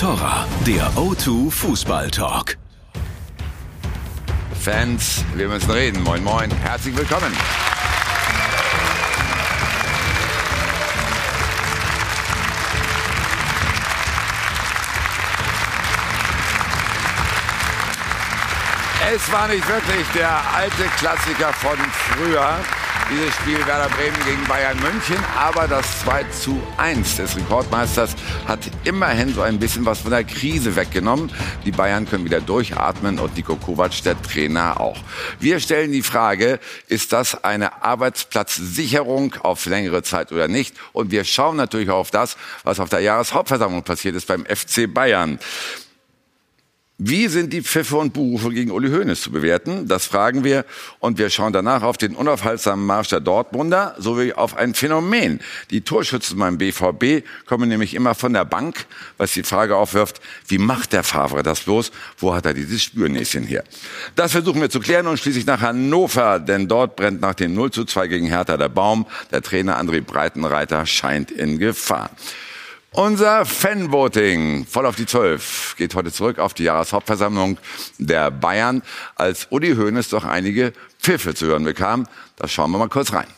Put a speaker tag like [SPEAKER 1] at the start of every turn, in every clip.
[SPEAKER 1] Torra, der O2 Fußball Talk.
[SPEAKER 2] Fans, wir müssen reden. Moin, moin. Herzlich willkommen. Es war nicht wirklich der alte Klassiker von früher. Dieses Spiel Werder Bremen gegen Bayern München, aber das 2 zu 1 des Rekordmeisters hat immerhin so ein bisschen was von der Krise weggenommen. Die Bayern können wieder durchatmen und Nico Kovac, der Trainer, auch. Wir stellen die Frage, ist das eine Arbeitsplatzsicherung auf längere Zeit oder nicht? Und wir schauen natürlich auch auf das, was auf der Jahreshauptversammlung passiert ist beim FC Bayern. Wie sind die Pfiffe und Buhrufe gegen Uli Hoeneß zu bewerten? Das fragen wir. Und wir schauen danach auf den unaufhaltsamen Marsch der Dortmunder sowie auf ein Phänomen. Die Torschützen beim BVB kommen nämlich immer von der Bank, was die Frage aufwirft, wie macht der Favre das bloß? Wo hat er dieses Spürnäschen her? Das versuchen wir zu klären und schließlich nach Hannover, denn dort brennt nach dem 0 zu 2 gegen Hertha der Baum. Der Trainer André Breitenreiter scheint in Gefahr. Unser Fanvoting voll auf die Zwölf geht heute zurück auf die Jahreshauptversammlung der Bayern, als Uli Hoeneß doch einige Pfiffe zu hören bekam. Da schauen wir mal kurz rein.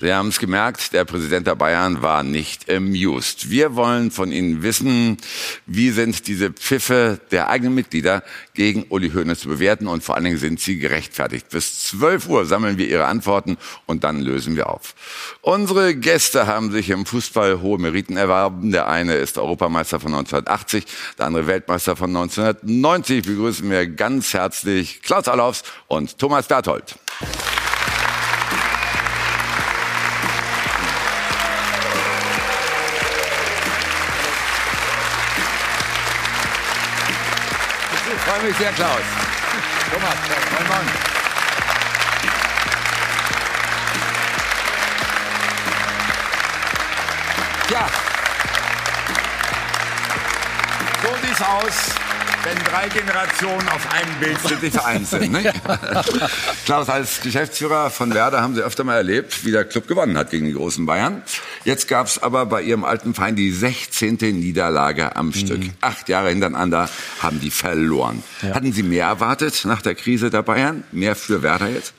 [SPEAKER 2] Sie haben es gemerkt, der Präsident der Bayern war nicht amused. Wir wollen von Ihnen wissen, wie sind diese Pfiffe der eigenen Mitglieder gegen Uli Hoeneß zu bewerten und vor allen Dingen sind sie gerechtfertigt. Bis 12 Uhr sammeln wir Ihre Antworten und dann lösen wir auf. Unsere Gäste haben sich im Fußball hohe Meriten erworben. Der eine ist Europameister von 1980, der andere Weltmeister von 1990. Begrüßen wir ganz herzlich Klaus Allofs und Thomas Berthold. Freue mich sehr, Klaus. Thomas, moin, moin. Tja, so sieht's aus wenn drei Generationen auf einem Bild sind, vereint sind. Ne? Klaus, als Geschäftsführer von Werder haben Sie öfter mal erlebt, wie der Club gewonnen hat gegen die großen Bayern. Jetzt gab es aber bei Ihrem alten Feind die 16. Niederlage am mhm. Stück. Acht Jahre hintereinander haben die verloren. Ja. Hatten Sie mehr erwartet nach der Krise der Bayern? Mehr für Werder jetzt?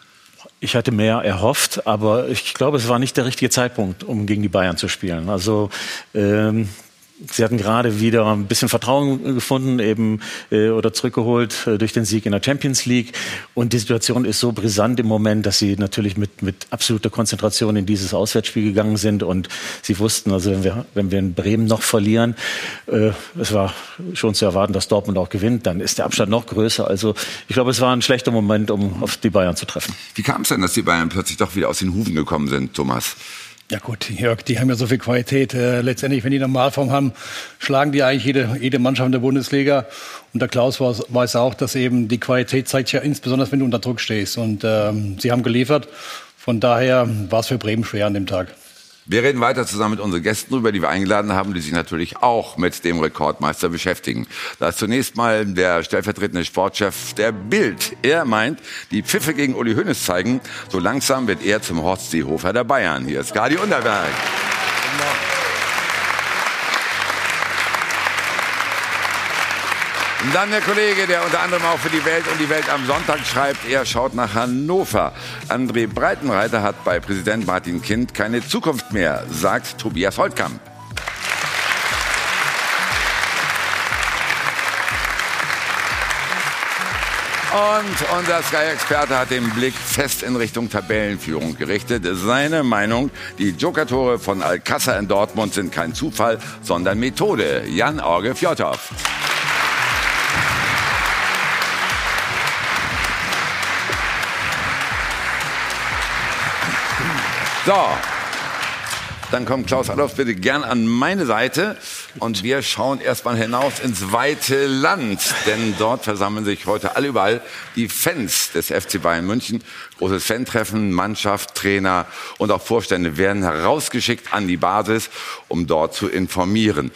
[SPEAKER 3] Ich hatte mehr erhofft, aber ich glaube, es war nicht der richtige Zeitpunkt, um gegen die Bayern zu spielen. Also ähm, Sie hatten gerade wieder ein bisschen Vertrauen gefunden, eben äh, oder zurückgeholt äh, durch den Sieg in der Champions League. Und die Situation ist so brisant im Moment, dass sie natürlich mit, mit absoluter Konzentration in dieses Auswärtsspiel gegangen sind. Und sie wussten, also wenn wir, wenn wir in Bremen noch verlieren, äh, es war schon zu erwarten, dass Dortmund auch gewinnt, dann ist der Abstand noch größer. Also ich glaube, es war ein schlechter Moment, um auf die Bayern zu treffen.
[SPEAKER 2] Wie kam es denn, dass die Bayern plötzlich doch wieder aus den Hufen gekommen sind, Thomas?
[SPEAKER 4] Ja gut, Jörg, die haben ja so viel Qualität. Äh, letztendlich, wenn die Normalform haben, schlagen die eigentlich jede, jede Mannschaft in der Bundesliga. Und der Klaus weiß, weiß auch, dass eben die Qualität zeigt sich ja insbesondere, wenn du unter Druck stehst. Und ähm, sie haben geliefert. Von daher war es für Bremen schwer an dem Tag.
[SPEAKER 2] Wir reden weiter zusammen mit unseren Gästen drüber, die wir eingeladen haben, die sich natürlich auch mit dem Rekordmeister beschäftigen. Da ist zunächst mal der stellvertretende Sportchef der Bild. Er meint, die Pfiffe gegen Uli Hoeneß zeigen, so langsam wird er zum Horst Seehofer der Bayern. Hier ist Gadi Unterberg. Und dann der Kollege, der unter anderem auch für die Welt und die Welt am Sonntag schreibt, er schaut nach Hannover. André Breitenreiter hat bei Präsident Martin Kind keine Zukunft mehr, sagt Tobias Holtkamp. Und unser Sky-Experte hat den Blick fest in Richtung Tabellenführung gerichtet. Seine Meinung, die Joker-Tore von Alcázar in Dortmund sind kein Zufall, sondern Methode. Jan-Orge Fjordhoff. So, dann kommt Klaus Adolf bitte gern an meine Seite und wir schauen erstmal hinaus ins weite Land, denn dort versammeln sich heute alle überall die Fans des FC Bayern München. Großes Fan-Treffen, Mannschaft, Trainer und auch Vorstände werden herausgeschickt an die Basis, um dort zu informieren.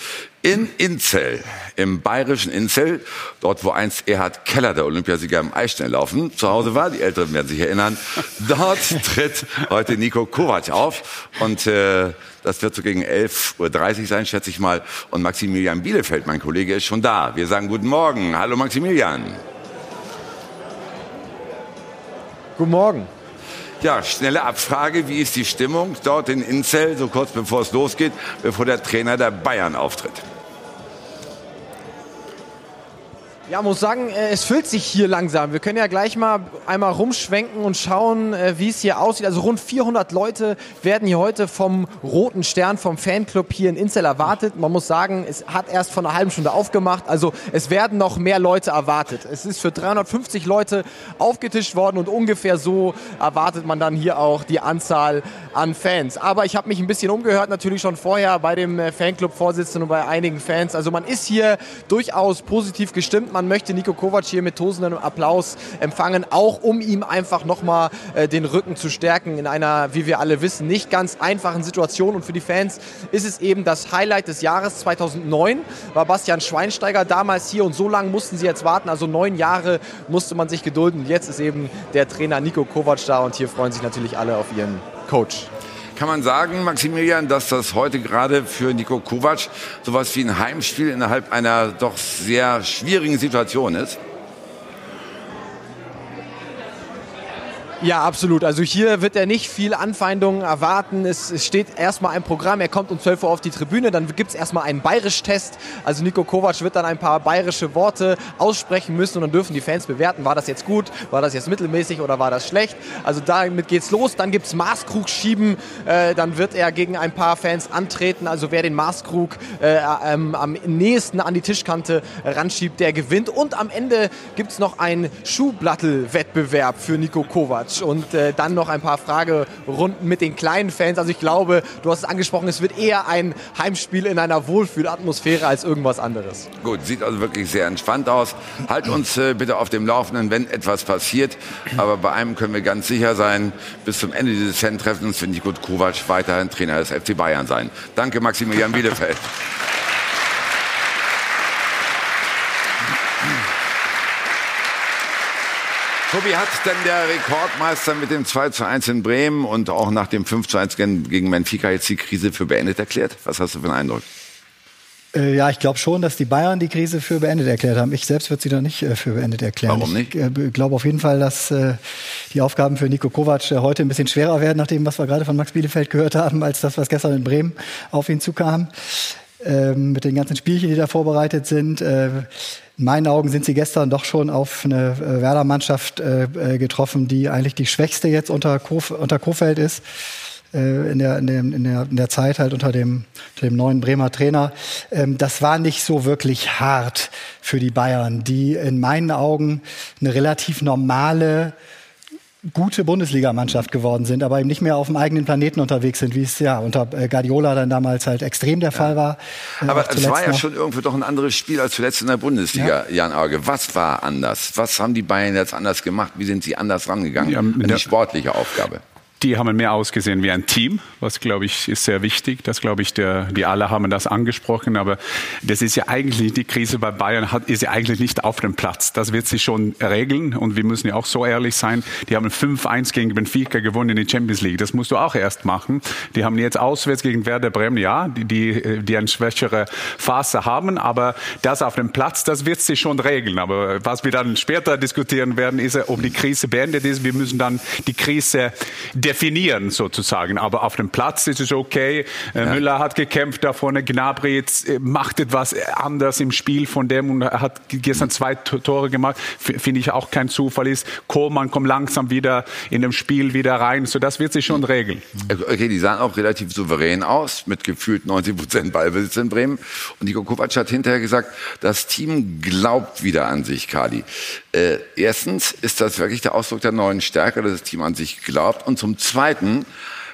[SPEAKER 2] In Inzell, im bayerischen Inzell, dort wo einst Erhard Keller, der Olympiasieger im Eisschnelllaufen, zu Hause war, die Älteren werden sich erinnern, dort tritt heute Nico Kovac auf und äh, das wird so gegen 11.30 Uhr sein, schätze ich mal. Und Maximilian Bielefeld, mein Kollege, ist schon da. Wir sagen guten Morgen. Hallo Maximilian.
[SPEAKER 5] Guten Morgen.
[SPEAKER 2] Ja, schnelle Abfrage. Wie ist die Stimmung dort in Inzell, so kurz bevor es losgeht, bevor der Trainer der Bayern auftritt?
[SPEAKER 5] Ja, muss sagen, äh, es füllt sich hier langsam. Wir können ja gleich mal einmal rumschwenken und schauen, äh, wie es hier aussieht. Also rund 400 Leute werden hier heute vom Roten Stern, vom Fanclub hier in Inzell erwartet. Man muss sagen, es hat erst vor einer halben Stunde aufgemacht. Also es werden noch mehr Leute erwartet. Es ist für 350 Leute aufgetischt worden und ungefähr so erwartet man dann hier auch die Anzahl an Fans. Aber ich habe mich ein bisschen umgehört, natürlich schon vorher bei dem äh, Fanclub-Vorsitzenden und bei einigen Fans. Also man ist hier durchaus positiv gestimmt man möchte Nico Kovac hier mit tosendem Applaus empfangen, auch um ihm einfach nochmal äh, den Rücken zu stärken in einer, wie wir alle wissen, nicht ganz einfachen Situation. Und für die Fans ist es eben das Highlight des Jahres 2009, war Bastian Schweinsteiger damals hier und so lange mussten sie jetzt warten, also neun Jahre musste man sich gedulden. Jetzt ist eben der Trainer Nico Kovac da und hier freuen sich natürlich alle auf ihren Coach.
[SPEAKER 2] Kann man sagen, Maximilian, dass das heute gerade für Niko Kovac sowas wie ein Heimspiel innerhalb einer doch sehr schwierigen Situation ist?
[SPEAKER 5] Ja, absolut. Also hier wird er nicht viel Anfeindungen erwarten. Es, es steht erstmal ein Programm. Er kommt um 12 Uhr auf die Tribüne. Dann gibt es erstmal einen Bayerisch-Test. Also Nico Kovac wird dann ein paar bayerische Worte aussprechen müssen und dann dürfen die Fans bewerten, war das jetzt gut, war das jetzt mittelmäßig oder war das schlecht. Also damit geht's los. Dann gibt es Maßkrug schieben. Äh, dann wird er gegen ein paar Fans antreten. Also wer den Maßkrug äh, ähm, am nächsten an die Tischkante ranschiebt, der gewinnt. Und am Ende gibt es noch einen Schuhblattel-Wettbewerb für Nico Kovac und äh, dann noch ein paar Fragerunden mit den kleinen Fans. Also ich glaube, du hast es angesprochen, es wird eher ein Heimspiel in einer Wohlfühlatmosphäre als irgendwas anderes.
[SPEAKER 2] Gut, sieht also wirklich sehr entspannt aus. Halt uns äh, bitte auf dem Laufenden, wenn etwas passiert. Aber bei einem können wir ganz sicher sein, bis zum Ende dieses Fan-Treffens wird Nico Kovac weiterhin Trainer des FC Bayern sein. Danke, Maximilian Bielefeld. Tobi, hat denn der Rekordmeister mit dem 2 zu 1 in Bremen und auch nach dem 5 zu 1 gegen Benfica jetzt die Krise für beendet erklärt? Was hast du für einen Eindruck?
[SPEAKER 6] Äh, ja, ich glaube schon, dass die Bayern die Krise für beendet erklärt haben. Ich selbst würde sie da nicht äh, für beendet erklären.
[SPEAKER 2] Warum nicht?
[SPEAKER 6] Ich äh, glaube auf jeden Fall, dass die Aufgaben für Nico Kovac heute ein bisschen schwerer werden, nach dem, was wir gerade von Max Bielefeld gehört haben, als das, was gestern in Bremen auf ihn zukam. Ähm, mit den ganzen Spielchen, die da vorbereitet sind. In meinen Augen sind sie gestern doch schon auf eine äh, Werder-Mannschaft äh, äh, getroffen, die eigentlich die schwächste jetzt unter, Kof unter Kofeld ist. Äh, in der, in, der, in, der, in der Zeit halt unter dem, unter dem neuen Bremer Trainer. Ähm, das war nicht so wirklich hart für die Bayern, die in meinen Augen eine relativ normale gute Bundesligamannschaft geworden sind, aber eben nicht mehr auf dem eigenen Planeten unterwegs sind, wie es ja unter äh, Guardiola dann damals halt extrem der Fall war.
[SPEAKER 2] Äh, aber es war ja schon irgendwie doch ein anderes Spiel als zuletzt in der Bundesliga, ja. Jan Auge. Was war anders? Was haben die Bayern jetzt anders gemacht? Wie sind sie anders rangegangen ja, an die sportliche Aufgabe?
[SPEAKER 7] Die haben mehr ausgesehen wie ein Team, was glaube ich ist sehr wichtig. Das glaube ich, der, die alle haben das angesprochen. Aber das ist ja eigentlich die Krise bei Bayern hat, ist ja eigentlich nicht auf dem Platz. Das wird sich schon regeln. Und wir müssen ja auch so ehrlich sein. Die haben 5-1 gegen Benfica gewonnen in die Champions League. Das musst du auch erst machen. Die haben jetzt auswärts gegen Werder Bremen, ja, die, die, die eine schwächere Phase haben. Aber das auf dem Platz, das wird sich schon regeln. Aber was wir dann später diskutieren werden, ist, ob die Krise beendet ist. Wir müssen dann die Krise definieren sozusagen. Aber auf dem Platz ist es okay. Äh, ja. Müller hat gekämpft da vorne. Gnabry äh, macht etwas anders im Spiel von dem und hat gestern zwei Tore gemacht. Finde ich auch kein Zufall ist. Kohlmann kommt langsam wieder in dem Spiel wieder rein. So, das wird sich schon regeln.
[SPEAKER 2] Okay, die sahen auch relativ souverän aus mit gefühlt 90 Prozent Ballbesitz in Bremen. Und Niko Kovac hat hinterher gesagt, das Team glaubt wieder an sich, Kali. Äh, erstens ist das wirklich der Ausdruck der neuen Stärke, dass das Team an sich glaubt. Und zum Zweiten,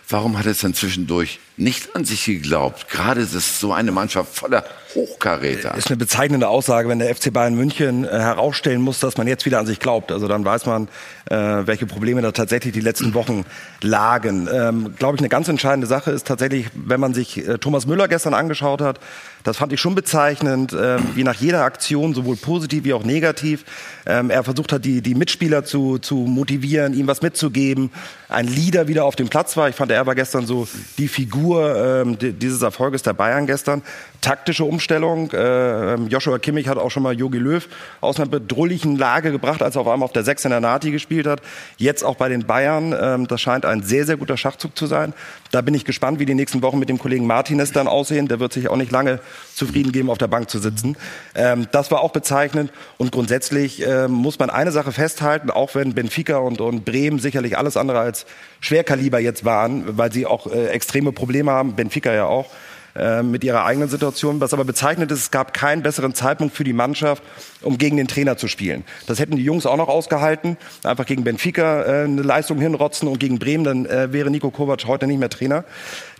[SPEAKER 2] warum hat es dann zwischendurch nicht an sich geglaubt. Gerade das ist so eine Mannschaft voller Hochkaräter.
[SPEAKER 8] Ist eine bezeichnende Aussage, wenn der FC Bayern München äh, herausstellen muss, dass man jetzt wieder an sich glaubt. Also dann weiß man, äh, welche Probleme da tatsächlich die letzten Wochen lagen. Ähm, Glaube ich, eine ganz entscheidende Sache ist tatsächlich, wenn man sich äh, Thomas Müller gestern angeschaut hat, das fand ich schon bezeichnend, äh, wie nach jeder Aktion, sowohl positiv wie auch negativ, ähm, er versucht hat, die, die Mitspieler zu, zu motivieren, ihm was mitzugeben, ein Leader wieder auf dem Platz war. Ich fand, er war gestern so die Figur ähm, dieses Erfolges der Bayern gestern. Taktische Umstellung. Äh, Joshua Kimmich hat auch schon mal Jogi Löw aus einer bedrohlichen Lage gebracht, als er auf einmal auf der Sechs in der Nati gespielt hat. Jetzt auch bei den Bayern. Ähm, das scheint ein sehr, sehr guter Schachzug zu sein. Da bin ich gespannt, wie die nächsten Wochen mit dem Kollegen Martinez dann aussehen. Der wird sich auch nicht lange zufrieden geben, auf der Bank zu sitzen. Ähm, das war auch bezeichnend. Und grundsätzlich äh, muss man eine Sache festhalten, auch wenn Benfica und, und Bremen sicherlich alles andere als Schwerkaliber jetzt waren, weil sie auch äh, extreme Probleme haben, Benfica ja auch äh, mit ihrer eigenen Situation. Was aber bezeichnet ist, es gab keinen besseren Zeitpunkt für die Mannschaft, um gegen den Trainer zu spielen. Das hätten die Jungs auch noch ausgehalten. Einfach gegen Benfica äh, eine Leistung hinrotzen und gegen Bremen, dann äh, wäre Nico Kovac heute nicht mehr Trainer.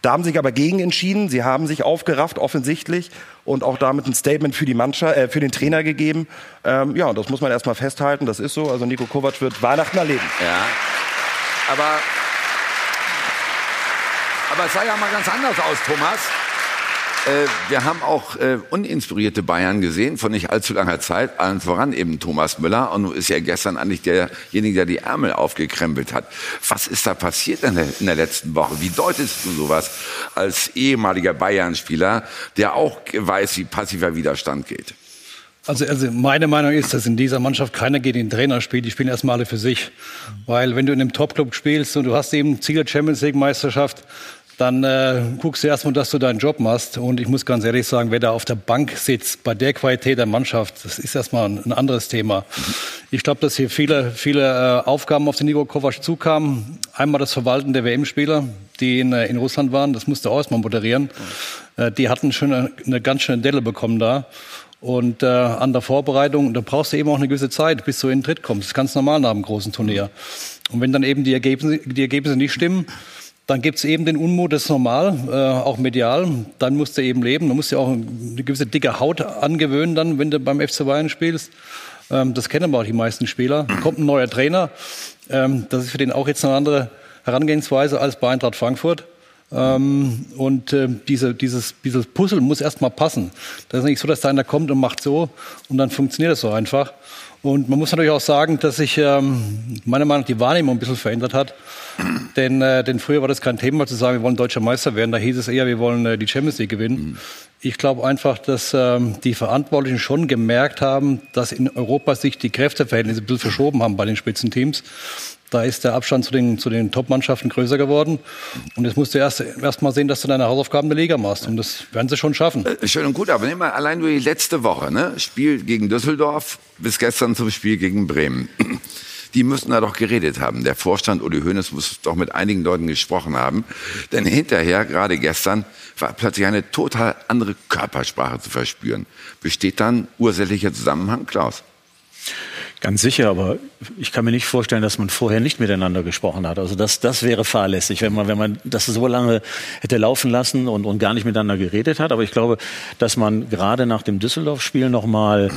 [SPEAKER 8] Da haben sich aber gegen entschieden. Sie haben sich aufgerafft, offensichtlich, und auch damit ein Statement für die Mannschaft, äh, für den Trainer gegeben. Ähm, ja, das muss man erstmal festhalten. Das ist so. Also Nico Kovac wird Weihnachten erleben.
[SPEAKER 2] Ja. Aber, aber es sah ja mal ganz anders aus, Thomas. Äh, wir haben auch äh, uninspirierte Bayern gesehen von nicht allzu langer Zeit, allen voran eben Thomas Müller. Und nun ist ja gestern eigentlich derjenige, der die Ärmel aufgekrempelt hat. Was ist da passiert in der, in der letzten Woche? Wie deutest du sowas als ehemaliger Bayern-Spieler, der auch weiß, wie passiver Widerstand geht?
[SPEAKER 4] Also, also meine Meinung ist, dass in dieser Mannschaft keiner gegen den Trainer spielt. Die spielen erstmal alle für sich. Weil wenn du in einem Top-Club spielst und du hast eben Ziel Champions League-Meisterschaft, dann äh, guckst du erstmal, dass du deinen Job machst. Und ich muss ganz ehrlich sagen, wer da auf der Bank sitzt, bei der Qualität der Mannschaft, das ist erstmal ein, anderes Thema. Ich glaube, dass hier viele, viele äh, Aufgaben auf den Nico Kovac zukamen. Einmal das Verwalten der WM-Spieler, die in, äh, in Russland waren, das musste auch erstmal moderieren. Äh, die hatten schon eine, eine ganz schöne Delle bekommen da. Und äh, an der Vorbereitung, da brauchst du eben auch eine gewisse Zeit, bis du in den Tritt kommst. Das ist ganz normal nach einem großen Turnier. Und wenn dann eben die Ergebnisse, die Ergebnisse nicht stimmen, dann gibt es eben den Unmut, das ist normal, äh, auch medial. Dann musst du eben leben. Du musst ja auch eine gewisse dicke Haut angewöhnen, dann, wenn du beim FC Bayern spielst. Ähm, das kennen aber auch die meisten Spieler. Kommt ein neuer Trainer. Ähm, das ist für den auch jetzt eine andere Herangehensweise als bei Eintracht Frankfurt. Ähm, und äh, diese, dieses, dieses Puzzle muss erstmal passen. Das ist nicht so, dass da einer kommt und macht so und dann funktioniert das so einfach. Und man muss natürlich auch sagen, dass sich ähm, meiner Meinung nach die Wahrnehmung ein bisschen verändert hat. denn, äh, denn früher war das kein Thema zu sagen, wir wollen deutscher Meister werden. Da hieß es eher, wir wollen äh, die Champions League gewinnen. Mhm. Ich glaube einfach, dass ähm, die Verantwortlichen schon gemerkt haben, dass in Europa sich die Kräfteverhältnisse ein bisschen verschoben haben bei den Spitzenteams. Da ist der Abstand zu den, zu den Top-Mannschaften größer geworden. Und jetzt musst du erst, erst mal sehen, dass du deine Hausaufgaben der Liga machst. Und das werden sie schon schaffen.
[SPEAKER 2] Äh, schön und gut, aber nimm mal allein nur die letzte Woche. Ne? Spiel gegen Düsseldorf bis gestern zum Spiel gegen Bremen. Die müssten da doch geredet haben. Der Vorstand Uli Hoeneß muss doch mit einigen Leuten gesprochen haben. Denn hinterher, gerade gestern, war plötzlich eine total andere Körpersprache zu verspüren. Besteht dann ursächlicher Zusammenhang, Klaus?
[SPEAKER 3] Ganz sicher, aber ich kann mir nicht vorstellen, dass man vorher nicht miteinander gesprochen hat. Also das, das wäre fahrlässig, wenn man, wenn man das so lange hätte laufen lassen und, und gar nicht miteinander geredet hat. Aber ich glaube, dass man gerade nach dem Düsseldorf-Spiel nochmal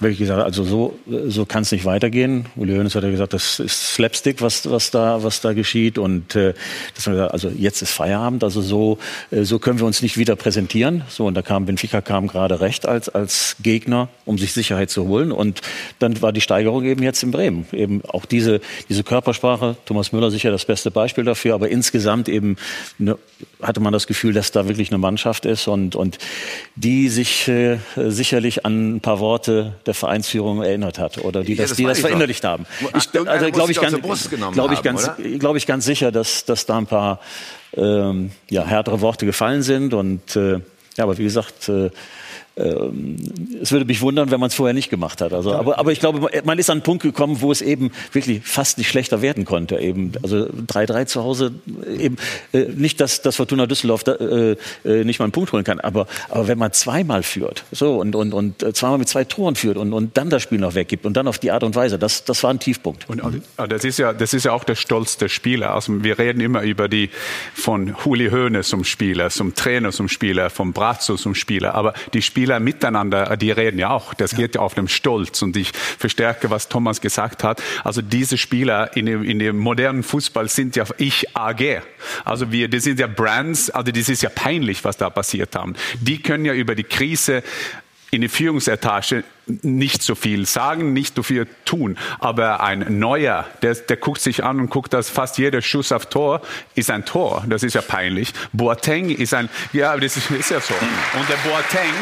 [SPEAKER 3] wirklich gesagt, also so, so kann es nicht weitergehen. Uli Hoeneß hat ja gesagt, das ist Slapstick, was, was, da, was da geschieht. Und äh, das haben wir gesagt, also jetzt ist Feierabend, also so, äh, so können wir uns nicht wieder präsentieren. So, und da kam Benfica kam gerade recht als, als Gegner, um sich Sicherheit zu holen. Und dann war die Steigerung eben jetzt in Bremen. Eben auch diese, diese Körpersprache, Thomas Müller sicher das beste Beispiel dafür, aber insgesamt eben ne, hatte man das Gefühl, dass da wirklich eine Mannschaft ist und, und die sich äh, sicherlich an ein paar Worte der Vereinsführung erinnert hat oder die ja, das, das, die das verinnerlicht haben. Ich, also glaube ich, ganz, glaube ich, ganz, glaube ich ganz sicher, dass, dass da ein paar ähm, ja, härtere Worte gefallen sind und äh, ja, aber wie gesagt, äh, ähm, es würde mich wundern, wenn man es vorher nicht gemacht hat. Also, aber, aber ich glaube, man ist an einen Punkt gekommen, wo es eben wirklich fast nicht schlechter werden konnte. Eben, also 3-3 zu Hause, eben äh, nicht, dass, dass Fortuna Düsseldorf da, äh, äh, nicht mal einen Punkt holen kann, aber, aber wenn man zweimal führt, so und, und, und äh, zweimal mit zwei Toren führt und, und dann das Spiel noch weggibt und dann auf die Art und Weise, das, das war ein Tiefpunkt.
[SPEAKER 7] Und das ist ja, das ist ja auch der Stolz der Spieler. Also wir reden immer über die von Huli Höhne zum Spieler, zum Trainer zum Spieler, vom Brazzo zum Spieler, aber die Spieler Spieler miteinander, die reden ja auch. Das geht ja auf dem Stolz. Und ich verstärke, was Thomas gesagt hat. Also diese Spieler in dem, in dem modernen Fußball sind ja ich AG. Also wir, das sind ja Brands. Also das ist ja peinlich, was da passiert haben. Die können ja über die Krise in der Führungsetage nicht so viel sagen, nicht so viel tun. Aber ein Neuer, der, der guckt sich an und guckt, dass fast jeder Schuss auf Tor ist ein Tor. Das ist ja peinlich. Boateng ist ein, ja, das ist, ist ja so. Und der Boateng,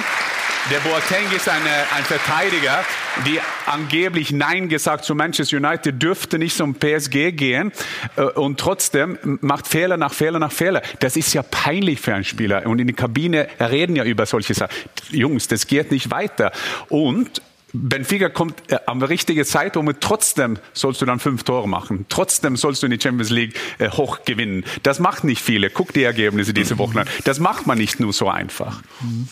[SPEAKER 7] der Boateng ist eine, ein Verteidiger, die angeblich Nein gesagt zu Manchester United dürfte nicht zum PSG gehen äh, und trotzdem macht Fehler nach Fehler nach Fehler. Das ist ja peinlich für einen Spieler. Und in der Kabine reden ja über solche Sachen. Jungs, das geht nicht weiter. Und Benfica kommt äh, am richtigen und trotzdem sollst du dann fünf Tore machen. Trotzdem sollst du in die Champions League äh, hoch gewinnen. Das macht nicht viele. Guck die Ergebnisse diese Woche an. Das macht man nicht nur so einfach.
[SPEAKER 6] Mhm.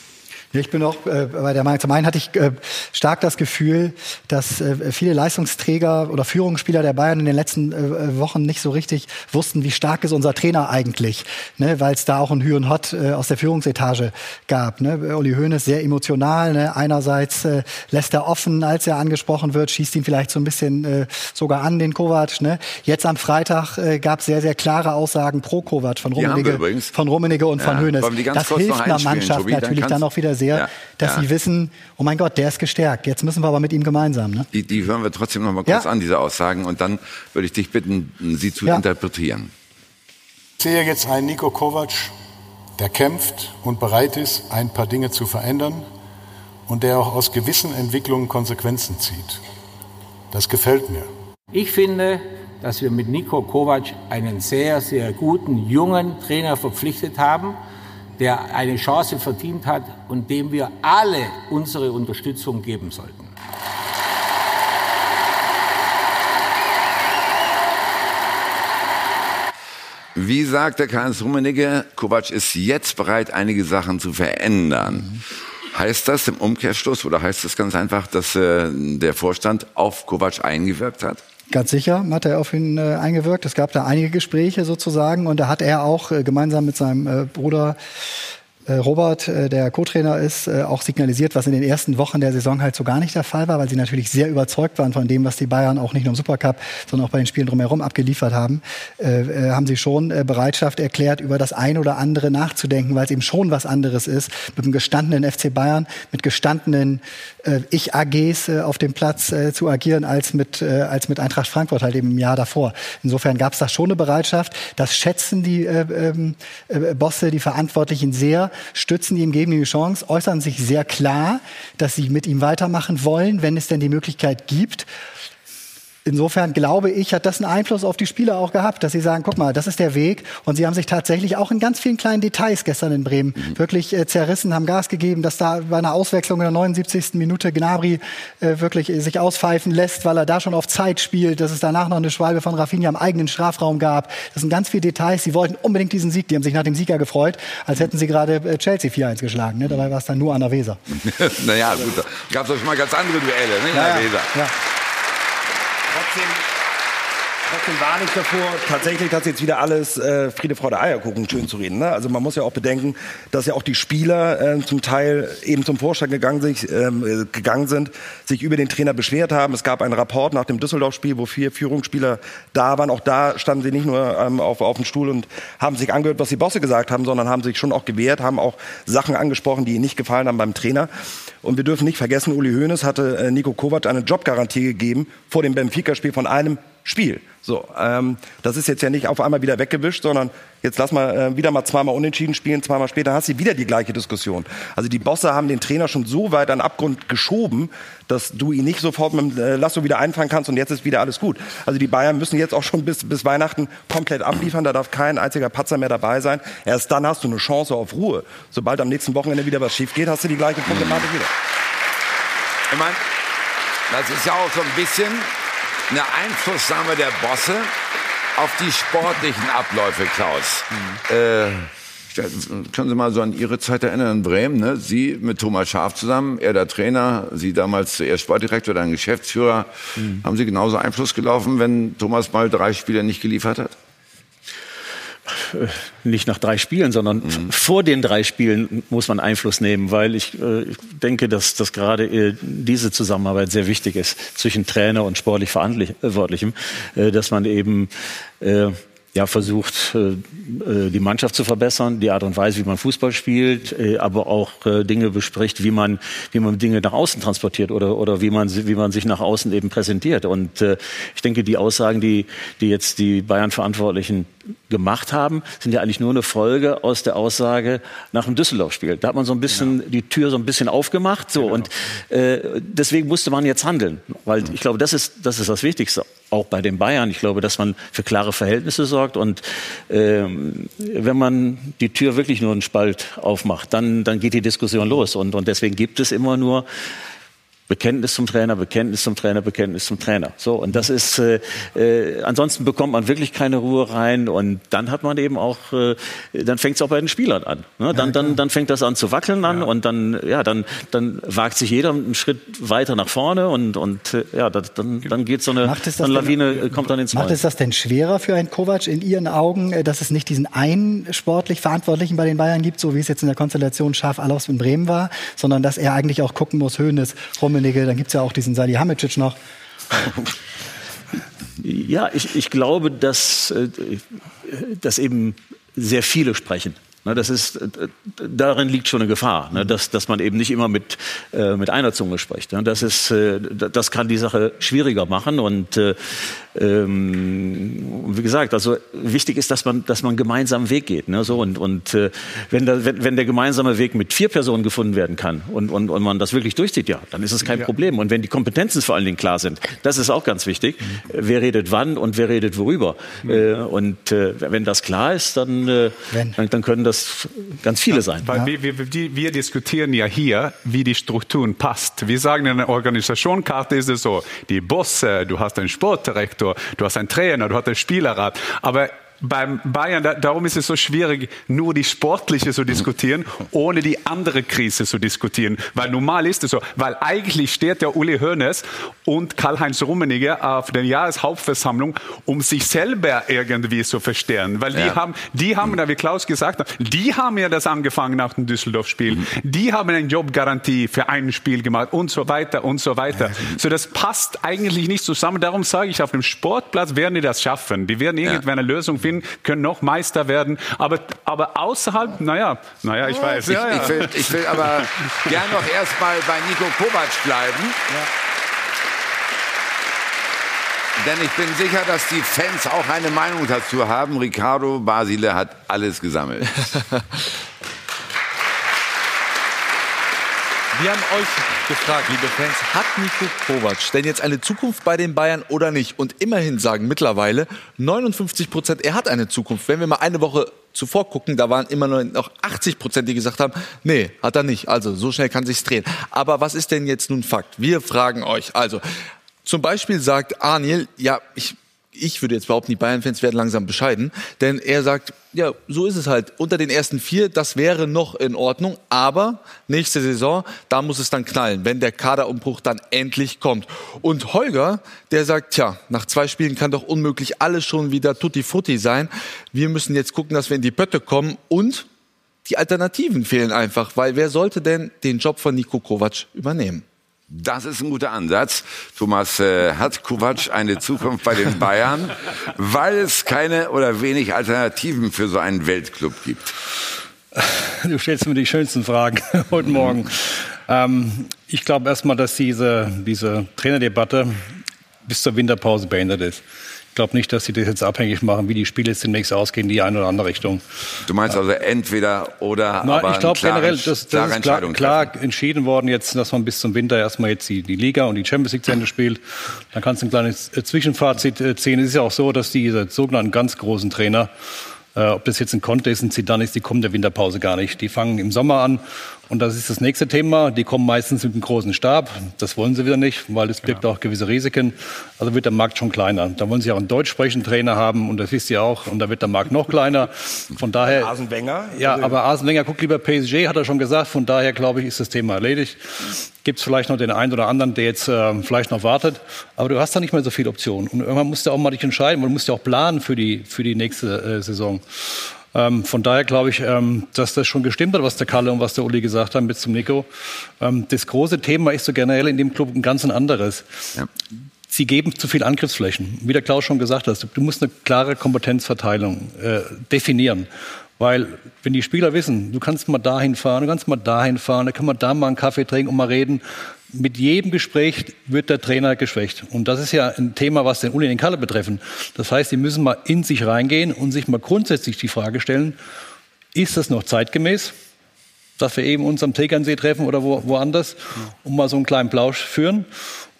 [SPEAKER 6] Ich bin auch äh, bei der Meinung, zum einen hatte ich äh, stark das Gefühl, dass äh, viele Leistungsträger oder Führungsspieler der Bayern in den letzten äh, Wochen nicht so richtig wussten, wie stark ist unser Trainer eigentlich, ne? weil es da auch ein Hü und Hott äh, aus der Führungsetage gab. Ne? Uli Hoeneß sehr emotional. Ne? Einerseits äh, lässt er offen, als er angesprochen wird, schießt ihn vielleicht so ein bisschen äh, sogar an, den Kovac. Ne? Jetzt am Freitag äh, gab es sehr, sehr klare Aussagen pro Kovac von Rummenigge, von Rummenigge und ja, von Hoeneß. Das hilft einer Mannschaft Tobi, natürlich dann, dann auch wieder sehr, ja, dass ja. sie wissen, oh mein Gott, der ist gestärkt. Jetzt müssen wir aber mit ihm gemeinsam. Ne?
[SPEAKER 2] Die, die hören wir trotzdem noch mal kurz ja. an, diese Aussagen. Und dann würde ich dich bitten, sie zu interpretieren.
[SPEAKER 9] Ich sehe jetzt einen Nico Kovac, der kämpft und bereit ist, ein paar Dinge zu verändern und der auch aus gewissen Entwicklungen Konsequenzen zieht. Das gefällt mir.
[SPEAKER 10] Ich finde, dass wir mit Nico Kovac einen sehr, sehr guten, jungen Trainer verpflichtet haben, der eine Chance verdient hat und dem wir alle unsere Unterstützung geben sollten.
[SPEAKER 2] Wie sagt der Karl-Heinz Rummenigge, Kovac ist jetzt bereit, einige Sachen zu verändern. Heißt das im Umkehrschluss oder heißt das ganz einfach, dass äh, der Vorstand auf Kovac eingewirkt hat?
[SPEAKER 6] Ganz sicher hat er auf ihn äh, eingewirkt. Es gab da einige Gespräche sozusagen und da hat er auch äh, gemeinsam mit seinem äh, Bruder Robert, äh, der Co-Trainer ist, äh, auch signalisiert, was in den ersten Wochen der Saison halt so gar nicht der Fall war, weil sie natürlich sehr überzeugt waren von dem, was die Bayern auch nicht nur im Supercup, sondern auch bei den Spielen drumherum abgeliefert haben, äh, haben sie schon Bereitschaft erklärt, über das eine oder andere nachzudenken, weil es eben schon was anderes ist, mit einem gestandenen FC Bayern, mit gestandenen äh, Ich-AGs äh, auf dem Platz äh, zu agieren, als mit, äh, als mit Eintracht Frankfurt halt eben im Jahr davor. Insofern gab es da schon eine Bereitschaft. Das schätzen die äh, ähm, äh, Bosse, die Verantwortlichen sehr, stützen ihm, geben ihm die Chance, äußern sich sehr klar, dass sie mit ihm weitermachen wollen, wenn es denn die Möglichkeit gibt insofern glaube ich, hat das einen Einfluss auf die Spieler auch gehabt, dass sie sagen, guck mal, das ist der Weg. Und sie haben sich tatsächlich auch in ganz vielen kleinen Details gestern in Bremen mhm. wirklich äh, zerrissen, haben Gas gegeben, dass da bei einer Auswechslung in der 79. Minute Gnabry äh, wirklich äh, sich auspfeifen lässt, weil er da schon auf Zeit spielt, dass es danach noch eine Schwalbe von Rafinha im eigenen Strafraum gab. Das sind ganz viele Details. Sie wollten unbedingt diesen Sieg. Die haben sich nach dem Sieger gefreut, als hätten sie gerade äh, Chelsea 4-1 geschlagen. Ne? Dabei war es dann nur an der Weser.
[SPEAKER 2] naja, gut. Gab es auch schon mal ganz andere Duelle, ne? Ja, Weser. Ja.
[SPEAKER 8] Trotzdem, trotzdem warne ich davor, tatsächlich das jetzt wieder alles äh, Friede, Freude, Eierkuchen schön zu reden. Ne? Also man muss ja auch bedenken, dass ja auch die Spieler äh, zum Teil eben zum Vorstand gegangen, sich, ähm, äh, gegangen sind, sich über den Trainer beschwert haben. Es gab einen Rapport nach dem Düsseldorf-Spiel, wo vier Führungsspieler da waren. Auch da standen sie nicht nur ähm, auf, auf dem Stuhl und haben sich angehört, was die Bosse gesagt haben, sondern haben sich schon auch gewehrt, haben auch Sachen angesprochen, die ihnen nicht gefallen haben beim Trainer. Und wir dürfen nicht vergessen, Uli Hoeneß hatte äh, Nico Kovac eine Jobgarantie gegeben vor dem Benfica-Spiel von einem Spiel. So, ähm, das ist jetzt ja nicht auf einmal wieder weggewischt, sondern jetzt lass mal äh, wieder mal zweimal unentschieden spielen, zweimal später hast du wieder die gleiche Diskussion. Also die Bosse haben den Trainer schon so weit an Abgrund geschoben, dass du ihn nicht sofort mit dem äh, Lasso wieder einfangen kannst und jetzt ist wieder alles gut. Also die Bayern müssen jetzt auch schon bis, bis Weihnachten komplett abliefern, da darf kein einziger Patzer mehr dabei sein. Erst dann hast du eine Chance auf Ruhe. Sobald am nächsten Wochenende wieder was schief geht, hast du die gleiche Problematik wieder.
[SPEAKER 2] Ich meine, das ist ja auch so ein bisschen eine Einflussnahme der Bosse auf die sportlichen Abläufe, Klaus. Mhm. Äh, können Sie mal so an Ihre Zeit erinnern in Bremen? Ne? Sie mit Thomas Schaaf zusammen, er der Trainer, Sie damals zuerst Sportdirektor, dann Geschäftsführer. Mhm. Haben Sie genauso Einfluss gelaufen, wenn Thomas mal drei Spiele nicht geliefert hat?
[SPEAKER 3] Äh, nicht nach drei Spielen, sondern mhm. vor den drei Spielen muss man Einfluss nehmen, weil ich, äh, ich denke, dass, dass gerade äh, diese Zusammenarbeit sehr wichtig ist zwischen Trainer und sportlich Verantwortlichem, äh, dass man eben äh, ja, versucht, äh, äh, die Mannschaft zu verbessern, die Art und Weise, wie man Fußball spielt, äh, aber auch Dinge bespricht, wie man, wie man Dinge nach außen transportiert oder, oder wie, man, wie man sich nach außen eben präsentiert. Und ich denke, die Aussagen, die, die jetzt die Bayern-Verantwortlichen gemacht haben, sind ja eigentlich nur eine Folge aus der Aussage nach dem Düsseldorf-Spiel. Da hat man so ein bisschen genau. die Tür so ein bisschen aufgemacht, so genau. und äh, deswegen musste man jetzt handeln, weil ich glaube, das ist das ist das Wichtigste, auch bei den Bayern. Ich glaube, dass man für klare Verhältnisse sorgt und ähm, wenn man die Tür wirklich nur einen Spalt aufmacht, dann dann geht die Diskussion los und und deswegen gibt es immer nur Bekenntnis zum Trainer, Bekenntnis zum Trainer, Bekenntnis zum Trainer. So und das ist äh, äh, ansonsten bekommt man wirklich keine Ruhe rein und dann hat man eben auch äh, dann fängt es auch bei den Spielern an. Ne? Dann, dann dann fängt das an zu wackeln an ja. und dann ja dann dann wagt sich jeder einen Schritt weiter nach vorne und und äh, ja dann dann geht so eine, so eine Lawine denn, kommt dann ins
[SPEAKER 6] Macht es das denn schwerer für einen Kovac in Ihren Augen, äh, dass es nicht diesen einen sportlich Verantwortlichen bei den Bayern gibt, so wie es jetzt in der Konstellation Schaf Alofs in Bremen war, sondern dass er eigentlich auch gucken muss, Höhnes, Rum Rummenigge, dann gibt es ja auch diesen Salihamidzic noch.
[SPEAKER 3] Ja, ich, ich glaube, dass, äh, dass eben sehr viele sprechen. Ne, das ist, äh, darin liegt schon eine Gefahr, ne, dass, dass man eben nicht immer mit, äh, mit einer Zunge spricht. Ne. Das, ist, das kann die Sache schwieriger machen und ähm, wie gesagt, also wichtig ist, dass man, dass man einen gemeinsamen Weg geht. Ne? So, und und äh, wenn, da, wenn, wenn der gemeinsame Weg mit vier Personen gefunden werden kann und, und, und man das wirklich durchzieht, ja, dann ist es kein ja. Problem. Und wenn die Kompetenzen vor allen Dingen klar sind, das ist auch ganz wichtig. Mhm. Wer redet wann und wer redet worüber. Mhm. Äh, und äh, wenn das klar ist, dann, äh, dann, dann, können das ganz viele ja, sein.
[SPEAKER 7] Weil ja. wir, wir, wir diskutieren ja hier, wie die Strukturen passt. Wir sagen in der Organisationskarte ist es so, die Bosse, du hast einen Sportdirektor, Direktor, du hast einen Trainer, du hast einen Spielerrat. Aber beim Bayern, da, darum ist es so schwierig, nur die sportliche zu diskutieren, ohne die andere Krise zu diskutieren. Weil normal ist es so, weil eigentlich steht der Uli Hoeneß und Karl-Heinz Rummenigge auf der Jahreshauptversammlung, um sich selber irgendwie zu verstärken. Weil die ja. haben, die haben, wie Klaus gesagt hat, die haben ja das angefangen nach dem Düsseldorf-Spiel. Mhm. Die haben eine Jobgarantie für ein Spiel gemacht und so weiter und so weiter. So, das passt eigentlich nicht zusammen. Darum sage ich, auf dem Sportplatz werden die das schaffen. Die werden irgendwann eine Lösung finden, können noch Meister werden. Aber, aber außerhalb, naja, naja, ich weiß.
[SPEAKER 2] Ich,
[SPEAKER 7] ja,
[SPEAKER 2] ja. ich, will, ich will aber gern noch erstmal bei Nico Kovac bleiben. Ja. Denn ich bin sicher, dass die Fans auch eine Meinung dazu haben. Ricardo Basile hat alles gesammelt.
[SPEAKER 11] Wir haben euch gefragt, liebe Fans, hat Nico Kovac denn jetzt eine Zukunft bei den Bayern oder nicht? Und immerhin sagen mittlerweile 59 Prozent, er hat eine Zukunft. Wenn wir mal eine Woche zuvor gucken, da waren immer noch 80 Prozent, die gesagt haben, nee, hat er nicht. Also so schnell kann sich's drehen. Aber was ist denn jetzt nun Fakt? Wir fragen euch. Also zum Beispiel sagt Arniel, ja, ich ich würde jetzt behaupten, die Bayern-Fans werden langsam bescheiden, denn er sagt, ja, so ist es halt. Unter den ersten vier, das wäre noch in Ordnung, aber nächste Saison, da muss es dann knallen, wenn der Kaderumbruch dann endlich kommt. Und Holger, der sagt, tja, nach zwei Spielen kann doch unmöglich alles schon wieder tutti frutti sein. Wir müssen jetzt gucken, dass wir in die Pötte kommen und die Alternativen fehlen einfach, weil wer sollte denn den Job von Niko Kovac übernehmen?
[SPEAKER 2] Das ist ein guter Ansatz. Thomas, äh, hat Kovac eine Zukunft bei den Bayern, weil es keine oder wenig Alternativen für so einen Weltclub gibt?
[SPEAKER 4] Du stellst mir die schönsten Fragen heute Morgen. Ähm, ich glaube erstmal, dass diese, diese Trainerdebatte bis zur Winterpause beendet ist. Glaube nicht, dass sie das jetzt abhängig machen, wie die Spiele jetzt demnächst ausgehen, die eine oder andere Richtung.
[SPEAKER 2] Du meinst also entweder oder,
[SPEAKER 4] Nein,
[SPEAKER 2] aber
[SPEAKER 4] ich glaube generell, das, das ist klar,
[SPEAKER 2] Entscheidung
[SPEAKER 4] klar entschieden worden jetzt, dass man bis zum Winter erstmal jetzt die, die Liga und die Champions League zu Ende spielt. Dann kannst du ein kleines äh, Zwischenfazit äh, ziehen. Es ist ja auch so, dass diese sogenannten ganz großen Trainer, äh, ob das jetzt ein Conte ist, ein Zidane ist, die kommen der Winterpause gar nicht. Die fangen im Sommer an und das ist das nächste Thema. Die kommen meistens mit einem großen Stab. Das wollen sie wieder nicht, weil es birgt auch gewisse Risiken. Also wird der Markt schon kleiner. Da wollen sie auch einen deutsch sprechenden Trainer haben und das wisst ihr auch. Und da wird der Markt noch kleiner. Von daher.
[SPEAKER 8] Arsene Wenger?
[SPEAKER 4] Ja, aber Arsene Wenger guckt lieber PSG, hat er schon gesagt. Von daher glaube ich, ist das Thema erledigt. Gibt es vielleicht noch den einen oder anderen, der jetzt äh, vielleicht noch wartet. Aber du hast da nicht mehr so viele Optionen. Und irgendwann musst du auch mal dich entscheiden. Man muss ja auch planen für die, für die nächste äh, Saison. Ähm, von daher glaube ich, ähm, dass das schon gestimmt hat, was der Kalle und was der Uli gesagt haben mit zum Nico. Ähm, das große Thema ist so generell in dem Club ein ganz ein anderes. Sie geben zu viel Angriffsflächen. Wie der Klaus schon gesagt hat, du musst eine klare Kompetenzverteilung äh, definieren. Weil, wenn die Spieler wissen, du kannst mal dahin fahren, du kannst mal dahin fahren, da kann man da mal einen Kaffee trinken und mal reden. Mit jedem Gespräch wird der Trainer geschwächt. Und das ist ja ein Thema, was den Uli und den Kalle betreffen. Das heißt, die müssen mal in sich reingehen und sich mal grundsätzlich die Frage stellen, ist das noch zeitgemäß? dass wir eben uns am Tegernsee treffen oder wo, woanders und mal so einen kleinen Plausch führen?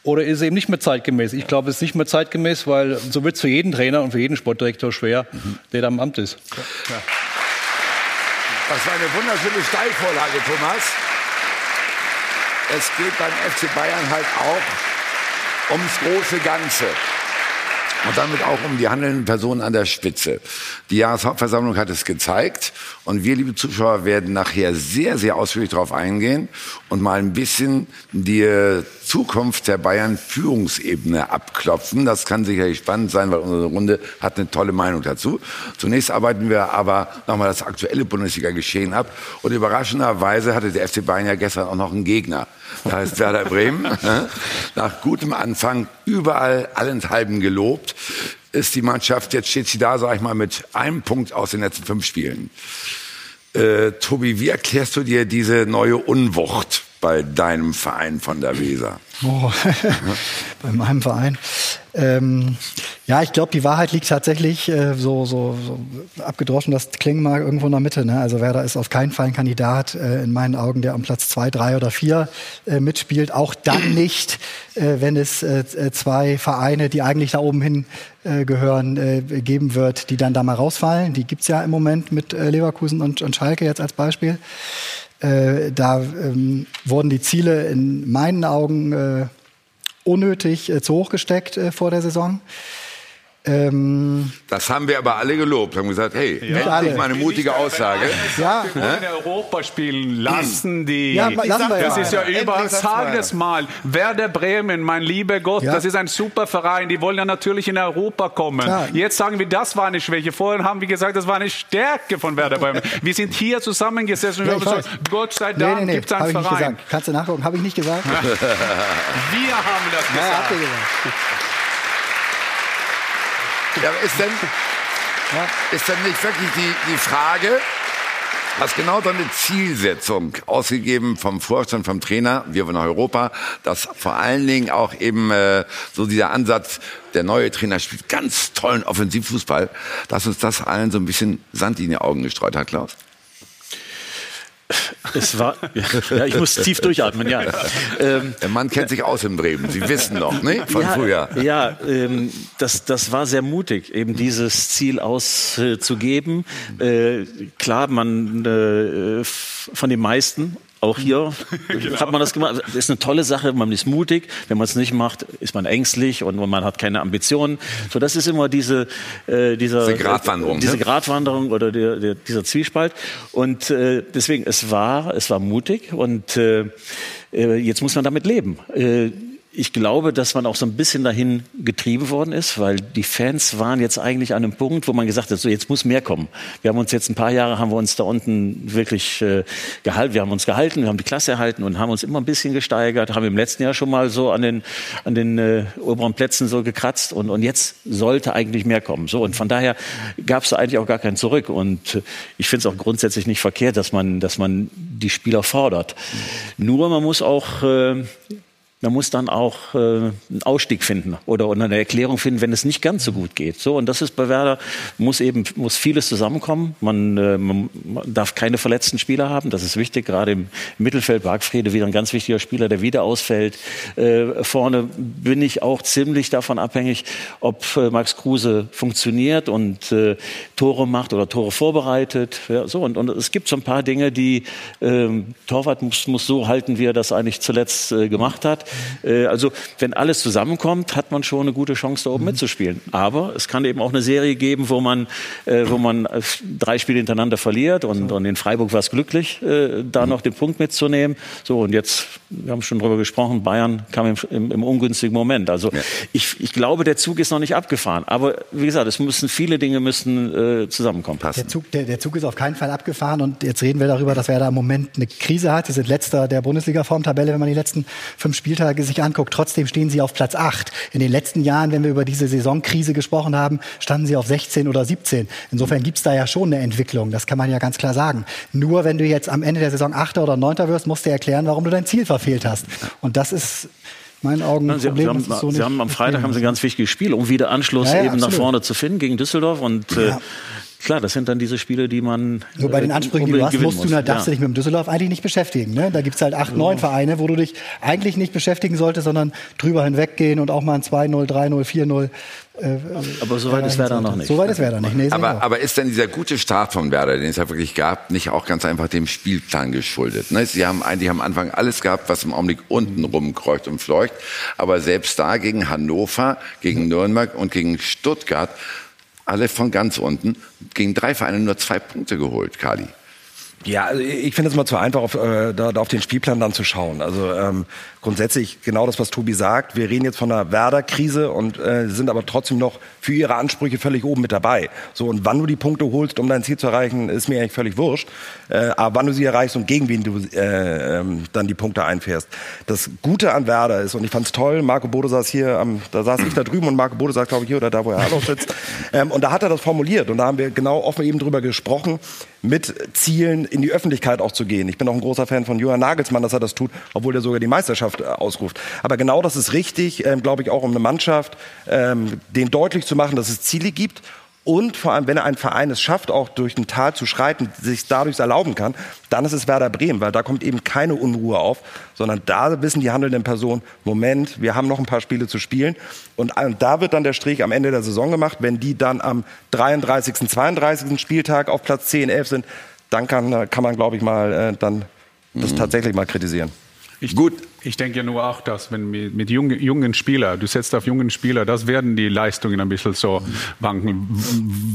[SPEAKER 4] Oder ist es eben nicht mehr zeitgemäß? Ich glaube, es ist nicht mehr zeitgemäß, weil so wird es für jeden Trainer und für jeden Sportdirektor schwer, der da im Amt ist.
[SPEAKER 2] Das war eine wunderschöne Steilvorlage, Thomas. Es geht beim FC Bayern halt auch ums große Ganze. Und damit auch um die handelnden Personen an der Spitze. Die Jahreshauptversammlung hat es gezeigt. Und wir, liebe Zuschauer, werden nachher sehr, sehr ausführlich darauf eingehen und mal ein bisschen die Zukunft der Bayern-Führungsebene abklopfen. Das kann sicherlich spannend sein, weil unsere Runde hat eine tolle Meinung dazu. Zunächst arbeiten wir aber nochmal das aktuelle Bundesliga-Geschehen ab. Und überraschenderweise hatte der FC Bayern ja gestern auch noch einen Gegner. Der heißt Werder Bremen. Nach gutem Anfang überall allenthalben gelobt ist die Mannschaft, jetzt steht sie da, sag ich mal, mit einem Punkt aus den letzten fünf Spielen. Äh, Tobi, wie erklärst du dir diese neue Unwucht bei deinem Verein von der Weser?
[SPEAKER 6] Oh, bei meinem Verein. Ähm, ja, ich glaube, die Wahrheit liegt tatsächlich äh, so, so, so abgedroschen, das klingen mal irgendwo in der Mitte. Ne? Also Werder ist auf keinen Fall ein Kandidat äh, in meinen Augen, der am Platz zwei, drei oder vier äh, mitspielt. Auch dann nicht, äh, wenn es äh, zwei Vereine, die eigentlich da oben hin äh, gehören, äh, geben wird, die dann da mal rausfallen. Die gibt's ja im Moment mit äh, Leverkusen und, und Schalke jetzt als Beispiel. Äh, da ähm, wurden die Ziele in meinen Augen äh, unnötig äh, zu hoch gesteckt äh, vor der Saison. Ähm,
[SPEAKER 2] Das haben wir aber alle gelobt, haben gesagt, hey, endlich
[SPEAKER 6] alle.
[SPEAKER 2] mal eine mutige Aussage.
[SPEAKER 6] ja,
[SPEAKER 7] Wir wollen Europa spielen lassen die.
[SPEAKER 6] Ja, lassen wir
[SPEAKER 7] das
[SPEAKER 6] ja.
[SPEAKER 7] ist ja überall. Sag es mal. Werder Bremen, mein lieber Gott,
[SPEAKER 6] Ja.
[SPEAKER 7] das ist ein super Verein. Die wollen ja natürlich in Europa kommen.
[SPEAKER 6] Klar.
[SPEAKER 7] Jetzt sagen wir, das war eine Schwäche. Vorhin haben wir gesagt, das war eine Stärke von Werder Bremen. Wir sind hier zusammengesessen und
[SPEAKER 6] Ja,
[SPEAKER 7] haben gesagt, Gott sei
[SPEAKER 6] nee,
[SPEAKER 7] Dank
[SPEAKER 6] nee, nee,
[SPEAKER 7] gibt es
[SPEAKER 6] habe
[SPEAKER 7] einen
[SPEAKER 6] ich nicht
[SPEAKER 7] Verein.
[SPEAKER 6] gesagt. Kannst du nachgucken, habe ich nicht gesagt.
[SPEAKER 7] Wir haben das
[SPEAKER 6] Ja, habt
[SPEAKER 7] gesagt.
[SPEAKER 6] ihr gesagt.
[SPEAKER 2] Ja, ist denn, ist denn nicht wirklich die, die Frage, was genau so eine Zielsetzung ausgegeben vom Vorstand, vom Trainer, wir wollen nach Europa, dass vor allen Dingen auch eben äh, so dieser Ansatz, der neue Trainer spielt ganz tollen Offensivfußball, dass uns das allen so ein bisschen Sand in die Augen gestreut hat, Klaus?
[SPEAKER 3] Es war, ja, ich muss tief durchatmen, ja. Ähm,
[SPEAKER 2] Der Mann kennt sich aus in Bremen, Sie wissen noch, ne? Von
[SPEAKER 3] ja,
[SPEAKER 2] früher.
[SPEAKER 3] Ja, ähm, das, das war sehr mutig, eben dieses Ziel auszugeben. Äh, klar, man äh, von den meisten, auch hier hat man das gemacht. Das ist eine tolle Sache, man ist mutig. Wenn man es nicht macht, ist man ängstlich und man hat keine Ambitionen. So, das ist immer diese, äh, dieser,
[SPEAKER 2] Diese Gratwanderung,
[SPEAKER 3] diese
[SPEAKER 2] ne?
[SPEAKER 3] Gratwanderung oder der, der, dieser Zwiespalt. Und äh, deswegen, es war, es war mutig und äh, äh, jetzt muss man damit leben. Äh, ich glaube, dass man auch so ein bisschen dahin getrieben worden ist, weil die Fans waren jetzt eigentlich an einem Punkt, wo man gesagt hat, so jetzt muss mehr kommen. Wir haben uns jetzt ein paar Jahre haben wir uns da unten wirklich äh, gehalten, wir haben uns gehalten, wir haben die Klasse erhalten und haben uns immer ein bisschen gesteigert, haben im letzten Jahr schon mal so an den an den äh, oberen Plätzen so gekratzt und und jetzt sollte eigentlich mehr kommen. So und von daher gab es eigentlich auch gar kein Zurück und äh, ich finde es auch grundsätzlich nicht verkehrt, dass man dass man die Spieler fordert. Nur man muss auch äh, man muss dann auch äh, einen Ausstieg finden oder, oder eine Erklärung finden, wenn es nicht ganz so gut geht. So und das ist bei Werder muss eben muss vieles zusammenkommen. Man, äh, man darf keine verletzten Spieler haben, das ist wichtig. Gerade im Mittelfeld Bargfriede wieder ein ganz wichtiger Spieler, der wieder ausfällt. Äh, vorne bin ich auch ziemlich davon abhängig, ob äh, Max Kruse funktioniert und äh, Tore macht oder Tore vorbereitet. Ja, so und, und es gibt so ein paar Dinge, die ähm, Torwart muss, muss so halten, wie er das eigentlich zuletzt äh, gemacht hat. Äh, also wenn alles zusammenkommt, hat man schon eine gute Chance, da oben mhm. mitzuspielen. Aber es kann eben auch eine Serie geben, wo man, äh, wo man äh, drei Spiele hintereinander verliert und, und in Freiburg war es glücklich, da noch den Punkt mitzunehmen. So und jetzt, wir haben schon darüber gesprochen, Bayern kam im, im, im ungünstigen Moment. Also ja. ich, ich glaube, der Zug ist noch nicht abgefahren. Aber wie gesagt, es müssen viele Dinge müssen äh, zusammenkommen.
[SPEAKER 6] Passen. Der Zug, der, der Zug ist auf keinen Fall abgefahren und jetzt reden wir darüber, dass Werder im Moment eine Krise hat. Sie sind letzter der Bundesliga-Formtabelle, wenn man die letzten fünf Spieltage sich anguckt. Trotzdem stehen sie auf Platz 8. In den letzten Jahren, wenn wir über diese Saisonkrise gesprochen haben, standen sie auf 16 oder 17. Insofern gibt es da ja schon eine Entwicklung. Das kann man ja ganz klar sagen. Nur wenn du jetzt am Ende der Saison Achter oder Neunter wirst, musst du erklären, warum du dein Ziel verfehlt hast. Und das ist meinen Augen
[SPEAKER 3] ein Problem. Sie, haben, so Sie haben am Freitag haben Sie ein ganz wichtiges Spiel, um wieder Anschluss ja, ja, eben absolut. nach vorne zu finden gegen Düsseldorf. Und ja. äh, Klar, das sind dann diese Spiele, die man.
[SPEAKER 6] Nur bei den äh, Ansprüchen, die du hast, musst du, darfst ja. du dich mit dem Düsseldorf eigentlich nicht beschäftigen. Ne? Da gibt's halt acht, neun Vereine, wo du dich eigentlich nicht beschäftigen solltest, sondern drüber hinweggehen und auch mal ein 2-0, 3-0, 4-0
[SPEAKER 3] aber soweit äh, ist Werder noch nicht.
[SPEAKER 6] Soweit ist Werder nicht. Nee,
[SPEAKER 2] aber, aber ist denn dieser gute Start von Werder, den es ja wirklich gab, nicht auch ganz einfach dem Spielplan geschuldet? Ne? Sie haben eigentlich am Anfang alles gehabt, was im Augenblick unten rumkreucht und fleucht. Aber selbst da gegen Hannover, gegen Nürnberg und gegen Stuttgart alle von ganz unten, gegen drei Vereine nur zwei Punkte geholt, Kali.
[SPEAKER 8] Ja, also ich finde es mal zu einfach, auf, äh, da, da auf den Spielplan dann zu schauen. Also ähm, grundsätzlich genau das, was Tobi sagt. Wir reden jetzt von einer Werder-Krise und äh, sind aber trotzdem noch für ihre Ansprüche völlig oben mit dabei. So und wann du die Punkte holst, um dein Ziel zu erreichen, ist mir eigentlich völlig wurscht. Äh, aber wann du sie erreichst und gegen wen du äh, ähm, dann die Punkte einfährst. Das Gute an Werder ist und ich fand es toll. Marco Bode saß hier, am, da saß ich da drüben und Marco Bode saß glaube ich hier oder da, wo er auch sitzt. Ähm, und da hat er das formuliert und da haben wir genau offen eben drüber gesprochen mit Zielen in die Öffentlichkeit auch zu gehen. Ich bin auch ein großer Fan von Johann Nagelsmann, dass er das tut, obwohl er sogar die Meisterschaft äh, ausruft. Aber genau das ist richtig, ähm, glaube ich, auch um eine Mannschaft, ähm, den deutlich zu machen, dass es Ziele gibt und vor allem, wenn ein Verein es schafft, auch durch ein Tal zu schreiten, sich dadurch erlauben kann, dann ist es Werder Bremen, weil da kommt eben keine Unruhe auf, sondern da wissen die handelnden Personen, Moment, wir haben noch ein paar Spiele zu spielen. Und, da wird dann der Strich am Ende der Saison gemacht. Wenn die dann am 33., 32. Spieltag auf Platz 10, 11 sind, dann kann, kann man, glaube ich, mal äh, dann das mhm. tatsächlich mal kritisieren.
[SPEAKER 7] Ich, Gut, ich denke nur auch, dass wenn mit, mit jungen, jungen Spielern, du setzt auf jungen Spieler, das werden die Leistungen ein bisschen so wanken,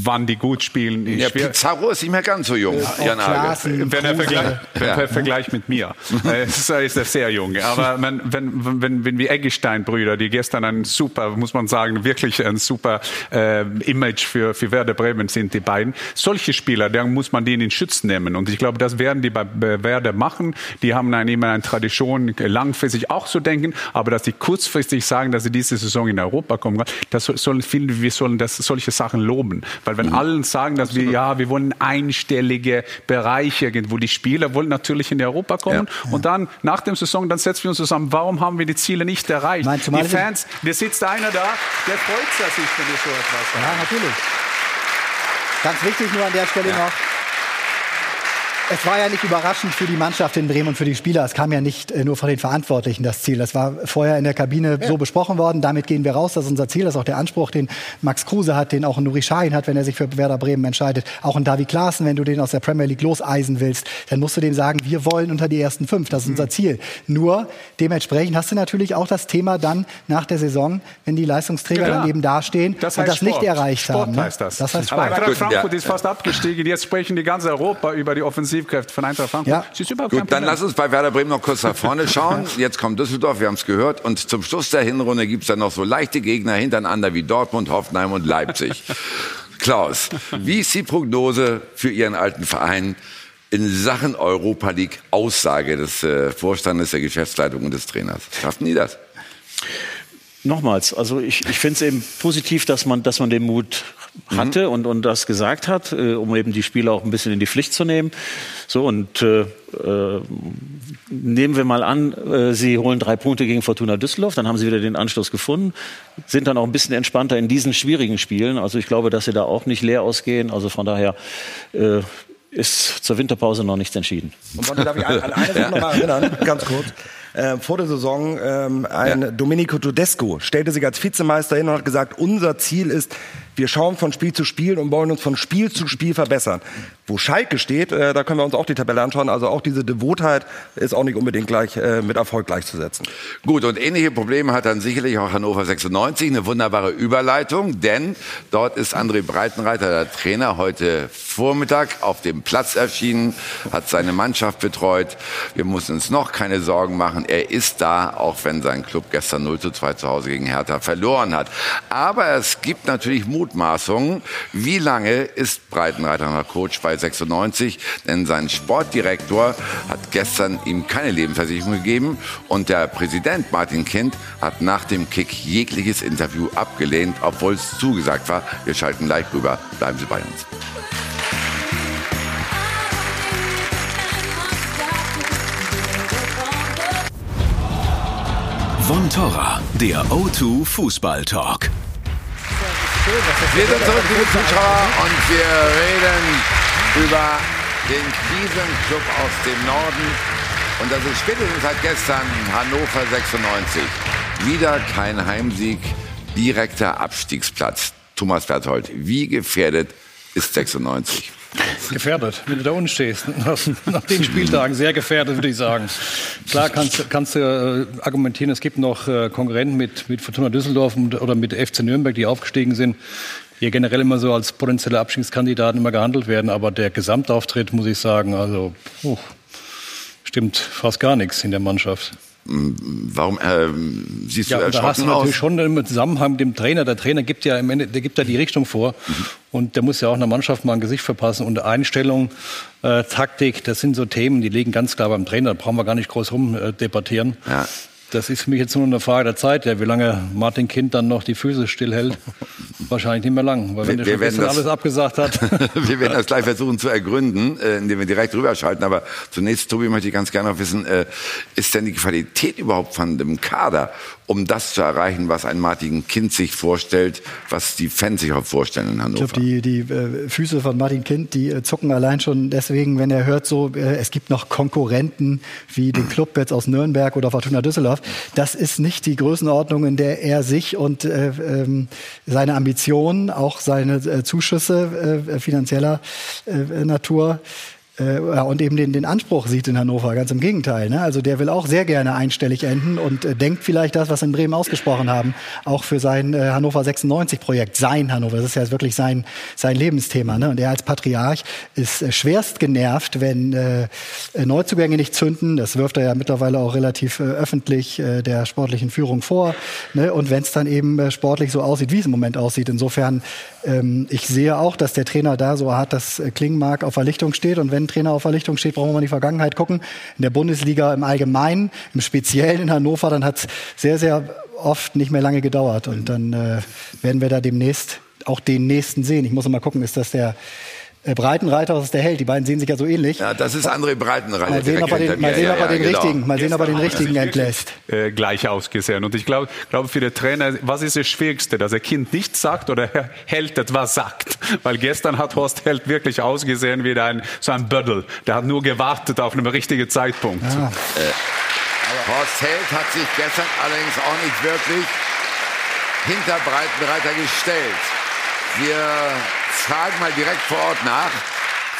[SPEAKER 7] wann die gut spielen.
[SPEAKER 2] Ja, Pizarro ist nicht mehr ganz so jung,
[SPEAKER 7] ja, Jan Wenn er vergleicht, ja. Vergleich mit mir, äh, ist er sehr jung. Aber man, wenn, wenn, wenn wir Eggestein-Brüder, die gestern ein super, muss man sagen, wirklich ein super äh, Image für, für Werder Bremen sind, die beiden, solche Spieler, dann muss man denen in Schutz nehmen. Und ich glaube, das werden die bei Werder machen. Die haben dann immer eine Tradition, lang langfristig auch so denken, aber dass sie kurzfristig sagen, dass sie diese Saison in Europa kommen, das sollen viele, wir sollen das, solche Sachen loben. Weil wenn mhm. allen sagen, dass Absolut. wir, ja, wir wollen einstellige Bereiche, wo die Spieler wollen natürlich in Europa kommen ja. und dann nach dem Saison, dann setzen wir uns zusammen, warum haben wir die Ziele nicht erreicht? Nein, die Fans, wir sitzt einer da, der freut sich, wenn wir so etwas
[SPEAKER 6] sagen. Ja, natürlich. Ganz wichtig nur an der Stelle ja. noch, es war ja nicht überraschend für die Mannschaft in Bremen und für die Spieler. Es kam ja nicht äh, nur von den Verantwortlichen das Ziel. Das war vorher in der Kabine ja. so besprochen worden. Damit gehen wir raus. Das ist unser Ziel. Das ist auch der Anspruch, den Max Kruse hat, den auch ein Nuri Sahin hat, wenn er sich für Werder Bremen entscheidet. Auch ein David Klaassen, wenn du den aus der Premier League loseisen willst, dann musst du dem sagen, wir wollen unter die ersten fünf. Das ist unser mhm. Ziel. Nur dementsprechend hast du natürlich auch das Thema dann nach der Saison, wenn die Leistungsträger ja, dann eben dastehen
[SPEAKER 7] das
[SPEAKER 6] und das
[SPEAKER 7] Sport.
[SPEAKER 6] nicht erreicht
[SPEAKER 7] Sport
[SPEAKER 6] haben. Ne?
[SPEAKER 7] Heißt das. das heißt Sport. Aber Eintracht Frankfurt ja. ist fast abgestiegen. Jetzt sprechen die ganze Europa über die Offensive Offensivkräfte von Eintracht Frankfurt. Ja.
[SPEAKER 2] Sie ist überhaupt Gut, dann lass uns bei Werder Bremen noch kurz nach vorne schauen. Jetzt kommt Düsseldorf, wir haben es gehört. Und zum Schluss der Hinrunde gibt es dann noch so leichte Gegner hintereinander wie Dortmund, Hoffenheim und Leipzig. Klaus, wie ist die Prognose für Ihren alten Verein in Sachen Europa League Aussage des äh, Vorstandes, der Geschäftsleitung und des Trainers? Schaffen die das?
[SPEAKER 3] Nochmals, also ich, ich finde es eben positiv, dass man, dass man den Mut hatte mhm. und, und das gesagt hat, äh, um eben die Spieler auch ein bisschen in die Pflicht zu nehmen. So und äh, äh nehmen wir mal an, äh, Sie holen drei Punkte gegen Fortuna Düsseldorf, dann haben Sie wieder den Anschluss gefunden, sind dann auch ein bisschen entspannter in diesen schwierigen Spielen. Also ich glaube, dass Sie da auch nicht leer ausgehen. Also von daher äh, ist zur Winterpause noch nichts entschieden.
[SPEAKER 8] Und Bonte, darf ich an, an eine Sache noch mal erinnern, ganz kurz. Äh, vor der Saison ähm, ein ja. Domenico Tedesco stellte sich als Vizemeister hin und hat gesagt, unser Ziel ist, wir schauen von Spiel zu Spiel und wollen uns von Spiel zu Spiel verbessern. Wo Schalke steht, äh, da können wir uns auch die Tabelle anschauen. Also auch diese Devotheit ist auch nicht unbedingt gleich äh, mit Erfolg gleichzusetzen.
[SPEAKER 2] Gut, und ähnliche Probleme hat dann sicherlich auch Hannover 96. Eine wunderbare Überleitung, denn dort ist André Breitenreiter, der Trainer, heute Vormittag auf dem Platz erschienen, hat seine Mannschaft betreut. Wir müssen uns noch keine Sorgen machen. Er ist da, auch wenn sein Club gestern 0 zu 2 zu Hause gegen Hertha verloren hat. Aber es gibt natürlich Mut Mutmaßungen, wie lange ist Breitenreiter noch Coach bei 96? Denn sein Sportdirektor hat gestern ihm keine Lebensversicherung gegeben und der Präsident Martin Kind hat nach dem Kick jegliches Interview abgelehnt, obwohl es zugesagt war. Wir schalten gleich rüber. Bleiben Sie bei uns.
[SPEAKER 1] Von Torra, der O2 Fußball Talk.
[SPEAKER 2] Wir sind zurück, liebe Zuschauer, und wir reden über den Krisenclub aus dem Norden. Und das ist spätestens seit gestern Hannover 96. Wieder kein Heimsieg, direkter Abstiegsplatz. Thomas Berthold, wie gefährdet ist 96?
[SPEAKER 4] Gefährdet, wenn du da unten stehst. Nach den Spieltagen sehr gefährdet, würde ich sagen. Klar kannst, kannst du äh, argumentieren, es gibt noch äh, Konkurrenten mit, mit Fortuna Düsseldorf oder mit FC Nürnberg, die aufgestiegen sind, die generell immer so als potenzielle Abstiegskandidaten immer gehandelt werden. Aber der Gesamtauftritt, muss ich sagen, also uh, stimmt fast gar nichts in der Mannschaft.
[SPEAKER 2] Warum äh, siehst du ja, erschrocken
[SPEAKER 4] da hast du natürlich schon im Zusammenhang mit dem Trainer. Der Trainer gibt ja im Ende, der gibt ja die Richtung vor mhm. und der muss ja auch einer Mannschaft mal ein Gesicht verpassen und Einstellung, äh, Taktik. Das sind so Themen, die liegen ganz klar beim Trainer. Da brauchen wir gar nicht groß rum äh, debattieren. Ja. Das ist für mich jetzt nur eine Frage der Zeit, ja, wie lange Martin Kind dann noch die Füße stillhält. Wahrscheinlich nicht mehr lang, weil wenn er schon gestern das, alles abgesagt hat.
[SPEAKER 2] wir werden das gleich versuchen zu ergründen, äh, indem wir direkt rüberschalten. Aber zunächst, Tobi, möchte ich ganz gerne noch wissen, äh, ist denn die Qualität überhaupt von dem Kader, um das zu erreichen, was ein Martin Kind sich vorstellt, was die Fans sich auch vorstellen in Hannover?
[SPEAKER 6] Ich glaube, die, die äh, Füße von Martin Kind, die äh, zucken allein schon deswegen, wenn er hört, so, äh, es gibt noch Konkurrenten wie den Club jetzt aus Nürnberg oder Fortuna Düsseldorf. Das ist nicht die Größenordnung, in der er sich und äh, ähm, seine Ambitionen, auch seine äh, Zuschüsse äh, finanzieller Natur äh, und eben den, den Anspruch sieht in Hannover. Ganz im Gegenteil. Ne? Also der will auch sehr gerne einstellig enden und äh, denkt vielleicht das, was in Bremen ausgesprochen haben, auch für sein äh, Hannover 96-Projekt. Sein Hannover, das ist ja wirklich sein, sein Lebensthema. Ne? Und er als Patriarch ist äh, schwerst genervt, wenn äh, Neuzugänge nicht zünden. Das wirft er ja mittlerweile auch relativ äh, öffentlich äh, der sportlichen Führung vor. Ne? Und wenn es dann eben äh, sportlich so aussieht, wie es im Moment aussieht. Insofern, ähm, ich sehe auch, dass der Trainer da so hart das äh, Klingmark auf Verlichtung steht. Und wenn Trainer auf Verlichtung steht, brauchen wir mal in die Vergangenheit gucken. In der Bundesliga im Allgemeinen, im Speziellen in Hannover, dann hat es sehr, sehr oft nicht mehr lange gedauert. Und dann äh, werden wir da demnächst auch den nächsten sehen. Ich muss mal gucken, ist das der Breitenreiter, das ist der Held. Die beiden sehen sich ja so ähnlich.
[SPEAKER 2] Ja, das ist André Breitenreiter.
[SPEAKER 6] Mal sehen, ob er den, mal sehen, ob er den genau. richtigen, mal sehen, ob er den richtigen entlässt.
[SPEAKER 7] Äh, gleich ausgesehen. Und ich glaube, glaube für den Trainer, was ist das Schwierigste, dass er Kind nichts sagt oder Held etwas sagt? Weil gestern hat Horst Held wirklich ausgesehen wie ein, so ein Böddel. Der hat nur gewartet auf einen richtigen Zeitpunkt. Ja.
[SPEAKER 2] Äh, Horst Held hat sich gestern allerdings auch nicht wirklich hinter Breitenreiter gestellt. Wir fragen mal direkt vor Ort nach,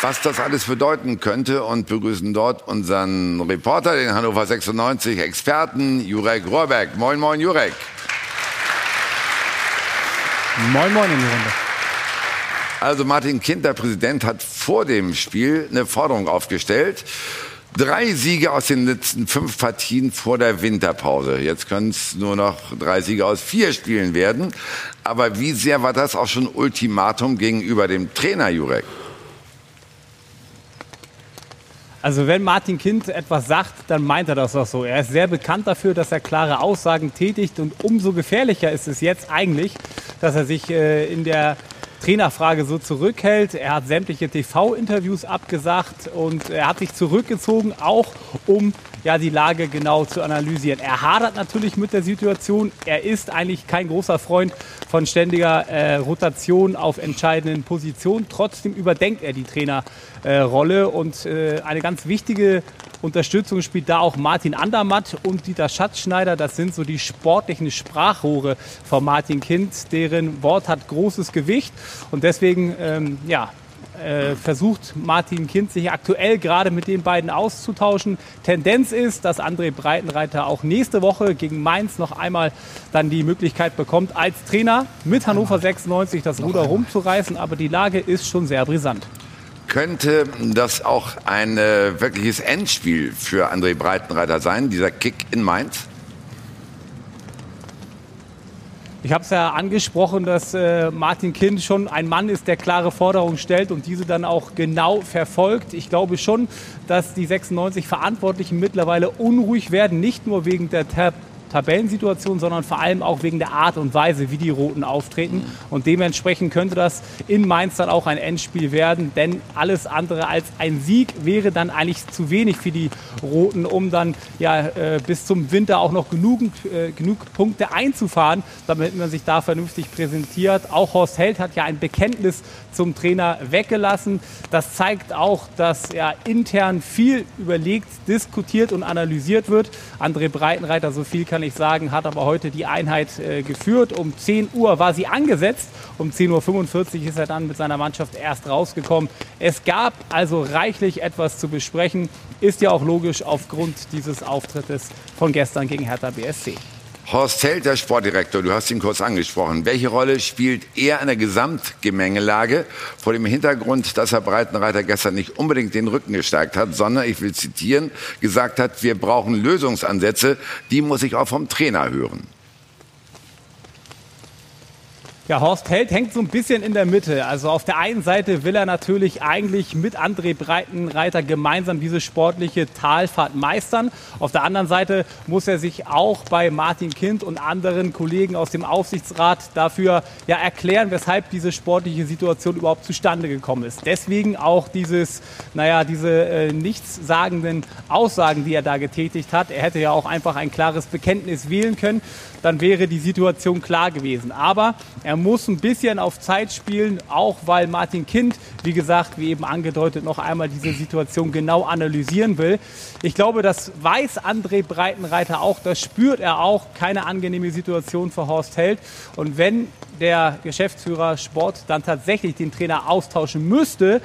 [SPEAKER 2] was das alles bedeuten könnte und begrüßen dort unseren Reporter, den Hannover 96 Experten, Jurek Rohrbeck. Moin, moin, Jurek.
[SPEAKER 12] Moin, moin in die Runde.
[SPEAKER 2] Also Martin Kind, der Präsident, hat vor dem Spiel eine Forderung aufgestellt. Drei Siege aus den letzten fünf Partien vor der Winterpause. Jetzt können es nur noch drei Siege aus vier Spielen werden. Aber wie sehr war das auch schon Ultimatum gegenüber dem Trainer Jurek?
[SPEAKER 12] Also wenn Martin Kind etwas sagt, dann meint er das auch so. Er ist sehr bekannt dafür, dass er klare Aussagen tätigt und umso gefährlicher ist es jetzt eigentlich, dass er sich äh, in der Trainerfrage so zurückhält. Er hat sämtliche TV-Interviews abgesagt und er hat sich zurückgezogen, auch um ja, die Lage genau zu analysieren. Er hadert natürlich mit der Situation. Er ist eigentlich kein großer Freund von ständiger äh, Rotation auf entscheidenden Positionen. Trotzdem überdenkt er die Trainerrolle äh, und äh, eine ganz wichtige Unterstützung spielt da auch Martin Andermatt und Dieter Schatzschneider. Das sind so die sportlichen Sprachrohre von Martin Kind. Deren Wort hat großes Gewicht und deswegen ähm, ja, äh, versucht Martin Kind sich aktuell gerade mit den beiden auszutauschen. Tendenz ist, dass André Breitenreiter auch nächste Woche gegen Mainz noch einmal dann die Möglichkeit bekommt, als Trainer mit Hannover 96 das Ruder rumzureißen. Aber die Lage ist schon sehr brisant.
[SPEAKER 2] Könnte das auch ein äh, wirkliches Endspiel für André Breitenreiter sein, dieser Kick in Mainz?
[SPEAKER 12] Ich habe es ja angesprochen, dass äh, Martin Kind schon ein Mann ist, der klare Forderungen stellt und diese dann auch genau verfolgt. Ich glaube schon, dass die 96 Verantwortlichen mittlerweile unruhig werden, nicht nur wegen der Tab Tabellensituation, sondern vor allem auch wegen der Art und Weise, wie die Roten auftreten. Und dementsprechend könnte das in Mainz dann auch ein Endspiel werden, denn alles andere als ein Sieg wäre dann eigentlich zu wenig für die Roten, um dann ja äh, bis zum Winter auch noch genug, äh, genug Punkte einzufahren, damit man sich da vernünftig präsentiert. Auch Horst Held hat ja ein Bekenntnis zum Trainer weggelassen. Das zeigt auch, dass ja intern viel überlegt, diskutiert und analysiert wird. André Breitenreiter, so viel kann ich sagen, hat aber heute die Einheit äh, geführt. Um 10 Uhr war sie angesetzt. Um 10.45 Uhr ist er dann mit seiner Mannschaft erst rausgekommen. Es gab also reichlich etwas zu besprechen. Ist ja auch logisch aufgrund dieses Auftrittes von gestern gegen Hertha BSC.
[SPEAKER 2] Horst Held, der Sportdirektor, du hast ihn kurz angesprochen. Welche Rolle spielt er in der Gesamtgemengelage vor dem Hintergrund, dass Herr Breitenreiter gestern nicht unbedingt den Rücken gestärkt hat, sondern, ich will zitieren, gesagt hat, wir brauchen Lösungsansätze, die muss ich auch vom Trainer hören.
[SPEAKER 12] Ja, Horst Held hängt so ein bisschen in der Mitte. Also auf der einen Seite will er natürlich eigentlich mit André Breitenreiter gemeinsam diese sportliche Talfahrt meistern. Auf der anderen Seite muss er sich auch bei Martin Kind und anderen Kollegen aus dem Aufsichtsrat dafür ja erklären, weshalb diese sportliche Situation überhaupt zustande gekommen ist. Deswegen auch dieses, naja, diese äh, nichtssagenden Aussagen, die er da getätigt hat. Er hätte ja auch einfach ein klares Bekenntnis wählen können dann wäre die Situation klar gewesen. Aber er muss ein bisschen auf Zeit spielen, auch weil Martin Kind, wie gesagt, wie eben angedeutet, noch einmal diese Situation genau analysieren will. Ich glaube, das weiß André Breitenreiter auch, das spürt er auch. Keine angenehme Situation für Horst Held. Und wenn der Geschäftsführer Sport dann tatsächlich den Trainer austauschen müsste,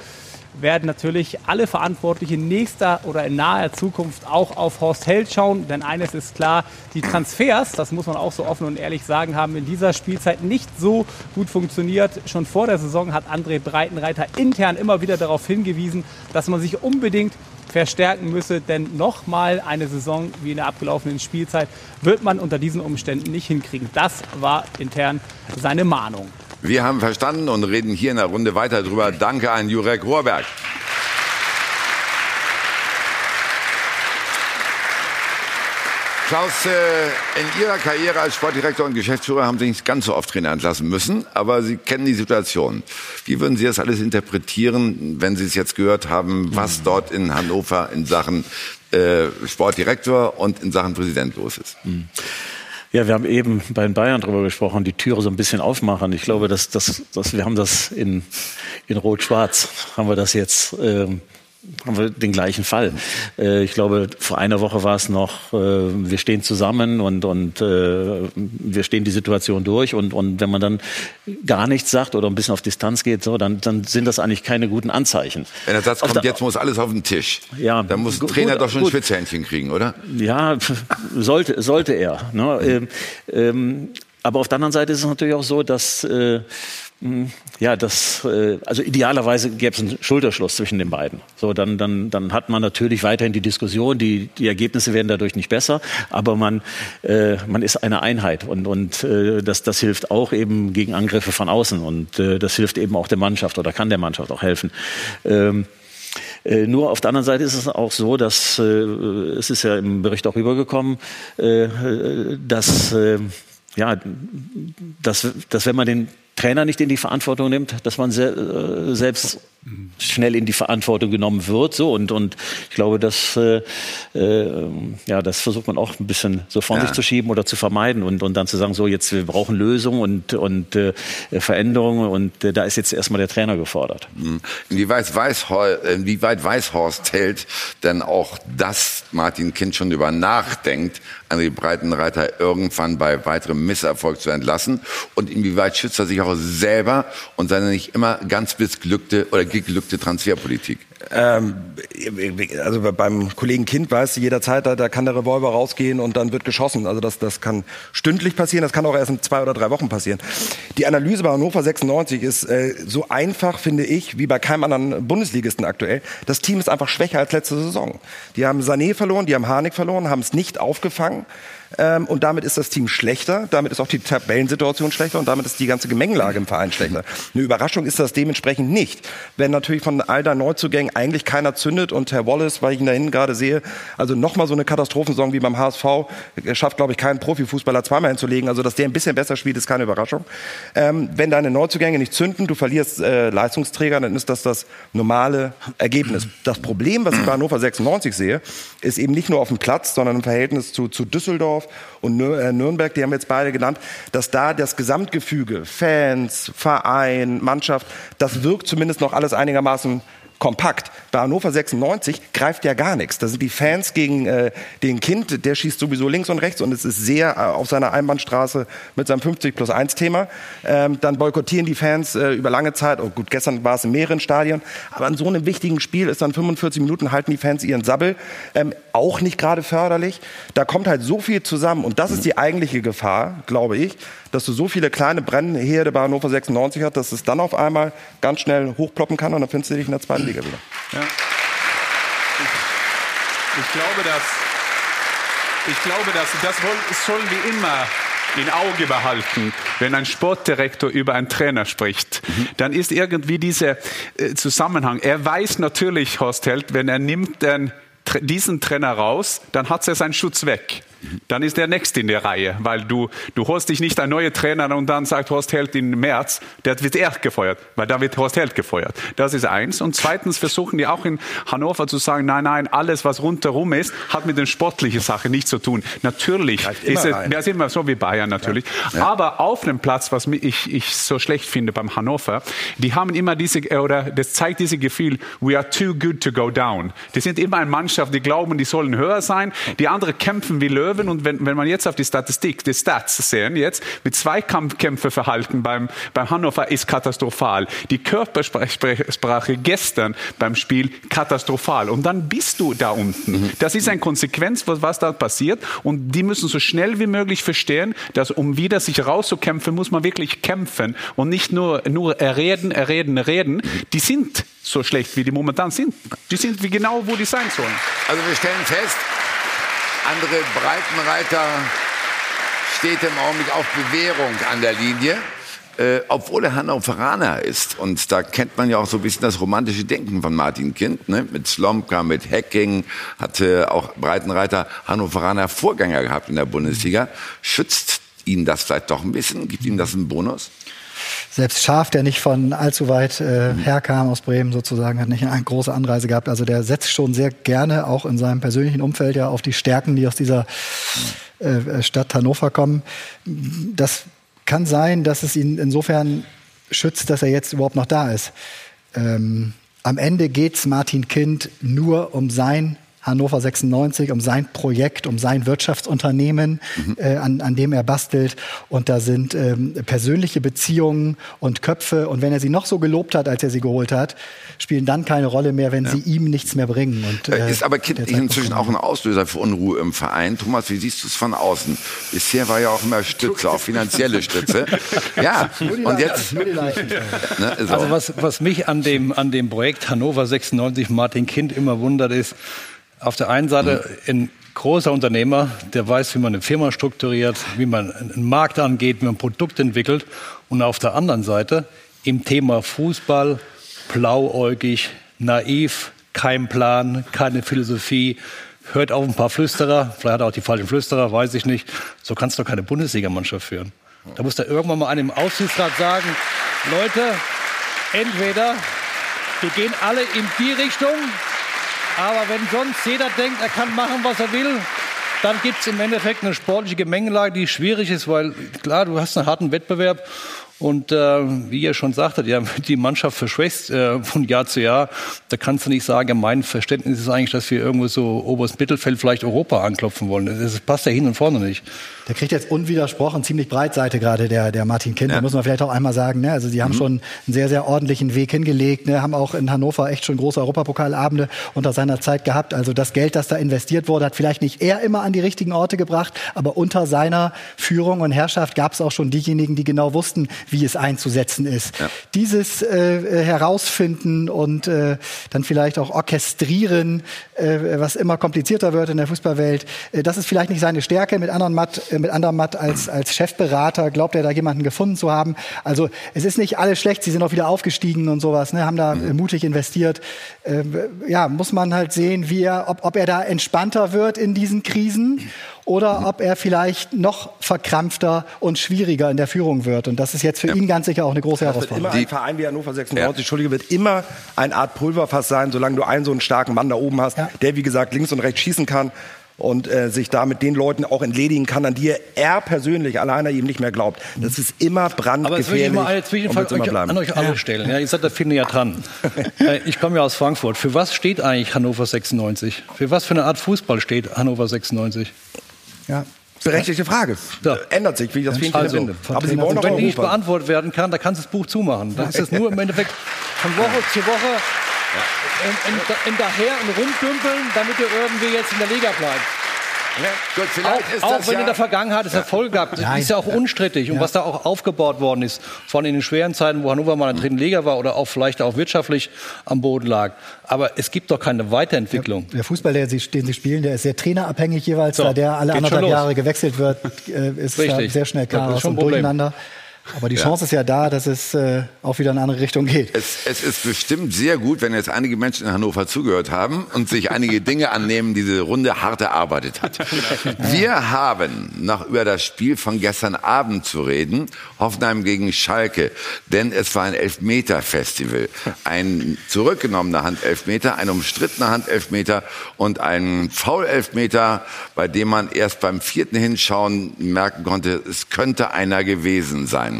[SPEAKER 12] werden natürlich alle Verantwortlichen in nächster oder in naher Zukunft auch auf Horst Held schauen. Denn eines ist klar, die Transfers, das muss man auch so offen und ehrlich sagen, haben in dieser Spielzeit nicht so gut funktioniert. Schon vor der Saison hat André Breitenreiter intern immer wieder darauf hingewiesen, dass man sich unbedingt verstärken müsse, denn nochmal eine Saison wie in der abgelaufenen Spielzeit wird man unter diesen Umständen nicht hinkriegen. Das war intern seine Mahnung.
[SPEAKER 2] Wir haben verstanden und reden hier in der Runde weiter drüber. Danke an Jurek Rohrberg. Klaus, äh, in Ihrer Karriere als Sportdirektor und Geschäftsführer haben Sie nicht ganz so oft Trainer entlassen müssen, aber Sie kennen die Situation. Wie würden Sie das alles interpretieren, wenn Sie es jetzt gehört haben, was dort in Hannover in Sachen äh, Sportdirektor und in Sachen Präsident los ist?
[SPEAKER 3] Mhm. Ja, wir haben eben bei den Bayern darüber gesprochen, die Türe so ein bisschen aufmachen. Ich glaube, dass, dass, dass wir haben das in, in Rot-Schwarz, haben wir das jetzt ähm, haben wir den gleichen Fall. Äh, ich glaube, vor einer Woche war es noch, äh, wir stehen zusammen und, und äh, wir stehen die Situation durch. Und, und wenn man dann gar nichts sagt oder ein bisschen auf Distanz geht, so, dann, dann sind das eigentlich keine guten Anzeichen.
[SPEAKER 2] Wenn der Satz kommt, der, jetzt muss alles auf den Tisch, ja, dann muss ein Trainer gut, doch schon ein Schwitzhändchen kriegen, oder?
[SPEAKER 3] Ja, sollte, sollte er. Ne? Ähm, ähm, aber auf der anderen Seite ist es natürlich auch so, dass äh, ja, das, äh, also idealerweise gäbe es einen Schulterschluss zwischen den beiden. So, dann, dann, dann hat man natürlich weiterhin die Diskussion, die, die Ergebnisse werden dadurch nicht besser, aber man, äh, man ist eine Einheit und, und äh, das, das hilft auch eben gegen Angriffe von außen und äh, das hilft eben auch der Mannschaft oder kann der Mannschaft auch helfen. Ähm, äh, nur auf der anderen Seite ist es auch so, dass äh, es ist ja im Bericht auch rübergekommen, äh, dass äh, ja, dass, dass wenn man den Trainer nicht in die Verantwortung nimmt, dass man se äh, selbst schnell in die Verantwortung genommen wird. So und und ich glaube, dass äh, äh, ja das versucht man auch ein bisschen so von
[SPEAKER 2] Ja.
[SPEAKER 3] sich zu schieben oder zu vermeiden und und dann zu sagen, so jetzt wir brauchen Lösungen und und äh, Veränderungen und äh, da ist jetzt erstmal der Trainer gefordert.
[SPEAKER 2] Mhm. Inwieweit weiß, inwieweit weiß Horst Held denn auch, dass Martin Kind schon über nachdenkt, André Breitenreiter irgendwann bei weiterem Misserfolg zu entlassen? Und inwieweit schützt er sich auch selber und seine nicht immer ganz missglückte oder geglückte Transferpolitik?
[SPEAKER 8] Ähm, also beim Kollegen Kind weißt du jederzeit, da, da kann der Revolver rausgehen und dann wird geschossen. Also das, das kann stündlich passieren, das kann auch erst in zwei oder drei Wochen passieren. Die Analyse bei Hannover 96 ist äh, so einfach, finde ich, wie bei keinem anderen Bundesligisten aktuell. Das Team ist einfach schwächer als letzte Saison. Die haben Sané verloren, die haben Harnik verloren, haben es nicht aufgefangen. Ähm, und damit ist das Team schlechter, damit ist auch die Tabellensituation schlechter und damit ist die ganze Gemengelage im Verein schlechter. Eine Überraschung ist das dementsprechend nicht. Wenn natürlich von all deinen Neuzugängen eigentlich keiner zündet und Herr Wallace, weil ich ihn da hinten gerade sehe, also nochmal so eine Katastrophensaison wie beim HSV, äh, schafft, glaube ich, keinen Profifußballer zweimal hinzulegen. Also, dass der ein bisschen besser spielt, ist keine Überraschung. Ähm, wenn deine Neuzugänge nicht zünden, du verlierst äh, Leistungsträger, dann ist das das normale Ergebnis. Das Problem, was ich bei Hannover 96 sehe, ist eben nicht nur auf dem Platz, sondern im Verhältnis zu, zu Düsseldorf und Nür äh, Nürnberg, die haben jetzt beide genannt, dass da das Gesamtgefüge, Fans, Verein, Mannschaft, das wirkt zumindest noch alles einigermaßen kompakt. Bei Hannover 96 greift ja gar nichts. Da sind die Fans gegen äh, den Kind, der schießt sowieso links und rechts und es ist sehr äh, auf seiner Einbahnstraße mit seinem 50 plus 1 Thema. Ähm, dann boykottieren die Fans äh, über lange Zeit. Oh gut, gestern war es in mehreren Stadien. Aber an so einem wichtigen Spiel ist dann 45 Minuten halten die Fans ihren Sabbel. Ähm, auch nicht gerade förderlich. Da kommt halt so viel zusammen und das ist die eigentliche Gefahr, glaube ich, dass du so viele kleine Brennherde bei Hannover 96 hast, dass es dann auf einmal ganz schnell hochploppen kann und dann findest du dich in der zweiten Liga wieder.
[SPEAKER 7] Ja. Ich, ich glaube, dass ich glaube, dass das sollen wir immer im Auge behalten, wenn ein Sportdirektor über einen Trainer spricht, dann ist irgendwie dieser äh, Zusammenhang. Er weiß natürlich, Horst Held, wenn er nimmt den, diesen Trainer raus, dann hat er seinen Schutz weg. Dann ist der Nächste in der Reihe, weil du, du holst dich nicht einen neuen Trainer und dann sagt Horst Held im März, der wird er gefeuert, weil da wird Horst Held gefeuert. Das ist eins. Und zweitens versuchen die auch in Hannover zu sagen, nein, nein, alles, was rundherum ist, hat mit den sportlichen Sachen nichts zu tun. Natürlich ist es, das ist immer so wie Bayern natürlich. Aber auf dem Platz, was ich, ich so schlecht finde beim Hannover, die haben immer diese, äh, oder das zeigt dieses Gefühl, we are too good to go down. Die sind immer eine Mannschaft, die glauben, die sollen höher sein. Die anderen kämpfen wie Löwen. Und wenn, wenn man jetzt auf die Statistik, die Stats sehen, jetzt mit Zweikampfkämpferverhalten beim, beim Hannover ist katastrophal. Die Körpersprache gestern beim Spiel katastrophal. Und dann bist du da unten. Das ist eine Konsequenz, was, was da passiert. Und die müssen so schnell wie möglich verstehen, dass um wieder sich rauszukämpfen, muss man wirklich kämpfen und nicht nur, nur reden, reden, reden. Die sind so schlecht, wie die momentan sind. Die sind wie genau, wo die sein sollen.
[SPEAKER 2] Also wir stellen fest, André Breitenreiter steht im Augenblick auf Bewährung an der Linie. Äh, obwohl er Hannoveraner ist. Und da kennt man ja auch so ein bisschen das romantische Denken von Martin Kind. Ne? Mit Slomka, mit Hacking hatte auch Breitenreiter Hannoveraner Vorgänger gehabt in der Bundesliga. Schützt ihn das vielleicht doch ein bisschen? Gibt ihm das einen Bonus?
[SPEAKER 6] Selbst Schaf, der nicht von allzu weit äh, herkam aus Bremen sozusagen, hat nicht eine große Anreise gehabt. Also der setzt schon sehr gerne auch in seinem persönlichen Umfeld ja auf die Stärken, die aus dieser äh, Stadt Hannover kommen. Das kann sein, dass es ihn insofern schützt, dass er jetzt überhaupt noch da ist. Ähm, am Ende geht's Martin Kind nur um sein Hannover 96, um sein Projekt, um sein Wirtschaftsunternehmen, äh, an, an dem er bastelt. Und da sind ähm, persönliche Beziehungen und Köpfe. Und wenn er sie noch so gelobt hat, als er sie geholt hat, spielen dann keine Rolle mehr, wenn sie ihm nichts mehr bringen. Und,
[SPEAKER 2] Äh,
[SPEAKER 6] äh,
[SPEAKER 2] Ist aber Kind inzwischen auch ein Auslöser für Unruhe im Verein? Thomas, wie siehst du es von außen? Bisher war ja auch immer Stütze, auch finanzielle Stütze. Ja, und jetzt. Ne, so.
[SPEAKER 4] Also was, was mich an dem, an dem Projekt Hannover 96 Martin Kind immer wundert, ist, auf der einen Seite ein großer Unternehmer, der weiß, wie man eine Firma strukturiert, wie man einen Markt angeht, wie man ein Produkt entwickelt. Und auf der anderen Seite im Thema Fußball blauäugig, naiv, kein Plan, keine Philosophie, hört auf ein paar Flüsterer, vielleicht hat er auch die falschen Flüsterer, weiß ich nicht. So kannst du keine Bundesligamannschaft führen. Da muss da irgendwann mal einem Aufsichtsrat sagen, Leute, entweder wir gehen alle in die Richtung, aber wenn sonst jeder denkt, er kann machen, was er will, dann gibt es im Endeffekt eine sportliche Gemengelage, die schwierig ist, weil klar, du hast einen harten Wettbewerb und äh, wie ihr schon sagtet, ja, die Mannschaft verschwächst äh, von Jahr zu Jahr. Da kannst du nicht sagen, ja, mein Verständnis ist eigentlich, dass wir irgendwo so oberes Mittelfeld vielleicht Europa anklopfen wollen. Das passt ja hin und vorne nicht.
[SPEAKER 6] Der kriegt jetzt unwidersprochen ziemlich Breitseite gerade, der, der Martin Kind. Ja. Da muss man vielleicht auch einmal sagen. Ne? Also sie haben mhm. schon einen sehr, sehr ordentlichen Weg hingelegt. Ne? Haben auch in Hannover echt schon große Europapokalabende unter seiner Zeit gehabt. Also das Geld, das da investiert wurde, hat vielleicht nicht er immer an die richtigen Orte gebracht, aber unter seiner Führung und Herrschaft gab es auch schon diejenigen, die genau wussten, wie es einzusetzen ist. Ja. Dieses äh, herausfinden und äh, dann vielleicht auch orchestrieren, äh, was immer komplizierter wird in der Fußballwelt, äh, das ist vielleicht nicht seine Stärke. Mit anderen Matt äh, mit Andermatt als, als Chefberater, glaubt er da jemanden gefunden zu haben. Also es ist nicht alles schlecht, sie sind auch wieder aufgestiegen und sowas, ne, haben da mhm. mutig investiert. Äh, ja, muss man halt sehen, wie er, ob, ob er da entspannter wird in diesen Krisen oder mhm. ob er vielleicht noch verkrampfter und schwieriger in der Führung wird. Und das ist jetzt für ja. ihn ganz sicher auch eine große Herausforderung.
[SPEAKER 8] Immer ein Verein wie Hannover 96, ja. Entschuldige, wird immer eine Art Pulverfass sein, solange du einen so einen starken Mann da oben hast, ja. der wie gesagt links und rechts schießen kann und äh, sich da mit den Leuten auch entledigen kann, an die er persönlich alleine ihm nicht mehr glaubt. Das ist immer brandgefährlich. Aber jetzt will ich mal
[SPEAKER 4] eine Zwischenfrage euch, an euch alle stellen. Ja, ihr seid da finde ja dran. Äh, ich komme ja aus Frankfurt. Für was steht eigentlich Hannover 96? Für was für eine Art Fußball steht Hannover 96?
[SPEAKER 8] Ja, Berechtigte Frage. Ja. Ändert sich, wie ich das für also, finde.
[SPEAKER 4] Aber Sie wollen Wenn die nicht beantwortet werden kann, dann kannst du das Buch zumachen. Dann ist es nur im Endeffekt von Woche zu Woche in, in, in daher und rumdümpeln, damit ihr irgendwie jetzt in der Liga bleibt. Ja, gut, auch, auch wenn ja in der Vergangenheit es Erfolg gab, das ist ja auch unstrittig. Und was da auch aufgebaut worden ist, von in den schweren Zeiten, wo Hannover mal in der dritten Liga war oder auch vielleicht auch wirtschaftlich am Boden lag. Aber es gibt doch keine Weiterentwicklung.
[SPEAKER 6] Der, Fußball, den Sie, den Sie spielen, der ist sehr trainerabhängig jeweils, so, da der alle anderthalb Jahre gewechselt wird, äh, ist Richtig. sehr schnell Chaos und Durcheinander. Aber die Chance ja. ist ja da, dass es äh, auch wieder in eine andere Richtung geht.
[SPEAKER 2] Es, es, ist bestimmt sehr gut, wenn jetzt einige Menschen in Hannover zugehört haben und sich einige Dinge annehmen, die diese Runde hart erarbeitet hat. Wir haben noch über das Spiel von gestern Abend zu reden, Hoffenheim gegen Schalke, denn es war ein Elfmeter-Festival. Ein zurückgenommener Handelfmeter, ein umstrittener Handelfmeter und ein Foul-Elfmeter, bei dem man erst beim vierten Hinschauen merken konnte, es könnte einer gewesen sein.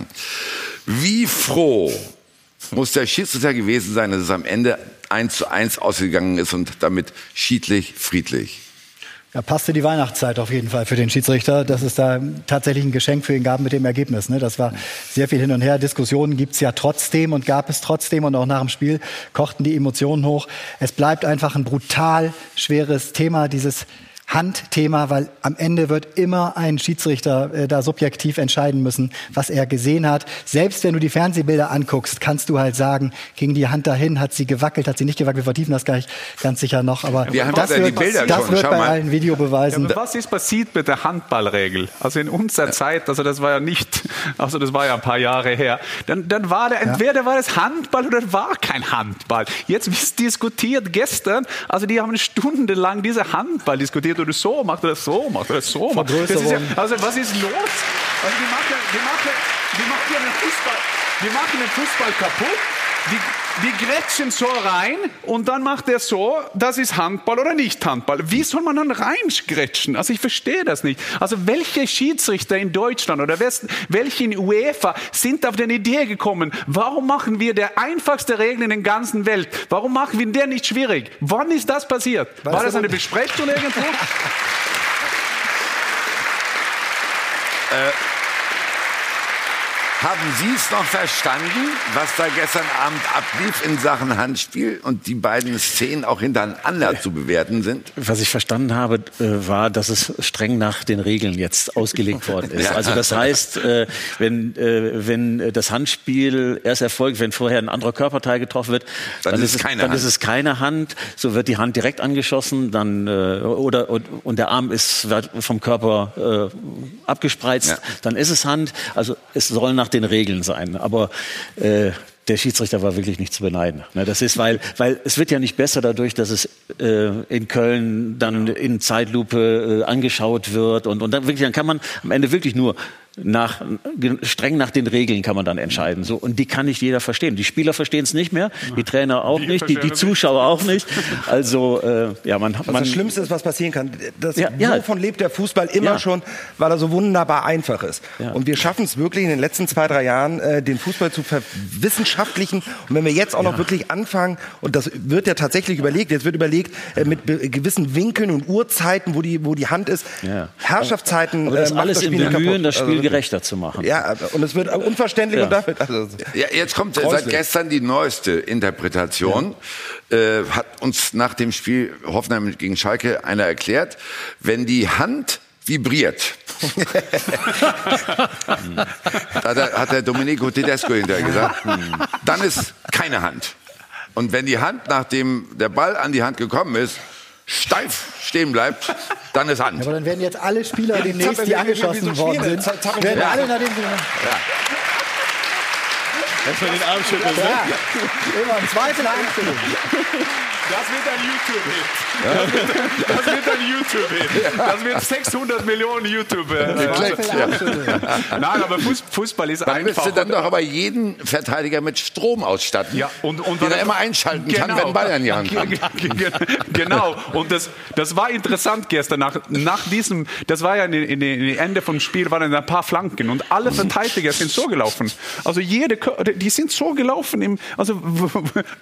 [SPEAKER 2] Wie froh muss der Schiedsrichter gewesen sein, dass es am Ende eins zu eins ausgegangen ist und damit schiedlich, friedlich.
[SPEAKER 6] Ja, passte die Weihnachtszeit auf jeden Fall für den Schiedsrichter, dass es da tatsächlich ein Geschenk für ihn gab mit dem Ergebnis. Ne? Das war sehr viel hin und her. Diskussionen gibt es ja trotzdem und gab es trotzdem und auch nach dem Spiel kochten die Emotionen hoch. Es bleibt einfach ein brutal schweres Thema, dieses Handthema, weil am Ende wird immer ein Schiedsrichter äh, da subjektiv entscheiden müssen, was er gesehen hat. Selbst wenn du die Fernsehbilder anguckst, kannst du halt sagen, ging die Hand dahin, hat sie gewackelt, hat sie nicht gewackelt. Wir vertiefen das gleich ganz sicher noch. Aber
[SPEAKER 2] Wir
[SPEAKER 6] das
[SPEAKER 2] wird, die Bilder
[SPEAKER 6] das wird bei allen Videobeweisen.
[SPEAKER 7] Ja, was ist passiert mit der Handballregel? Also in unserer Zeit, also das war ja nicht, also das war ja ein paar Jahre her. Dann, dann war der, entweder war es Handball oder war kein Handball. Jetzt wird diskutiert gestern, also die haben stundenlang diese Handball diskutiert macht oder so, macht er das so, macht er das so. Macht. Das ist ja, also was ist los? Also die machen, die machen, die machen ja den Fußball, die machen den Fußball kaputt. Die, die grätschen so rein und dann macht er so, das ist Handball oder nicht Handball. Wie soll man dann reingrätschen? Also ich verstehe das nicht. Also welche Schiedsrichter in Deutschland oder welche in UEFA sind auf die Idee gekommen, warum machen wir der einfachste Regel in der ganzen Welt? Warum machen wir der nicht schwierig? Wann ist das passiert? Weißt War das eine Besprechung irgendwo?
[SPEAKER 2] äh, haben Sie es noch verstanden, was da gestern Abend ablief in Sachen Handspiel und die beiden Szenen auch hintereinander zu bewerten sind?
[SPEAKER 3] Was ich verstanden habe, äh, war, dass es streng nach den Regeln jetzt ausgelegt worden ist. Also das heißt, äh, wenn, äh, wenn das Handspiel erst erfolgt, wenn vorher ein anderer Körperteil getroffen wird, dann, dann ist, es, keine dann Hand. ist es keine Hand. So wird die Hand direkt angeschossen, dann oder und, und der Arm ist vom Körper abgespreizt, ja. dann ist es Hand. Also es soll nach nach den Regeln sein. Aber äh, der Schiedsrichter war wirklich nicht zu beneiden. Ne, das ist, weil, weil es wird ja nicht besser dadurch, dass es äh, in Köln dann in Zeitlupe äh, angeschaut wird und, und dann wirklich, dann kann man am Ende wirklich nur nach, streng nach den Regeln kann man dann entscheiden. So, und die kann nicht jeder verstehen. Die Spieler verstehen es nicht mehr, die Trainer auch
[SPEAKER 7] Die
[SPEAKER 3] nicht, die, die Zuschauer auch nicht. Also, äh, ja, man, man
[SPEAKER 8] das Schlimmste ist, was passieren kann. Das,
[SPEAKER 3] Ja, ja.
[SPEAKER 8] Wovon lebt der Fußball immer
[SPEAKER 3] Ja.
[SPEAKER 8] schon, weil er so wunderbar einfach ist.
[SPEAKER 3] Ja.
[SPEAKER 8] Und wir schaffen es wirklich in den letzten zwei, drei Jahren, äh, den Fußball zu verwissenschaftlichen. Und wenn wir jetzt auch noch wirklich anfangen, und das wird ja tatsächlich überlegt, jetzt wird überlegt, äh, mit gewissen Winkeln und Uhrzeiten, wo die, wo die Hand ist,
[SPEAKER 3] Ja.
[SPEAKER 8] Herrschaftszeiten.
[SPEAKER 3] aber das
[SPEAKER 8] äh, macht
[SPEAKER 3] alles im
[SPEAKER 8] Spiel
[SPEAKER 3] Bemühen,
[SPEAKER 8] kaputt.
[SPEAKER 3] das Spiel
[SPEAKER 8] Also,
[SPEAKER 3] gerechter zu machen.
[SPEAKER 8] Ja, und es wird unverständlich
[SPEAKER 3] Ja.
[SPEAKER 8] und damit. Also,
[SPEAKER 2] Ja, jetzt kommt seit
[SPEAKER 8] Grauslich.
[SPEAKER 2] gestern die neueste Interpretation. Äh, hat uns nach dem Spiel Hoffenheim gegen Schalke einer erklärt, wenn die Hand vibriert. hat der, hat der Domenico Tedesco hinterher gesagt, dann ist keine Hand. Und wenn die Hand, nachdem der Ball an die Hand gekommen ist, steif stehen bleibt, dann ist Hand.
[SPEAKER 6] Aber dann werden jetzt alle Spieler demnächst, die angeschossen
[SPEAKER 8] so
[SPEAKER 6] worden sind, werden alle nachdem sie...
[SPEAKER 12] Erstmal den Arm schütteln.
[SPEAKER 6] Ja, immer im Zweifel einstellen.
[SPEAKER 7] Das wird ein YouTube-Hit. Das wird ein YouTube-Hit. Das wird 600 Millionen YouTube.
[SPEAKER 2] Klicks, ja.
[SPEAKER 7] Nein, aber Fuß- Fußball ist
[SPEAKER 2] Dann
[SPEAKER 7] einfach.
[SPEAKER 2] dann doch aber jeden Verteidiger mit Strom ausstatten,
[SPEAKER 7] Ja, und, und
[SPEAKER 2] den er immer einschalten kann, wenn Bayern die Hand kommt.
[SPEAKER 7] Ge- ge- Genau. Und das, das war interessant gestern. Nach, nach diesem, das war ja in, in, in Ende vom Spiel waren ein paar Flanken und alle Verteidiger sind so gelaufen. Also jede, die sind so gelaufen. Im, also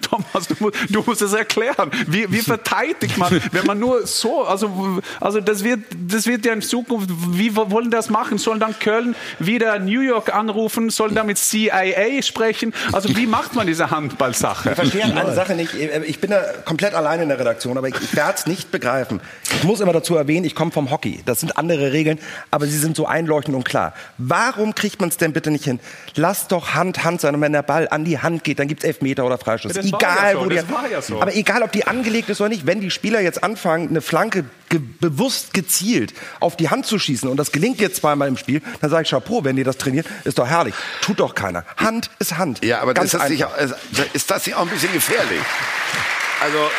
[SPEAKER 7] Thomas, du, du musst es erklären. Wie, wie verteidigt man, wenn man nur so, also, also das wird, das wird ja in Zukunft, wie wollen das machen? Sollen dann Köln wieder New York anrufen? Sollen da mit CIA sprechen? Also wie macht man diese Handballsache?
[SPEAKER 8] Ich verstehe eine Sache nicht. Ich bin da komplett alleine in der Redaktion, aber ich, ich werde es nicht begreifen. Ich muss immer dazu erwähnen, ich komme vom Hockey. Das sind andere Regeln, aber sie sind so einleuchtend und klar. Warum kriegt man es denn bitte nicht hin? Lass doch Hand Hand sein und wenn der Ball an die Hand geht, dann gibt es Elfmeter oder Freistoß.
[SPEAKER 7] Ja,
[SPEAKER 8] egal,
[SPEAKER 7] ja so,
[SPEAKER 8] wo die,
[SPEAKER 7] ja so.
[SPEAKER 8] Aber egal, ob die angelegt ist oder nicht, wenn die Spieler jetzt anfangen, eine Flanke ge bewusst gezielt auf die Hand zu schießen und das gelingt jetzt zweimal im Spiel, dann sage ich Chapeau, wenn ihr das trainiert, ist doch herrlich. Tut doch keiner. Hand ist Hand.
[SPEAKER 2] Ja, aber
[SPEAKER 8] Ganz
[SPEAKER 2] ist das, nicht, ist das nicht auch ein bisschen gefährlich? Also,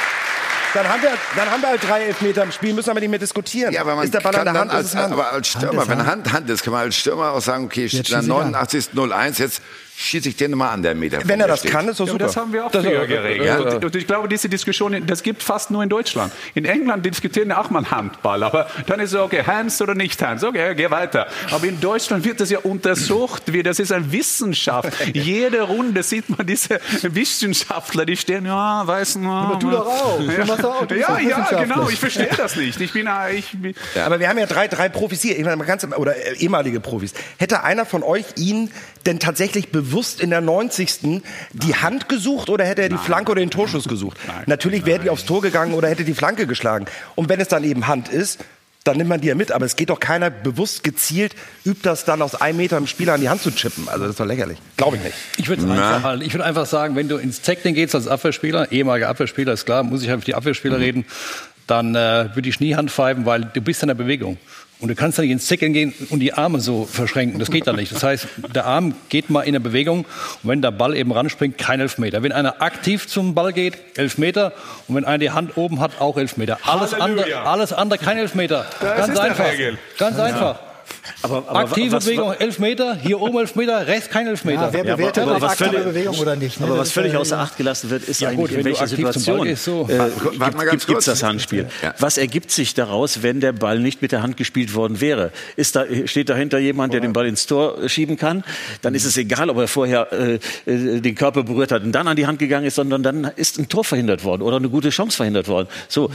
[SPEAKER 8] Dann haben, wir, dann haben wir halt drei Elfmeter im Spiel, müssen wir nicht mehr diskutieren.
[SPEAKER 2] ja, aber man
[SPEAKER 8] ist der Ball
[SPEAKER 2] kann
[SPEAKER 8] an der
[SPEAKER 2] dann
[SPEAKER 8] Hand,
[SPEAKER 2] als,
[SPEAKER 8] Hand.
[SPEAKER 2] aber als Stürmer,
[SPEAKER 6] ist
[SPEAKER 2] wenn
[SPEAKER 6] Hand.
[SPEAKER 2] Hand Hand ist, kann man als Stürmer auch sagen, okay,
[SPEAKER 6] Jetzt
[SPEAKER 2] dann
[SPEAKER 6] schieß ich an.
[SPEAKER 2] 89.01, jetzt schieße ich den mal an, der Meter.
[SPEAKER 8] Wenn er das
[SPEAKER 2] steht.
[SPEAKER 8] kann, ist doch
[SPEAKER 7] Ja,
[SPEAKER 8] super.
[SPEAKER 7] das haben wir auch
[SPEAKER 8] Das-
[SPEAKER 7] früher geregelt.
[SPEAKER 2] Ja.
[SPEAKER 7] Und, und ich glaube, diese Diskussion, das gibt fast nur in Deutschland. In England diskutieren ja auch mal Handball, aber dann ist es okay, Hands oder nicht Hands. Okay, geh weiter. Aber in Deutschland wird das ja untersucht, wie das ist eine Wissenschaft. Jede Runde sieht man diese Wissenschaftler, die stehen, ja, weiß, na,
[SPEAKER 6] Aber du doch auch. Du machst doch auch, du bist
[SPEAKER 7] Ja, ja, genau. Ich verstehe das nicht. Ich bin, äh, ich, bin-
[SPEAKER 8] Ja, aber wir haben ja drei, drei Profis hier, ich meine, ganz, oder äh, ehemalige Profis. Hätte einer von euch ihn denn tatsächlich bewusst in der 90. die Hand gesucht oder hätte er die Flanke oder den Torschuss gesucht? Natürlich wäre die aufs Tor gegangen oder hätte die Flanke geschlagen. Und wenn es dann eben Hand ist, dann nimmt man die ja mit. Aber es geht doch keiner bewusst gezielt, übt das dann aus einem Meter im Spieler an die Hand zu chippen. Also das ist doch lächerlich. Glaube ich nicht.
[SPEAKER 4] Ich würde einfach, halt- ich würd einfach sagen, wenn du ins Tackling gehst als Abwehrspieler, ehemaliger Abwehrspieler, ist klar, muss ich halt für die Abwehrspieler reden, dann äh, würde ich nie Hand pfeifen, weil du bist in der Bewegung. Und du kannst dann nicht ins Tackling gehen und die Arme so verschränken. Das geht dann nicht. Das heißt, der Arm geht mal in der Bewegung und wenn der Ball eben ranspringt, kein Elfmeter. Wenn einer aktiv zum Ball geht, Elfmeter. Und wenn einer die Hand oben hat, auch Elfmeter. Alles andere, alles andere kein Elfmeter.
[SPEAKER 7] Das
[SPEAKER 4] Ganz einfach. Ganz einfach.
[SPEAKER 3] Aber, aber
[SPEAKER 4] Aktive
[SPEAKER 3] was-
[SPEAKER 4] Bewegung, Elfmeter, hier oben Elfmeter, rechts kein Elfmeter.
[SPEAKER 6] Ja, wer
[SPEAKER 3] Ja, aber-
[SPEAKER 6] bewertet
[SPEAKER 3] aber
[SPEAKER 6] auf
[SPEAKER 3] was
[SPEAKER 6] aktive
[SPEAKER 3] völlig-
[SPEAKER 6] Bewegung oder nicht? ne?
[SPEAKER 3] Aber was völlig
[SPEAKER 6] ja-
[SPEAKER 3] außer Acht gelassen wird, ist
[SPEAKER 4] Ja,
[SPEAKER 3] eigentlich,
[SPEAKER 4] gut,
[SPEAKER 3] in welcher Situation
[SPEAKER 4] gehst, so.
[SPEAKER 3] äh, gibt, es das Handspiel.
[SPEAKER 2] Ja.
[SPEAKER 3] Was ergibt sich daraus, wenn der Ball nicht mit der Hand gespielt worden wäre? Ist da, steht dahinter jemand, der den Ball ins Tor schieben kann? Dann ist es egal, ob er vorher äh, äh, den Körper berührt hat und dann an die Hand gegangen ist, sondern dann ist ein Tor verhindert worden oder eine gute Chance verhindert worden. So,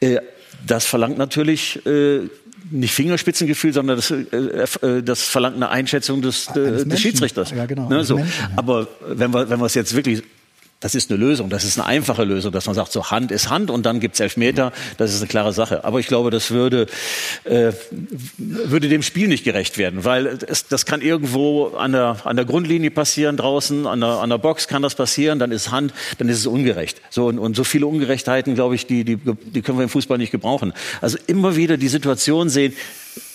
[SPEAKER 3] äh, das verlangt natürlich äh, nicht Fingerspitzengefühl, sondern das, äh, äh, das verlangt eine Einschätzung des, äh, des. Schiedsrichters.
[SPEAKER 6] Ja, genau,
[SPEAKER 3] Ne, so.
[SPEAKER 6] Menschen, ja.
[SPEAKER 3] Aber wenn wir, wenn wir es jetzt wirklich das ist eine Lösung, das ist eine einfache Lösung, dass man sagt, so Hand ist Hand und dann gibt's Elfmeter, das ist eine klare Sache. Aber ich glaube, das würde, äh, würde dem Spiel nicht gerecht werden, weil es, das kann irgendwo an der, an der Grundlinie passieren, draußen, an der, an der Box kann das passieren, dann ist Hand, dann ist es ungerecht. So, und, und so viele Ungerechtheiten, glaube ich, die, die, die können wir im Fußball nicht gebrauchen. Also immer wieder die Situation sehen,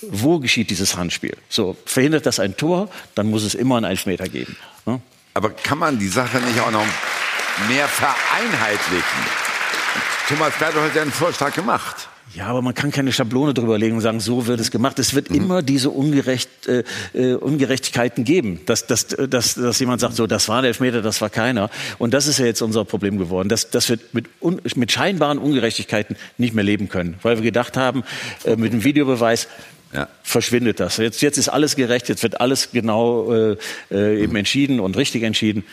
[SPEAKER 3] wo geschieht dieses Handspiel? So, verhindert das ein Tor, dann muss es immer einen Elfmeter geben. Ne?
[SPEAKER 2] Aber kann man die Sache nicht auch noch mehr vereinheitlichen? Thomas Berthold hat ja einen Vorschlag gemacht.
[SPEAKER 3] Ja, aber man kann keine Schablone drüber legen und sagen, so wird es gemacht. Es wird mhm. immer diese Ungerecht, äh, äh, Ungerechtigkeiten geben, dass, dass, dass, dass jemand sagt, so, das war der Elfmeter, das war keiner. Und das ist ja jetzt unser Problem geworden, dass, dass wir mit, un, mit scheinbaren Ungerechtigkeiten nicht mehr leben können, weil wir gedacht haben, äh, mit dem Videobeweis, ja. verschwindet das. Jetzt, jetzt ist alles gerecht, jetzt wird alles genau äh, äh eben entschieden und richtig entschieden.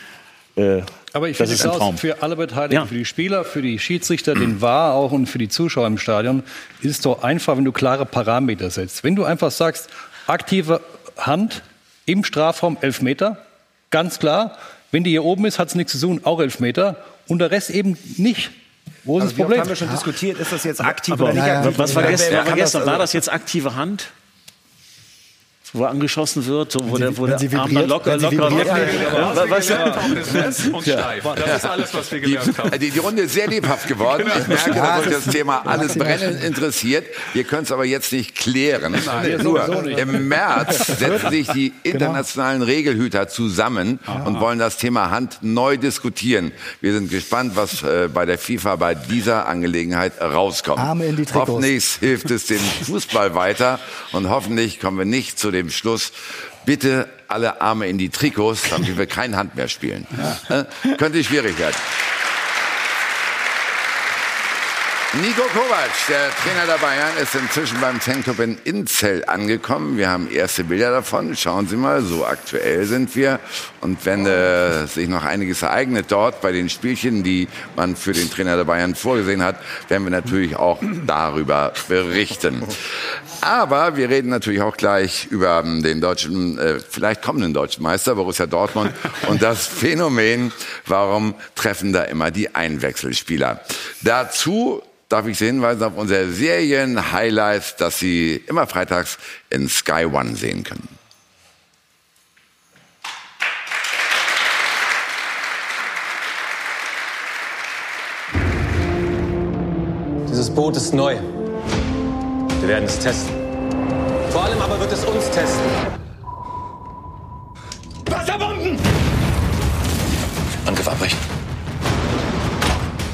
[SPEAKER 4] Äh, Aber ich finde es aus für alle Beteiligten, ja. für die Spieler, für die Schiedsrichter, den war auch und für die Zuschauer im Stadion, ist es doch einfach, wenn du klare Parameter setzt. Wenn du einfach sagst, aktive Hand im Strafraum elf Meter, ganz klar. Wenn die hier oben ist, hat es nichts zu tun, auch elf Meter. Und der Rest eben nicht. Wo ist also das Problem?
[SPEAKER 8] haben wir schon diskutiert, ist das jetzt aktiv aber, oder nicht aktiv?
[SPEAKER 3] Was war gestern? War, gestern, war das jetzt aktive Hand? Wo er angeschossen wird, so, wo der, wo der Arm dann locker, locker, locker.
[SPEAKER 2] Was? Und steif. Das ist alles, was wir gelernt haben. Die, die Runde ist sehr lebhaft geworden. Genau. Ich merke, dass euch das Thema alles brennend interessiert. Wir können es aber jetzt nicht klären. Nein, Nur im März setzen sich die genau. internationalen Regelhüter zusammen und wollen das Thema Hand neu diskutieren. Wir sind gespannt, was äh, bei der FIFA bei dieser Angelegenheit rauskommt.
[SPEAKER 13] Arme in die
[SPEAKER 2] Hoffentlich hilft es dem Fußball weiter und hoffentlich kommen wir nicht zu dem Schluss, bitte alle Arme in die Trikots, damit wir kein Hand mehr spielen. Ja. Äh, könnte schwierig werden. Nico Kovac, der Trainer der Bayern, ist inzwischen beim Fanclub in Inzell angekommen. Wir haben erste Bilder davon. Schauen Sie mal, so aktuell sind wir. Und wenn äh, sich noch einiges ereignet dort bei den Spielchen, die man für den Trainer der Bayern vorgesehen hat, werden wir natürlich auch darüber berichten. Aber wir reden natürlich auch gleich über den deutschen, äh, vielleicht kommenden deutschen Meister, Borussia Dortmund, und das Phänomen, warum treffen da immer die Einwechselspieler. Dazu darf ich Sie hinweisen auf unsere Serien-Highlights, dass Sie immer freitags in Sky One sehen können.
[SPEAKER 14] Dieses Boot ist neu. Wir werden es testen. Vor allem aber wird es uns testen. Wasserbomben!
[SPEAKER 15] Angriff abbrechen.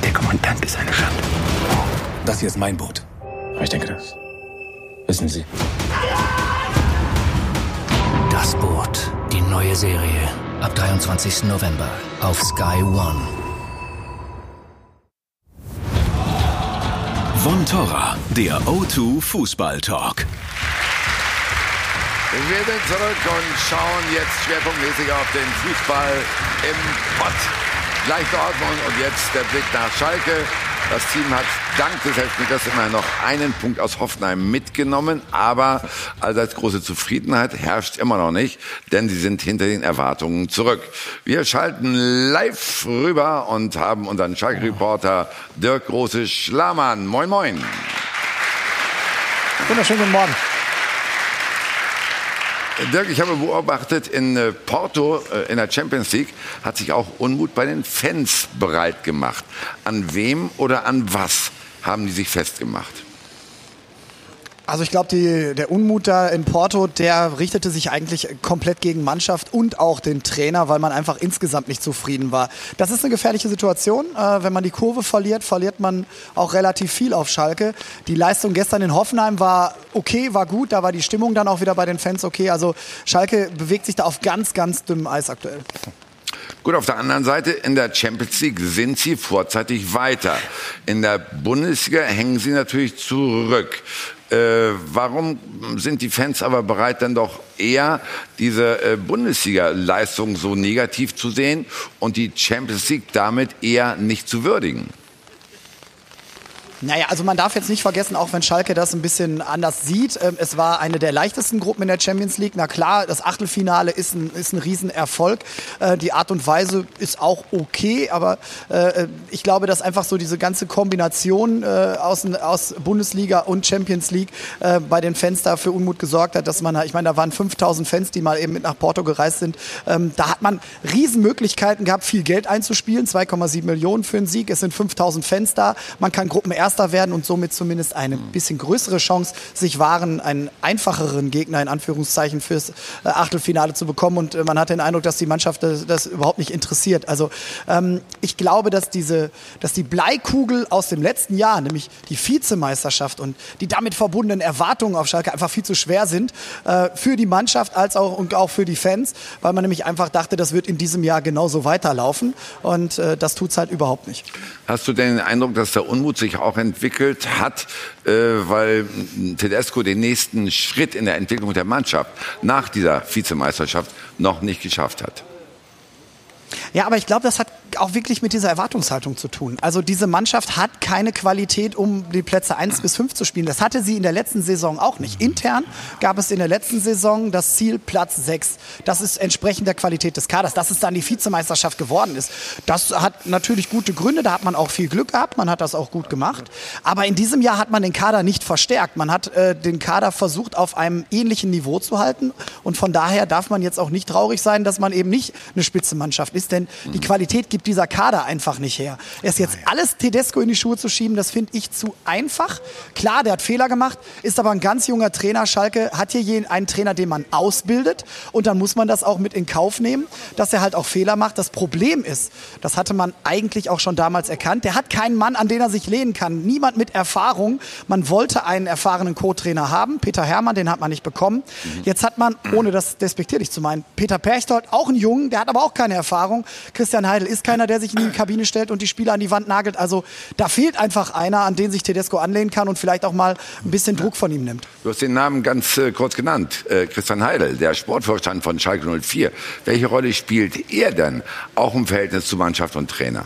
[SPEAKER 15] Der Kommandant ist eine Schande.
[SPEAKER 14] Das hier ist mein Boot. Aber ich denke, das wissen Sie.
[SPEAKER 15] Das Boot, die neue Serie. Ab 23. November auf Sky One.
[SPEAKER 16] Von Torra, der O2 Fußball Talk.
[SPEAKER 2] Wir sind zurück und schauen jetzt schwerpunktmäßig auf den Fußball im Pott. Gleich Dortmund und jetzt der Blick nach Schalke. Das Team hat dank des Elfmeters immerhin noch einen Punkt aus Hoffenheim mitgenommen, aber allseits große Zufriedenheit herrscht immer noch nicht, denn sie sind hinter den Erwartungen zurück. Wir schalten live rüber und haben unseren Schalke-Reporter Dirk Große-Schlamann. Moin, moin.
[SPEAKER 13] Wunderschönen guten Morgen.
[SPEAKER 2] Dirk, ich habe beobachtet, in äh, Porto äh, in der Champions League hat sich auch Unmut bei den Fans bereit gemacht. An wem oder an was haben die sich festgemacht?
[SPEAKER 13] Also ich glaube, der Unmut da in Porto, der richtete sich eigentlich komplett gegen Mannschaft und auch den Trainer, weil man einfach insgesamt nicht zufrieden war. Das ist eine gefährliche Situation. Äh, wenn man die Kurve verliert, verliert man auch relativ viel auf Schalke. Die Leistung gestern in Hoffenheim war okay, war gut. Da war die Stimmung dann auch wieder bei den Fans okay. Also Schalke bewegt sich da auf ganz, ganz dünnem Eis aktuell.
[SPEAKER 2] Gut, auf der anderen Seite, in der Champions League sind sie vorzeitig weiter. In der Bundesliga hängen sie natürlich zurück. Äh, warum sind die Fans aber bereit, dann doch eher diese äh, Bundesliga-Leistung so negativ zu sehen und die Champions League damit eher nicht zu würdigen?
[SPEAKER 13] Naja, also man darf jetzt nicht vergessen, auch wenn Schalke das ein bisschen anders sieht, ähm, es war eine der leichtesten Gruppen in der Champions League. Na klar, das Achtelfinale ist ein, ist ein Riesenerfolg. Äh, die Art und Weise ist auch okay, aber äh, ich glaube, dass einfach so diese ganze Kombination äh, aus, aus Bundesliga und Champions League bei den Fans da für Unmut gesorgt hat, dass man, ich meine, da waren 5000 Fans, die mal eben mit nach Porto gereist sind. Ähm, da hat man Riesenmöglichkeiten gehabt, viel Geld einzuspielen, 2,7 Millionen für einen Sieg. Es sind 5000 Fans da. Man kann Gruppen erst Erster werden und somit zumindest eine bisschen größere Chance sich wahren, einen einfacheren Gegner in Anführungszeichen fürs äh, Achtelfinale zu bekommen. Und äh, man hat den Eindruck, dass die Mannschaft das, das überhaupt nicht interessiert. Also ähm, ich glaube, dass diese, dass die Bleikugel aus dem letzten Jahr, nämlich die Vizemeisterschaft und die damit verbundenen Erwartungen auf Schalke einfach viel zu schwer sind äh, für die Mannschaft als auch und auch für die Fans, weil man nämlich einfach dachte, das wird in diesem Jahr genauso weiterlaufen und äh, das tut's halt überhaupt nicht.
[SPEAKER 2] Hast du denn den Eindruck, dass der Unmut sich auch entwickelt hat, äh, weil Tedesco den nächsten Schritt in der Entwicklung der Mannschaft nach dieser Vizemeisterschaft noch nicht geschafft hat?
[SPEAKER 13] Ja, aber ich glaube, das hat auch wirklich mit dieser Erwartungshaltung zu tun. Also diese Mannschaft hat keine Qualität, um die Plätze 1 bis 5 zu spielen. Das hatte sie in der letzten Saison auch nicht. Intern gab es in der letzten Saison das Ziel Platz 6. Das ist entsprechend der Qualität des Kaders. Dass es dann die Vizemeisterschaft geworden ist, das hat natürlich gute Gründe. Da hat man auch viel Glück gehabt. Man hat das auch gut gemacht. Aber in diesem Jahr hat man den Kader nicht verstärkt. Man hat äh, den Kader versucht, auf einem ähnlichen Niveau zu halten. Und von daher darf man jetzt auch nicht traurig sein, dass man eben nicht eine Spitzenmannschaft ist. Denn die Qualität gibt dieser Kader einfach nicht her. Erst jetzt alles Tedesco in die Schuhe zu schieben, das finde ich zu einfach. Klar, der hat Fehler gemacht, ist aber ein ganz junger Trainer. Schalke hat hier einen Trainer, den man ausbildet. Und dann muss man das auch mit in Kauf nehmen, dass er halt auch Fehler macht. Das Problem ist, das hatte man eigentlich auch schon damals erkannt, der hat keinen Mann, an den er sich lehnen kann. Niemand mit Erfahrung. Man wollte einen erfahrenen Co-Trainer haben. Peter Herrmann, den hat man nicht bekommen. Jetzt hat man, ohne das despektierlich zu meinen, Peter Perchtold, auch einen Jungen, der hat aber auch keine Erfahrung. Christian Heidel ist keiner, der sich in die Kabine stellt und die Spieler an die Wand nagelt. Also da fehlt einfach einer, an den sich Tedesco anlehnen kann und vielleicht auch mal ein bisschen Druck von ihm nimmt.
[SPEAKER 2] Du hast den Namen ganz äh, kurz genannt, äh, Christian Heidel, der Sportvorstand von Schalke 04. Welche Rolle spielt er denn auch im Verhältnis zu Mannschaft und Trainer?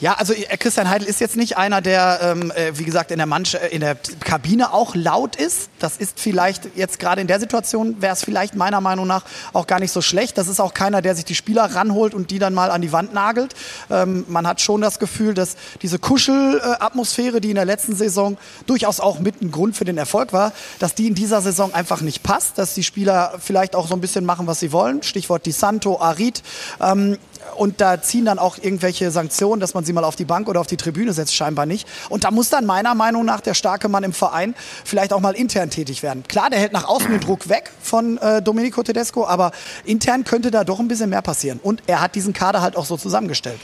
[SPEAKER 13] Ja, also äh, Christian Heidel ist jetzt nicht einer, der, ähm, äh, wie gesagt, in der, Mannscha äh, in der Kabine auch laut ist. Das ist vielleicht jetzt gerade in der Situation, wäre es vielleicht meiner Meinung nach auch gar nicht so schlecht. Das ist auch keiner, der sich die Spieler ranholt und die dann mal an die Wand nagelt. Ähm, man hat schon das Gefühl, dass diese Kuschelatmosphäre, die in der letzten Saison durchaus auch mit ein Grund für den Erfolg war, dass die in dieser Saison einfach nicht passt, dass die Spieler vielleicht auch so ein bisschen machen, was sie wollen. Stichwort Di Santo, Arid. Ähm, und da ziehen dann auch irgendwelche Sanktionen, dass man sie mal auf die Bank oder auf die Tribüne setzt, scheinbar nicht. Und da muss dann meiner Meinung nach der starke Mann im Verein vielleicht auch mal intern tätig werden. Klar, der hält nach außen den Druck weg von äh, Domenico Tedesco, aber intern könnte da doch ein bisschen mehr passieren. Und er hat diesen Kader halt auch so zusammengestellt.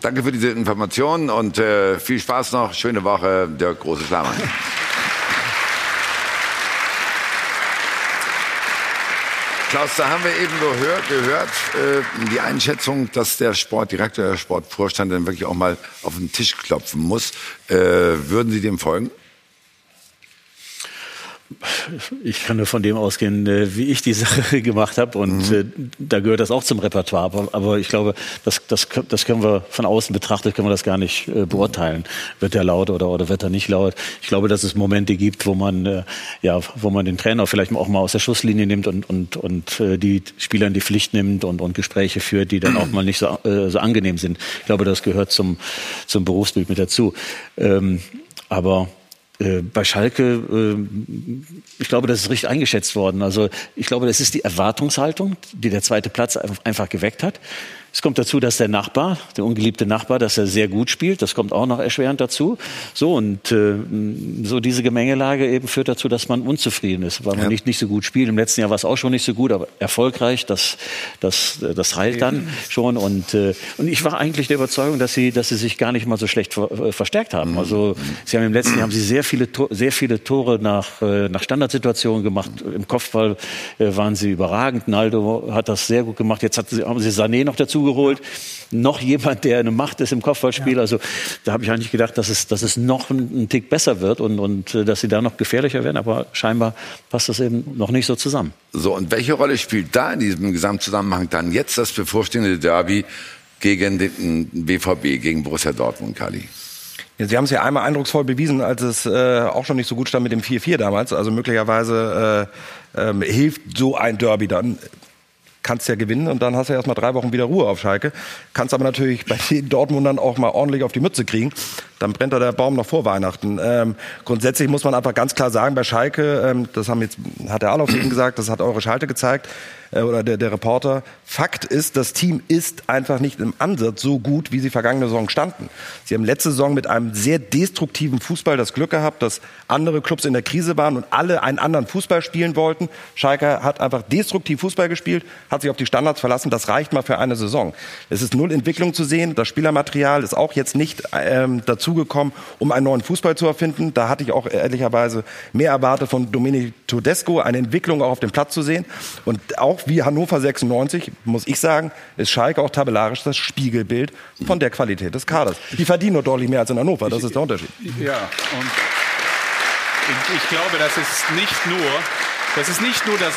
[SPEAKER 2] Danke für diese Informationen und äh, viel Spaß noch. Schöne Woche, der große Schlamann. Klaus, da haben wir eben gehört, gehört äh, die Einschätzung, dass der Sportdirektor, der Sportvorstand dann wirklich auch mal auf den Tisch klopfen muss. Äh, würden Sie dem folgen?
[SPEAKER 3] Ich kann nur von dem ausgehen, äh, wie ich die Sache gemacht habe. Und mhm. Äh, da gehört das auch zum Repertoire. Aber, aber ich glaube, das, das, das können wir von außen betrachtet, können wir das gar nicht äh, beurteilen. Wird er laut oder, oder wird er nicht laut? Ich glaube, dass es Momente gibt, wo man, äh, ja, wo man den Trainer vielleicht auch mal aus der Schusslinie nimmt und, und, und äh, die Spieler in die Pflicht nimmt und, und Gespräche führt, die dann auch mal nicht so, so angenehm sind. Ich glaube, das gehört zum, zum Berufsbild mit dazu. Ähm, aber bei Schalke, äh, ich glaube, das ist richtig eingeschätzt worden. Also ich glaube, das ist die Erwartungshaltung, die der zweite Platz einfach geweckt hat. Es kommt dazu, dass der Nachbar, der ungeliebte Nachbar, dass er sehr gut spielt. Das kommt auch noch erschwerend dazu. So und äh, so diese Gemengelage eben führt dazu, dass man unzufrieden ist, weil man ja. nicht nicht so gut spielt. Im letzten Jahr war es auch schon nicht so gut, aber erfolgreich. Das das das heilt dann schon. Und äh, und ich war eigentlich der Überzeugung, dass sie dass sie sich gar nicht mal so schlecht ver äh, verstärkt haben. Mhm. Also sie haben im letzten Jahr haben sie sehr viele sehr viele Tore nach äh, nach Standardsituationen gemacht. Im Kopfball äh, waren sie überragend. Naldo hat das sehr gut gemacht. Jetzt hat, haben sie Sané noch dazu geholt. Noch jemand, der eine Macht ist im Kopfballspiel. Ja. Also da habe ich eigentlich gedacht, dass es, dass es noch ein, Tick besser wird und, und äh, dass sie da noch gefährlicher werden. Aber scheinbar passt das eben noch nicht so zusammen.
[SPEAKER 2] So, und welche Rolle spielt da in diesem Gesamtzusammenhang dann jetzt das bevorstehende Derby gegen den BVB, gegen Borussia Dortmund, Kali?
[SPEAKER 8] Ja, Sie haben es ja einmal eindrucksvoll bewiesen, als es äh, auch schon nicht so gut stand mit dem 4-4 damals. Also möglicherweise äh, äh, hilft so ein Derby dann kannst ja gewinnen und dann hast du erstmal drei Wochen wieder Ruhe auf Schalke. Kannst aber natürlich bei den Dortmundern auch mal ordentlich auf die Mütze kriegen. Dann brennt da der Baum noch vor Weihnachten. Ähm, grundsätzlich muss man einfach ganz klar sagen, bei Schalke, ähm, das haben jetzt, hat der Alof eben gesagt, das hat eure Schalte gezeigt, äh, oder der, der Reporter. Fakt ist, das Team ist einfach nicht im Ansatz so gut, wie sie vergangene Saison standen. Sie haben letzte Saison mit einem sehr destruktiven Fußball das Glück gehabt, dass andere Clubs in der Krise waren und alle einen anderen Fußball spielen wollten. Schalke hat einfach destruktiv Fußball gespielt, hat sich auf die Standards verlassen. Das reicht mal für eine Saison. Es ist null Entwicklung zu sehen. Das Spielermaterial ist auch jetzt nicht ähm, dazugekommen, um einen neuen Fußball zu erfinden. Da hatte ich auch ehrlicherweise mehr erwartet von Domenico Tedesco, eine Entwicklung auch auf dem Platz zu sehen. Und auch wie Hannover 96, muss ich sagen, ist Schalke auch tabellarisch das Spiegelbild von der Qualität des Kaders. Die verdienen nur deutlich mehr als in Hannover, das ist der Unterschied.
[SPEAKER 7] Ja, und ich, glaube, das ist nicht nur, das ist nicht nur das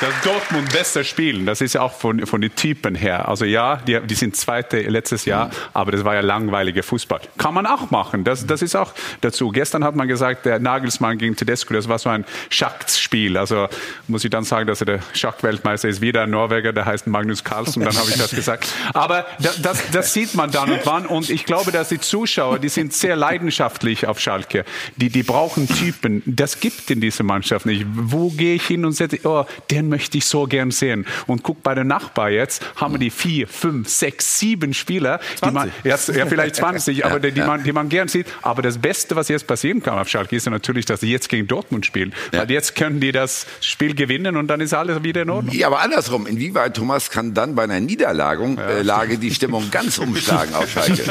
[SPEAKER 7] dass Dortmund besser spielen, das ist ja auch von, von den Typen her. Also ja, die, die sind Zweite letztes Jahr, aber das war ja langweiliger Fußball. Kann man auch machen, das, das ist auch dazu. Gestern hat man gesagt, der Nagelsmann gegen Tedesco, das war so ein Schachspiel. Also muss ich dann sagen, dass er der Schachweltmeister ist, wieder ein Norweger, der heißt Magnus Carlsen, dann habe ich das gesagt. Aber das, das, das sieht man dann und wann und ich glaube, dass die Zuschauer, die sind sehr leidenschaftlich auf Schalke. Die, die brauchen Typen. Das gibt in dieser Mannschaft nicht. Wo gehe ich hin und sage, oh, der möchte ich so gern sehen. Und guck bei den Nachbar jetzt, haben wir die vier, fünf, sechs, sieben Spieler, die man, ja, vielleicht 20, aber die, die, man, die man gern sieht. Aber das Beste, was jetzt passieren kann auf Schalke, ist ja natürlich, dass sie jetzt gegen Dortmund spielen. Ja. Weil jetzt können die das Spiel gewinnen und dann ist alles wieder in Ordnung.
[SPEAKER 2] Ja, aber andersrum, inwieweit, Thomas, kann dann bei einer Niederlage äh, Lage die Stimmung ganz umschlagen auf Schalke?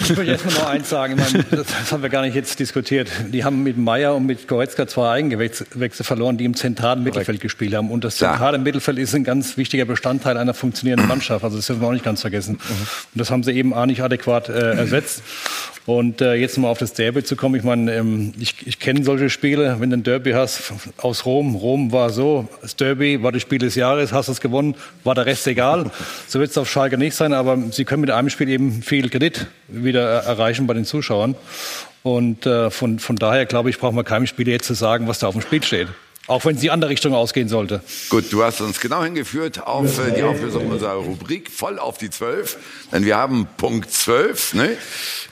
[SPEAKER 4] ich möchte erst noch eins sagen, meine, das haben wir gar nicht jetzt diskutiert. Die haben mit Meier und mit Goretzka zwei Eigengewächse verloren, die im zentralen Mittelfeld gespielt haben. Und das zentrale Mittelfeld ist ein ganz wichtiger Bestandteil einer funktionierenden Mannschaft. Also das dürfen wir auch nicht ganz vergessen. Mhm. Und das haben sie eben auch nicht adäquat äh, ersetzt. Und äh, jetzt mal auf das Derby zu kommen. Ich meine, ähm, ich, ich kenne solche Spiele, wenn du ein Derby hast aus Rom. Rom war so, das Derby war das Spiel des Jahres, hast es gewonnen, war der Rest egal. So wird es auf Schalke nicht sein, aber sie können mit einem Spiel eben viel Kredit wieder erreichen bei den Zuschauern. Und äh, von, von daher, glaube ich, braucht man keinem Spieler jetzt zu sagen, was da auf dem Spiel steht. Auch wenn es die andere Richtung ausgehen sollte.
[SPEAKER 2] Gut, du hast uns genau hingeführt auf äh, die Auflösung unserer Rubrik, voll auf die 12. Denn wir haben Punkt 12, ne?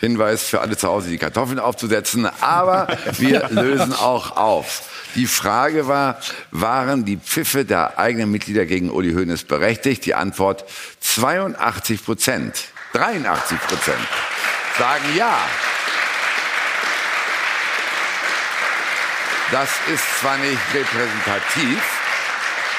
[SPEAKER 2] Hinweis für alle zu Hause, die Kartoffeln aufzusetzen. Aber wir lösen auch auf. Die Frage war, waren die Pfiffe der eigenen Mitglieder gegen Uli Hoeneß berechtigt? Die Antwort 82 Prozent, 83 Prozent sagen ja. Das ist zwar nicht repräsentativ,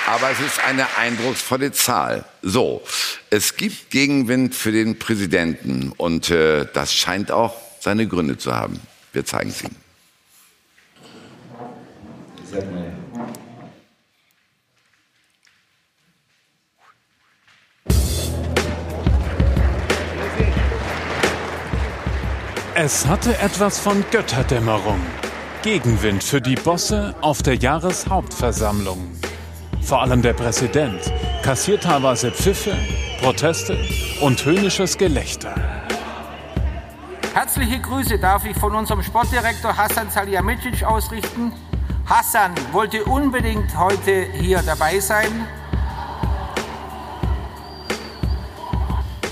[SPEAKER 2] aber es ist eine eindrucksvolle Zahl. So, es gibt Gegenwind für den Präsidenten und äh, das scheint auch seine Gründe zu haben. Wir zeigen es Ihnen.
[SPEAKER 17] Es hatte etwas von Götterdämmerung. Gegenwind für die Bosse auf der Jahreshauptversammlung. Vor allem der Präsident kassiert teilweise Pfiffe, Proteste und höhnisches Gelächter.
[SPEAKER 10] Herzliche Grüße darf ich von unserem Sportdirektor Hassan Salihamidzic ausrichten. Hassan wollte unbedingt heute hier dabei sein.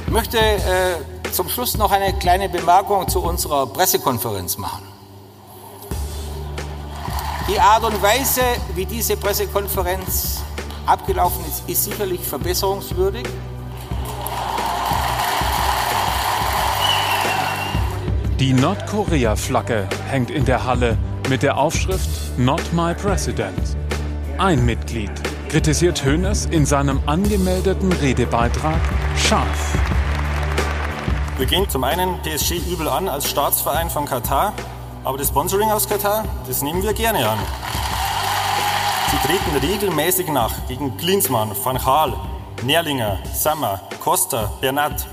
[SPEAKER 10] Ich möchte äh, zum Schluss noch eine kleine Bemerkung zu unserer Pressekonferenz machen. Die Art und Weise, wie diese Pressekonferenz abgelaufen ist, ist sicherlich verbesserungswürdig.
[SPEAKER 17] Die Nordkorea-Flagge hängt in der Halle mit der Aufschrift Not My President. Ein Mitglied kritisiert Hoeneß in seinem angemeldeten Redebeitrag scharf.
[SPEAKER 18] Wir gehen zum einen PSG übel an als Staatsverein von Katar aber das Sponsoring aus Katar, das nehmen wir gerne an. Sie treten regelmäßig nach gegen Klinsmann, Van Gaal, Nerlinger, Sammer, Costa, Bernat.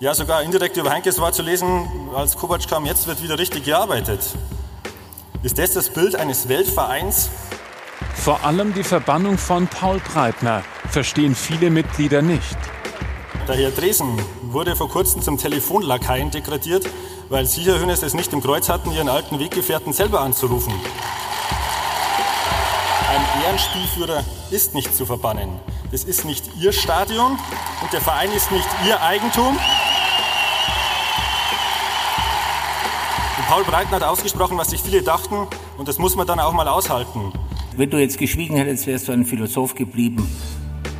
[SPEAKER 18] Ja, sogar indirekt über Heinkes war zu lesen, als Kovac kam, jetzt wird wieder richtig gearbeitet. Ist das das Bild eines Weltvereins?
[SPEAKER 17] Vor allem die Verbannung von Paul Breitner verstehen viele Mitglieder nicht.
[SPEAKER 18] Der Herr Dresen wurde vor kurzem zum Telefonlakaien degradiert, weil Sie, Herr Hönes, es nicht im Kreuz hatten, Ihren alten Weggefährten selber anzurufen. Ein Ehrenspielführer ist nicht zu verbannen. Das ist nicht Ihr Stadion und der Verein ist nicht Ihr Eigentum. Und Paul Breitner hat ausgesprochen, was sich viele dachten, und das muss man dann auch mal aushalten.
[SPEAKER 10] Wenn du jetzt geschwiegen hättest, wärst du ein Philosoph geblieben.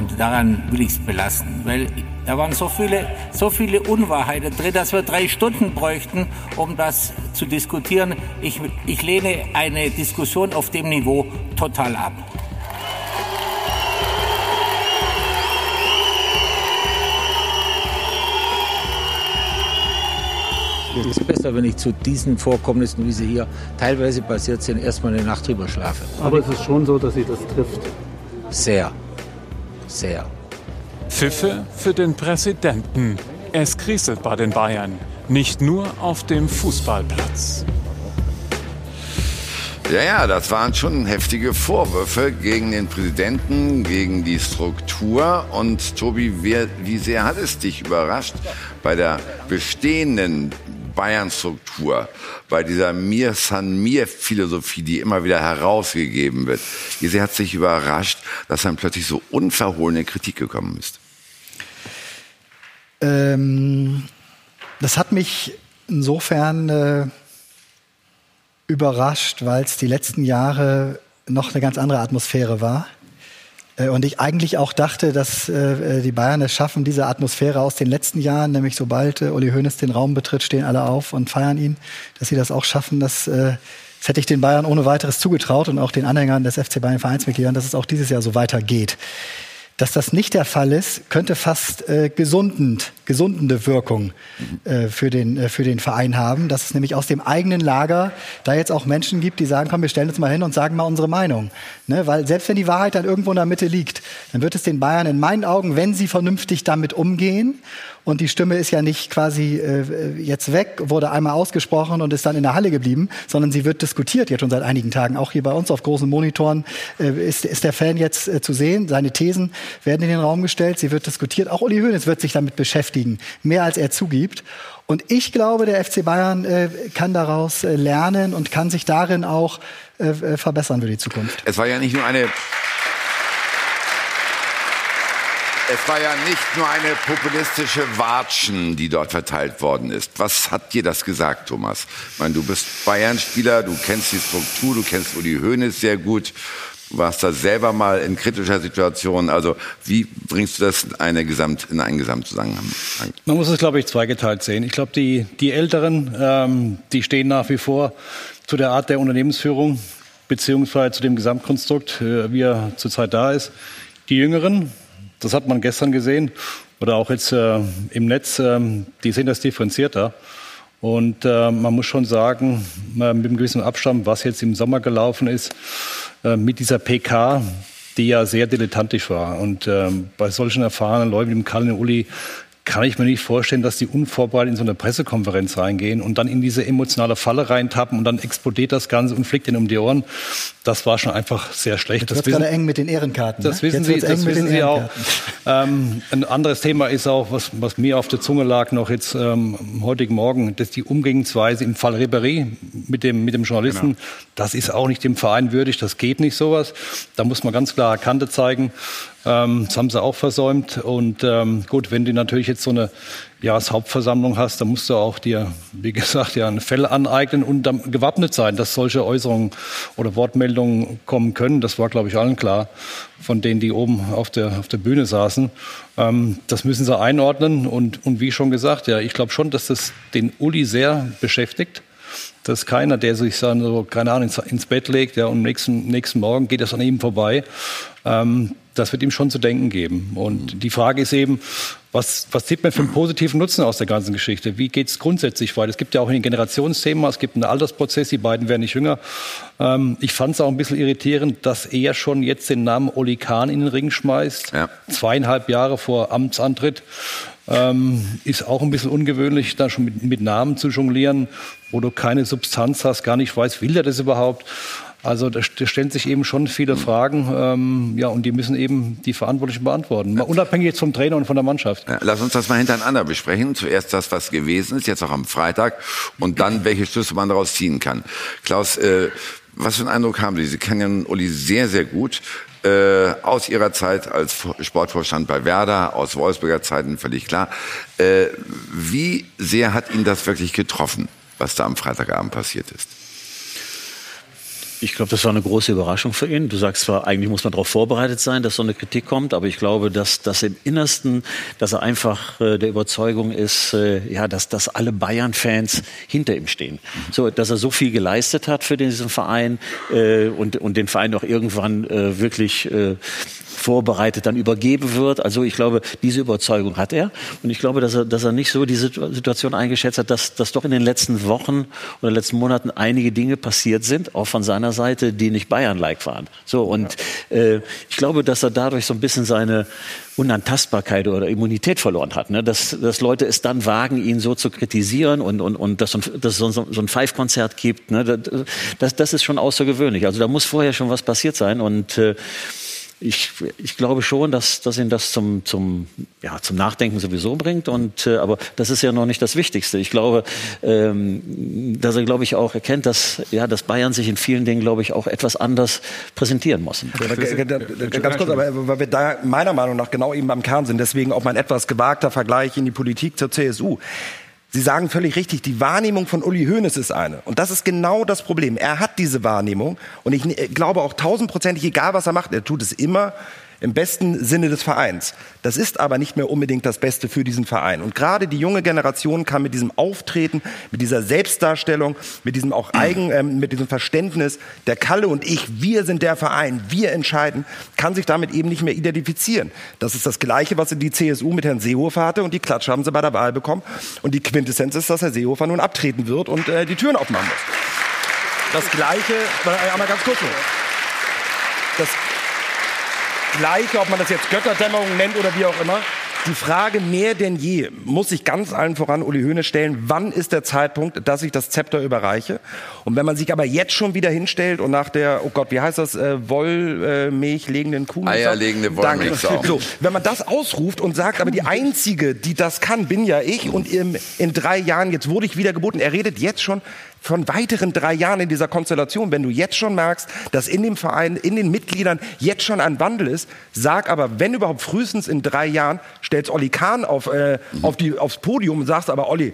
[SPEAKER 10] Und daran will ich es belassen, weil da waren so viele, so viele Unwahrheiten drin, dass wir drei Stunden bräuchten, um das zu diskutieren. Ich, ich lehne eine Diskussion auf dem Niveau total ab. Es ist besser, wenn ich zu diesen Vorkommnissen, wie sie hier teilweise passiert sind, erstmal eine Nacht drüber schlafe.
[SPEAKER 12] Aber es ist schon so, dass sie das trifft.
[SPEAKER 10] Sehr, sehr.
[SPEAKER 17] Pfiffe für den Präsidenten. Es kriselt bei den Bayern. Nicht nur auf dem Fußballplatz.
[SPEAKER 2] Ja, ja, das waren schon heftige Vorwürfe gegen den Präsidenten, gegen die Struktur. Und Tobi, wer, wie sehr hat es dich überrascht bei der bestehenden Bayern-Struktur, bei dieser Mir San Mir-Philosophie, die immer wieder herausgegeben wird? Sehr hat es dich überrascht, dass dann plötzlich so unverhohlene Kritik gekommen ist?
[SPEAKER 6] Ähm, das hat mich insofern äh, überrascht, weil es die letzten Jahre noch eine ganz andere Atmosphäre war. Äh, und ich eigentlich auch dachte, dass äh, die Bayern es schaffen, diese Atmosphäre aus den letzten Jahren, nämlich sobald äh, Uli Hoeneß den Raum betritt, stehen alle auf und feiern ihn, dass sie das auch schaffen, dass äh, das hätte ich den Bayern ohne weiteres zugetraut und auch den Anhängern des FC Bayern Vereinsmitgliedern, dass es auch dieses Jahr so weitergeht. Dass das nicht der Fall ist, könnte fast äh, gesundend, gesundende Wirkung äh, für, den, äh, für den Verein haben. Dass es nämlich aus dem eigenen Lager da jetzt auch Menschen gibt, die sagen, komm, wir stellen uns mal hin und sagen mal unsere Meinung. Ne? Weil selbst wenn die Wahrheit dann irgendwo in der Mitte liegt, dann wird es den Bayern in meinen Augen, wenn sie vernünftig damit umgehen, und die Stimme ist ja nicht quasi äh, jetzt weg, wurde einmal ausgesprochen und ist dann in der Halle geblieben, sondern sie wird diskutiert jetzt schon seit einigen Tagen. Auch hier bei uns auf großen Monitoren äh, ist, ist der Fan jetzt äh, zu sehen. Seine Thesen werden in den Raum gestellt, sie wird diskutiert. Auch Uli Hoeneß wird sich damit beschäftigen, mehr als er zugibt. Und ich glaube, der FC Bayern äh, kann daraus äh, lernen und kann sich darin auch äh, äh verbessern für die Zukunft.
[SPEAKER 2] Es war ja nicht nur eine Es war ja nicht nur eine populistische Watschen, die dort verteilt worden ist. Was hat dir das gesagt, Thomas? Ich meine, du bist Bayern-Spieler, du kennst die Struktur, du kennst Uli Hoeneß sehr gut. Du warst da selber mal in kritischer Situation. Also wie bringst du das in, eine Gesamt, in einen Gesamtzusammenhang?
[SPEAKER 4] Man muss es, glaube ich, zweigeteilt sehen. Ich glaube, die, die Älteren, ähm, die stehen nach wie vor zu der Art der Unternehmensführung beziehungsweise zu dem Gesamtkonstrukt, äh, wie er zurzeit da ist. Die Jüngeren, das hat man gestern gesehen oder auch jetzt äh, im Netz. Äh, die sehen das differenzierter. Und äh, man muss schon sagen, mit einem gewissen Abstand, was jetzt im Sommer gelaufen ist, äh, mit dieser PK, die ja sehr dilettantisch war. Und ähm, bei solchen erfahrenen Leuten wie dem Karl und Uli kann ich mir nicht vorstellen, dass die unvorbereitet in so eine Pressekonferenz reingehen und dann in diese emotionale Falle reintappen und dann explodiert das Ganze und fliegt ihnen um die Ohren. Das war schon einfach sehr schlecht.
[SPEAKER 6] Jetzt das wird gerade eng mit den Ehrenkarten.
[SPEAKER 4] Das ne? wissen Sie, das wissen Sie auch. Ähm, ein anderes Thema ist auch, was, was mir auf der Zunge lag noch jetzt ähm, heutigen Morgen, dass die Umgehensweise im Fall Ribéry mit dem, mit dem Journalisten, genau. das ist auch nicht dem Verein würdig, das geht nicht sowas. Da muss man ganz klar Kante zeigen. Ähm, das haben sie auch versäumt. Und ähm, gut, wenn du natürlich jetzt so eine Jahreshauptversammlung hast, dann musst du auch dir, wie gesagt, ja ein Fell aneignen und dann gewappnet sein, dass solche Äußerungen oder Wortmeldungen kommen können. Das war, glaube ich, allen klar, von denen, die oben auf der, auf der Bühne saßen. Ähm, das müssen sie einordnen. Und, und wie schon gesagt, ja, ich glaube schon, dass das den Uli sehr beschäftigt dass keiner, der sich dann so, keine Ahnung, ins, Bett legt, ja, und nächsten, nächsten Morgen geht das an ihm vorbei. Ähm, das wird ihm schon zu denken geben. Und die Frage ist eben, was, was sieht man für einen positiven Nutzen aus der ganzen Geschichte? Wie geht es grundsätzlich weiter? Es gibt ja auch ein Generationsthema, es gibt einen Altersprozess, die beiden werden nicht jünger. Ähm, ich fand es auch ein bisschen irritierend, dass er schon jetzt den Namen Oli Kahn in den Ring schmeißt, ja. zweieinhalb Jahre vor Amtsantritt. Ähm, ist auch ein bisschen ungewöhnlich, da schon mit, mit Namen zu jonglieren, wo du keine Substanz hast, gar nicht weißt, will er das überhaupt? Also da, stellen sich eben schon viele Fragen, ähm, ja, und die müssen eben die Verantwortlichen beantworten, mal unabhängig jetzt vom Trainer und von der Mannschaft.
[SPEAKER 2] Ja, lass uns das mal hintereinander besprechen. Zuerst das, was gewesen ist, jetzt auch am Freitag, und dann welche Schlüsse man daraus ziehen kann. Klaus, äh, was für einen Eindruck haben Sie? Sie kennen Uli sehr, sehr gut. Äh, aus Ihrer Zeit als Sportvorstand bei Werder, aus Wolfsburger Zeiten, völlig klar. Äh, wie sehr hat ihn das wirklich getroffen, was da am Freitagabend passiert ist?
[SPEAKER 3] Ich glaube, das war eine große Überraschung für ihn. Du sagst zwar, eigentlich muss man darauf vorbereitet sein, dass so eine Kritik kommt, aber ich glaube, dass, dass im Innersten, dass er einfach äh, der Überzeugung ist, äh, ja, dass, dass alle Bayern-Fans hinter ihm stehen. So, dass er so viel geleistet hat für diesen Verein äh, und, und den Verein auch irgendwann äh, wirklich äh, vorbereitet dann übergeben wird. Also ich glaube, diese Überzeugung hat er. Und ich glaube, dass er, dass er nicht so die Situation eingeschätzt hat, dass, dass doch in den letzten Wochen oder letzten Monaten einige Dinge passiert sind, auch von seiner Seite, die nicht Bayern-like waren. So, und ja. äh, ich glaube, dass er dadurch so ein bisschen seine Unantastbarkeit oder Immunität verloren hat. Ne? Dass, dass Leute es dann wagen, ihn so zu kritisieren und, und, und dass, dass es so, so ein Five-Konzert gibt. Ne? Das, das ist schon außergewöhnlich. Also da muss vorher schon was passiert sein. Und äh, ich, ich glaube schon, dass, dass ihn das zum, zum, ja, zum Nachdenken sowieso bringt. Und, äh, aber das ist ja noch nicht das Wichtigste. Ich glaube, ähm, dass er, glaube ich, auch erkennt, dass, ja, dass Bayern sich in vielen Dingen, glaube ich, auch etwas anders präsentieren muss.
[SPEAKER 8] Ganz kurz, aber weil wir da meiner Meinung nach genau eben am Kern sind, deswegen auch mein etwas gewagter Vergleich in die Politik zur CSU. Sie sagen völlig richtig, die Wahrnehmung von Uli Hoeneß ist eine. Und das ist genau das Problem. Er hat diese Wahrnehmung. Und ich glaube auch tausendprozentig, egal was er macht, er tut es immer im besten Sinne des Vereins. Das ist aber nicht mehr unbedingt das Beste für diesen Verein. Und gerade die junge Generation kann mit diesem Auftreten, mit dieser Selbstdarstellung, mit diesem auch eigen, äh, mit diesem Verständnis, der Kalle und ich, wir sind der Verein, wir entscheiden, kann sich damit eben nicht mehr identifizieren. Das ist das Gleiche, was die CSU mit Herrn Seehofer hatte und die Klatsche haben sie bei der Wahl bekommen. Und die Quintessenz ist, dass Herr Seehofer nun abtreten wird und äh, die Türen aufmachen muss. Das Gleiche, äh, einmal ganz kurz. Das Gleiche, ob man das jetzt Götterdämmerung nennt oder wie auch immer. Die Frage mehr denn je muss sich ganz allen voran Uli Höhne stellen, wann ist der Zeitpunkt, dass ich das Zepter überreiche? Und wenn man sich aber jetzt schon wieder hinstellt und nach der, oh Gott, wie heißt das, äh, Wollmilch äh, legenden Kuh?
[SPEAKER 2] Eierlegende Wollmilchsau.
[SPEAKER 8] So, wenn man das ausruft und sagt, aber die Einzige, die das kann, bin ja ich und in, in drei Jahren, jetzt wurde ich wieder geboten. Er redet jetzt schon von weiteren drei Jahren in dieser Konstellation, wenn du jetzt schon merkst, dass in dem Verein, in den Mitgliedern jetzt schon ein Wandel ist, sag aber, wenn überhaupt frühestens in drei Jahren, stellst Olli Kahn auf, äh, auf die, aufs Podium und sagst aber, Olli,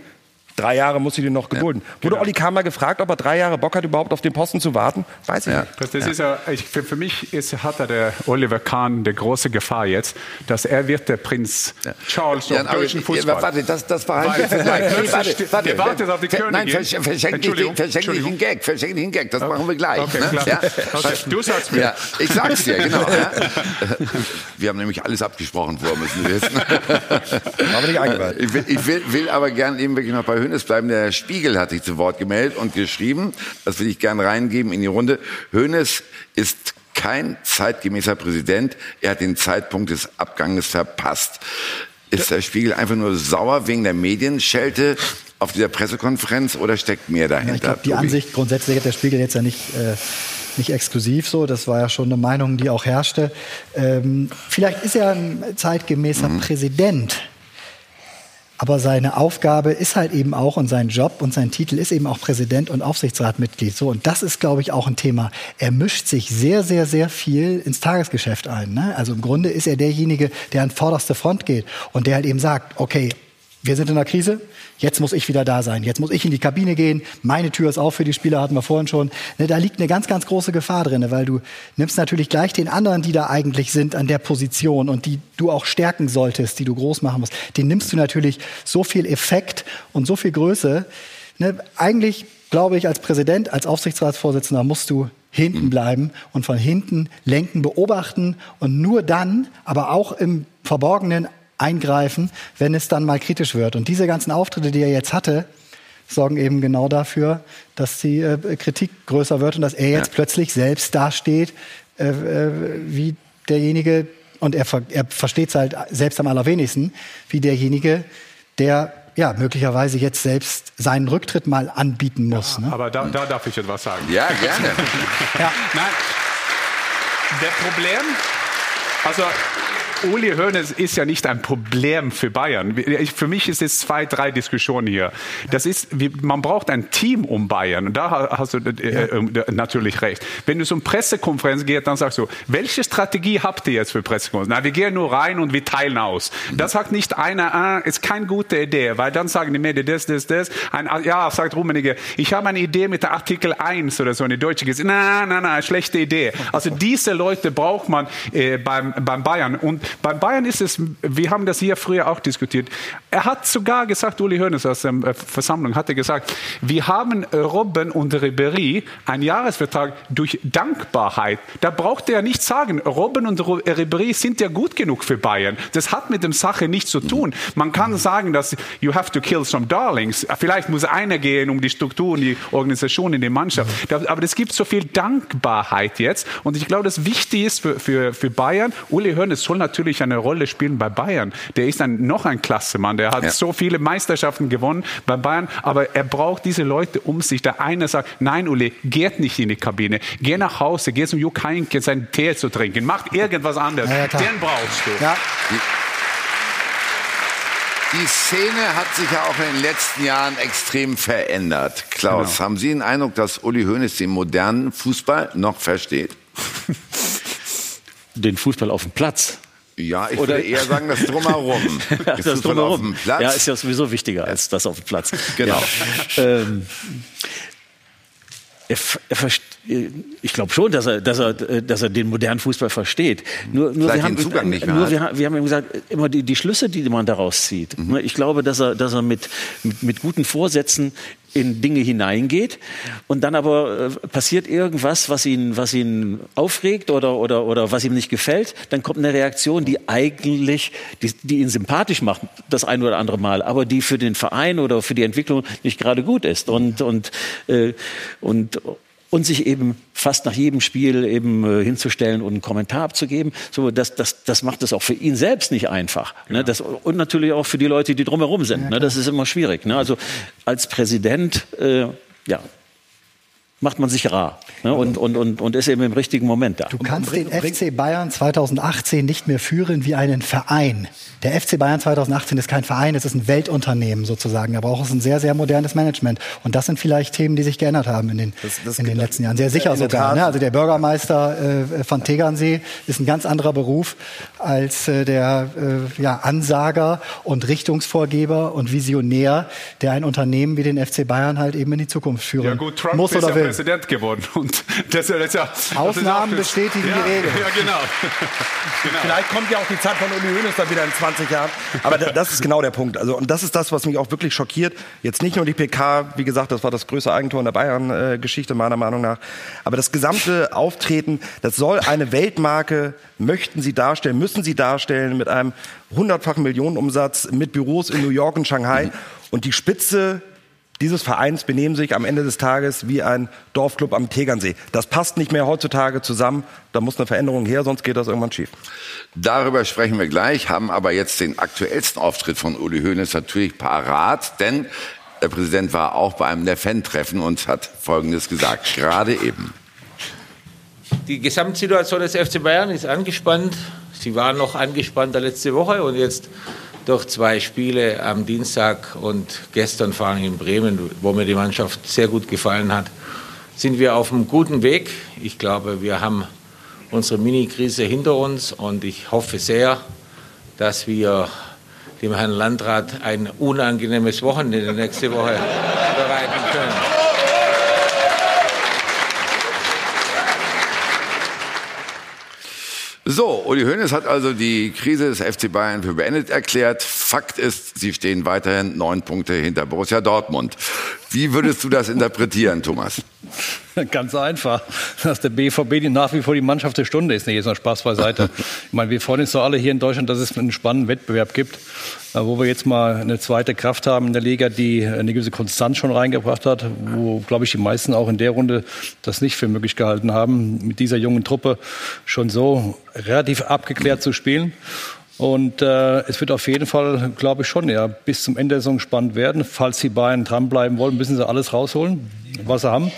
[SPEAKER 8] Drei Jahre muss ich den noch gedulden. Ja, genau. Wurde Olli Kahn mal gefragt, ob er drei Jahre Bock hat, überhaupt auf den Posten zu warten? Weiß ich ja. nicht.
[SPEAKER 7] Das, das ja. Ist ja, ich, für, für, mich ist, hat er der Oliver Kahn eine große Gefahr jetzt, dass er wird der Prinz Charles ja, deutschen Fußball.
[SPEAKER 2] warte, das, das war ein
[SPEAKER 7] Weil, nein, warte, warte, der wartet auf die Königin.
[SPEAKER 2] Nein, verschenk nicht den Gag, verschenk nicht den Gag, das machen wir gleich. Okay, ne?
[SPEAKER 7] ja? okay. Du sagst mir. Ja,
[SPEAKER 2] ich sag's dir, genau. Ja. Wir haben nämlich alles abgesprochen vorher, müssen wir wissen.
[SPEAKER 8] Aber nicht eingeweiht.
[SPEAKER 2] Ich will, ich will, will aber gerne eben wirklich noch bei Hönes bleiben. Der Spiegel hat sich zu Wort gemeldet und geschrieben, das will ich gerne reingeben in die Runde. Hönes ist kein zeitgemäßer Präsident. Er hat den Zeitpunkt des Abganges verpasst. Ist der Spiegel einfach nur sauer wegen der Medienschelte auf dieser Pressekonferenz oder steckt mehr dahinter? Ich
[SPEAKER 6] glaube, die Ansicht grundsätzlich hat der Spiegel jetzt ja nicht, äh, nicht exklusiv so. Das war ja schon eine Meinung, die auch herrschte. Ähm, vielleicht ist er ein zeitgemäßer mhm. Präsident. Aber seine Aufgabe ist halt eben auch und sein Job und sein Titel ist eben auch Präsident und Aufsichtsratmitglied. So und das ist, glaube ich, auch ein Thema. Er mischt sich sehr, sehr, sehr viel ins Tagesgeschäft ein. Ne? Also im Grunde ist er derjenige, der an vorderste Front geht und der halt eben sagt: Okay, wir sind in einer Krise, jetzt muss ich wieder da sein, jetzt muss ich in die Kabine gehen, meine Tür ist auf für die Spieler, hatten wir vorhin schon. Ne, da liegt eine ganz, ganz große Gefahr drin, weil du nimmst natürlich gleich den anderen, die da eigentlich sind an der Position und die du auch stärken solltest, die du groß machen musst, den nimmst du natürlich so viel Effekt und so viel Größe. Ne, eigentlich glaube ich, als Präsident, als Aufsichtsratsvorsitzender musst du hinten bleiben und von hinten lenken, beobachten und nur dann, aber auch im Verborgenen eingreifen, wenn es dann mal kritisch wird. Und diese ganzen Auftritte, die er jetzt hatte, sorgen eben genau dafür, dass die äh, Kritik größer wird und dass er jetzt ja. plötzlich selbst dasteht äh, äh, wie derjenige, und er, er versteht es halt selbst am allerwenigsten, wie derjenige, der ja, möglicherweise jetzt selbst seinen Rücktritt mal anbieten muss.
[SPEAKER 7] Ja,
[SPEAKER 6] ne?
[SPEAKER 7] Aber da, da, darf ich etwas sagen.
[SPEAKER 2] Ja, gerne.
[SPEAKER 7] ja. Nein, der Problem, Also Uli Hoeneß ist ja nicht ein Problem für Bayern. Für mich ist es zwei, drei Diskussionen hier. Das ist, man braucht ein Team um Bayern. Und da hast du äh, äh, natürlich recht. Wenn du so eine Pressekonferenz gehst, dann sagst du, welche Strategie habt ihr jetzt für Pressekonferenz? Na, wir gehen nur rein und wir teilen aus. Das sagt nicht einer, ah, ist keine gute Idee, weil dann sagen die Medien das, das, das. Ein, ja, sagt Rummenigge, ich habe eine Idee mit der Artikel 1 oder so, eine deutsche Gesetz. Na, na, na, schlechte Idee. Also diese Leute braucht man äh, beim, beim Bayern. Und beim Bayern ist es, wir haben das hier früher auch diskutiert. Er hat sogar gesagt, Uli Hoeneß aus der äh, Versammlung hatte gesagt, wir haben Robben und Ribéry einen Jahresvertrag durch Dankbarkeit. Da braucht er nicht sagen, Robben und Ribéry sind ja gut genug für Bayern. Das hat mit dem Sache nichts zu tun. Man kann sagen, dass you have to kill some darlings. Vielleicht muss einer gehen um die Struktur und die Organisation in der Mannschaft. Aber es gibt so viel Dankbarkeit jetzt. Und ich glaube, das wichtig ist für, für, für Bayern. Uli Hoeneß soll natürlich eine Rolle spielen bei Bayern. Der ist ein, noch ein Klassemann. Der hat ja. so viele Meisterschaften gewonnen bei Bayern. Aber er braucht diese Leute um sich. Der eine sagt, nein, Uli, geht nicht in die Kabine. Geh nach Hause, geh zum Juck Heynckes seinen Tee zu trinken. Mach irgendwas anderes. Ja, Den brauchst du. Ja.
[SPEAKER 2] Die Szene hat sich ja auch in den letzten Jahren extrem verändert. Klaus, genau. haben Sie den Eindruck, dass Uli Hoeneß den modernen Fußball noch versteht?
[SPEAKER 3] Den Fußball auf dem Platz.
[SPEAKER 2] Ja, ich Oder würde eher sagen, das Drumherum.
[SPEAKER 3] das, das Drumherum. Ja, ist ja sowieso wichtiger als das auf dem Platz. Genau. Ja. Ähm, er, er, ich glaube schon, dass er, dass, er, dass er den modernen Fußball versteht. Nur, nur wir haben, Zugang nicht mehr nur wir, wir, haben ihm gesagt, immer die, die Schlüsse, die man daraus zieht. Mhm. Ich glaube, dass er, dass er mit, mit, mit guten Vorsätzen in Dinge hineingeht und dann aber äh, passiert irgendwas, was ihn, was ihn aufregt oder, oder, oder was ihm nicht gefällt, dann kommt eine Reaktion, die eigentlich, die, die ihn sympathisch macht, das ein oder andere Mal, aber die für den Verein oder für die Entwicklung nicht gerade gut ist. Und, und, äh, und, und sich eben fast nach jedem Spiel eben äh, hinzustellen und einen Kommentar abzugeben. So, das, das, das macht es auch für ihn selbst nicht einfach. Ne? Das, und natürlich auch für die Leute, die drumherum sind. Ja, ne? Das ist immer schwierig. Ne? Also als Präsident, äh, ja, macht man sich rar ne? und, und, und, und ist eben im richtigen Moment da.
[SPEAKER 6] Du kannst den FC Bayern 2018 nicht mehr führen wie einen Verein. Der FC Bayern 2018 ist kein Verein, es ist ein Weltunternehmen sozusagen. Da braucht es ein sehr, sehr modernes Management. Und das sind vielleicht Themen, die sich geändert haben in den, das, das in den letzten Jahren. Sehr sicher sogar. Ne? Also der Bürgermeister äh, von Tegernsee ist ein ganz anderer Beruf als äh, der äh, ja, Ansager und Richtungsvorgeber und Visionär, der ein Unternehmen wie den FC Bayern halt eben in die Zukunft führen ja, gut, Trump muss oder will.
[SPEAKER 7] Präsident geworden. Und das, das ja,
[SPEAKER 6] Ausnahmen das bestätigen
[SPEAKER 7] ja,
[SPEAKER 6] die Regel.
[SPEAKER 7] Ja, genau.
[SPEAKER 8] genau. Vielleicht kommt ja auch die Zeit von Uli Hoeneß dann wieder in 20 Jahren. Aber das ist genau der Punkt. Also, und das ist das, was mich auch wirklich schockiert. Jetzt nicht nur die PK, wie gesagt, das war das größte Eigentor in der Bayern-Geschichte meiner Meinung nach. Aber das gesamte Auftreten, das soll eine Weltmarke, möchten sie darstellen, müssen sie darstellen mit einem hundertfachen Millionenumsatz, mit Büros in New York und Shanghai. Und die Spitze dieses Vereins benehmen sich am Ende des Tages wie ein Dorfclub am Tegernsee. Das passt nicht mehr heutzutage zusammen. Da muss eine Veränderung her, sonst geht das irgendwann schief.
[SPEAKER 2] Darüber sprechen wir gleich, haben aber jetzt den aktuellsten Auftritt von Uli Hoeneß natürlich parat, denn der Präsident war auch bei einem der Fan-Treffen und hat Folgendes gesagt, gerade eben.
[SPEAKER 10] Die Gesamtsituation des FC Bayern ist angespannt. Sie war noch angespannter letzte Woche und jetzt durch zwei Spiele am Dienstag und gestern vor allem in Bremen, wo mir die Mannschaft sehr gut gefallen hat, sind wir auf einem guten Weg. Ich glaube, wir haben unsere Mini-Krise hinter uns und ich hoffe sehr, dass wir dem Herrn Landrat ein unangenehmes Wochenende nächste Woche bereiten können.
[SPEAKER 2] So, Uli Hoeneß hat also die Krise des FC Bayern für beendet erklärt. Fakt ist, sie stehen weiterhin neun Punkte hinter Borussia Dortmund. Wie würdest du das interpretieren, Thomas?
[SPEAKER 4] Ganz einfach, dass der BVB nach wie vor die Mannschaft der Stunde ist. Nee, jetzt noch Spaß beiseite. Ich meine, wir freuen uns doch alle hier in Deutschland, dass es einen spannenden Wettbewerb gibt, äh, wo wir jetzt mal eine zweite Kraft haben in der Liga, die eine gewisse Konstanz schon reingebracht hat, wo, glaube ich, die meisten auch in der Runde das nicht für möglich gehalten haben, mit dieser jungen Truppe schon so relativ abgeklärt zu spielen. Und äh, es wird auf jeden Fall, glaube ich, schon ja, bis zum Ende der Saison spannend werden. Falls die Bayern dranbleiben wollen, müssen sie alles rausholen, was sie haben.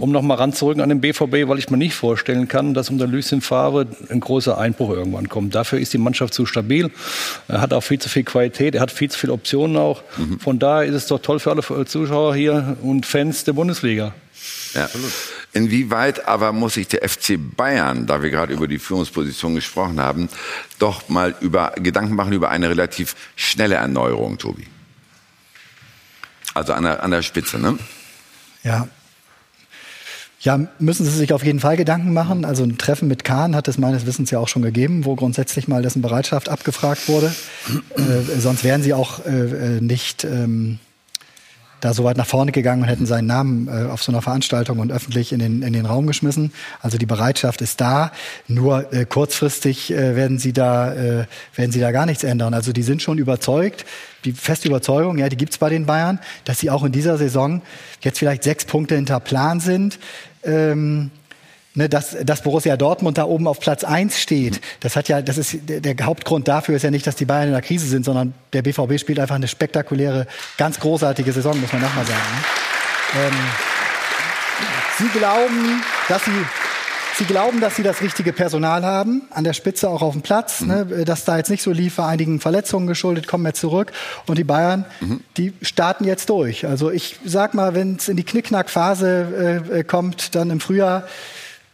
[SPEAKER 4] Um nochmal ranzurücken an den BVB, weil ich mir nicht vorstellen kann, dass unter Lucien Favre ein großer Einbruch irgendwann kommt. Dafür ist die Mannschaft zu stabil. Er hat auch viel zu viel Qualität, er hat viel zu viele Optionen auch. Von daher ist es doch toll für alle Zuschauer hier und Fans der Bundesliga.
[SPEAKER 2] Ja. Inwieweit aber muss sich der FC Bayern, da wir gerade über die Führungsposition gesprochen haben, doch mal über Gedanken machen über eine relativ schnelle Erneuerung, Tobi? Also an der, an der Spitze, ne?
[SPEAKER 6] Ja. Ja, müssen Sie sich auf jeden Fall Gedanken machen. Also ein Treffen mit Kahn hat es meines Wissens ja auch schon gegeben, wo grundsätzlich mal dessen Bereitschaft abgefragt wurde. äh, sonst wären sie auch äh, nicht ähm, da so weit nach vorne gegangen und hätten seinen Namen äh, auf so einer Veranstaltung und öffentlich in den, in den Raum geschmissen. Also die Bereitschaft ist da. Nur äh, kurzfristig äh, werden sie da äh, werden sie da gar nichts ändern. Also die sind schon überzeugt. Die feste Überzeugung, ja, die gibt's bei den Bayern, dass sie auch in dieser Saison jetzt vielleicht sechs Punkte hinter Plan sind. Ähm, Ne, dass, dass Borussia Dortmund da oben auf Platz eins steht, das hat ja, das ist der, Hauptgrund dafür ist ja nicht, dass die Bayern in der Krise sind, sondern der BVB spielt einfach eine spektakuläre, ganz großartige Saison, muss man nochmal sagen. Ne? Ähm, sie glauben, dass sie Sie glauben, dass sie das richtige Personal haben, an der Spitze auch auf dem Platz. Mhm. Ne, dass da jetzt nicht so lief, war einigen Verletzungen geschuldet, kommen jetzt zurück. Und die Bayern, mhm. die starten jetzt durch. Also ich sag mal, wenn es in die Knickknack-Phase äh, kommt, dann im Frühjahr,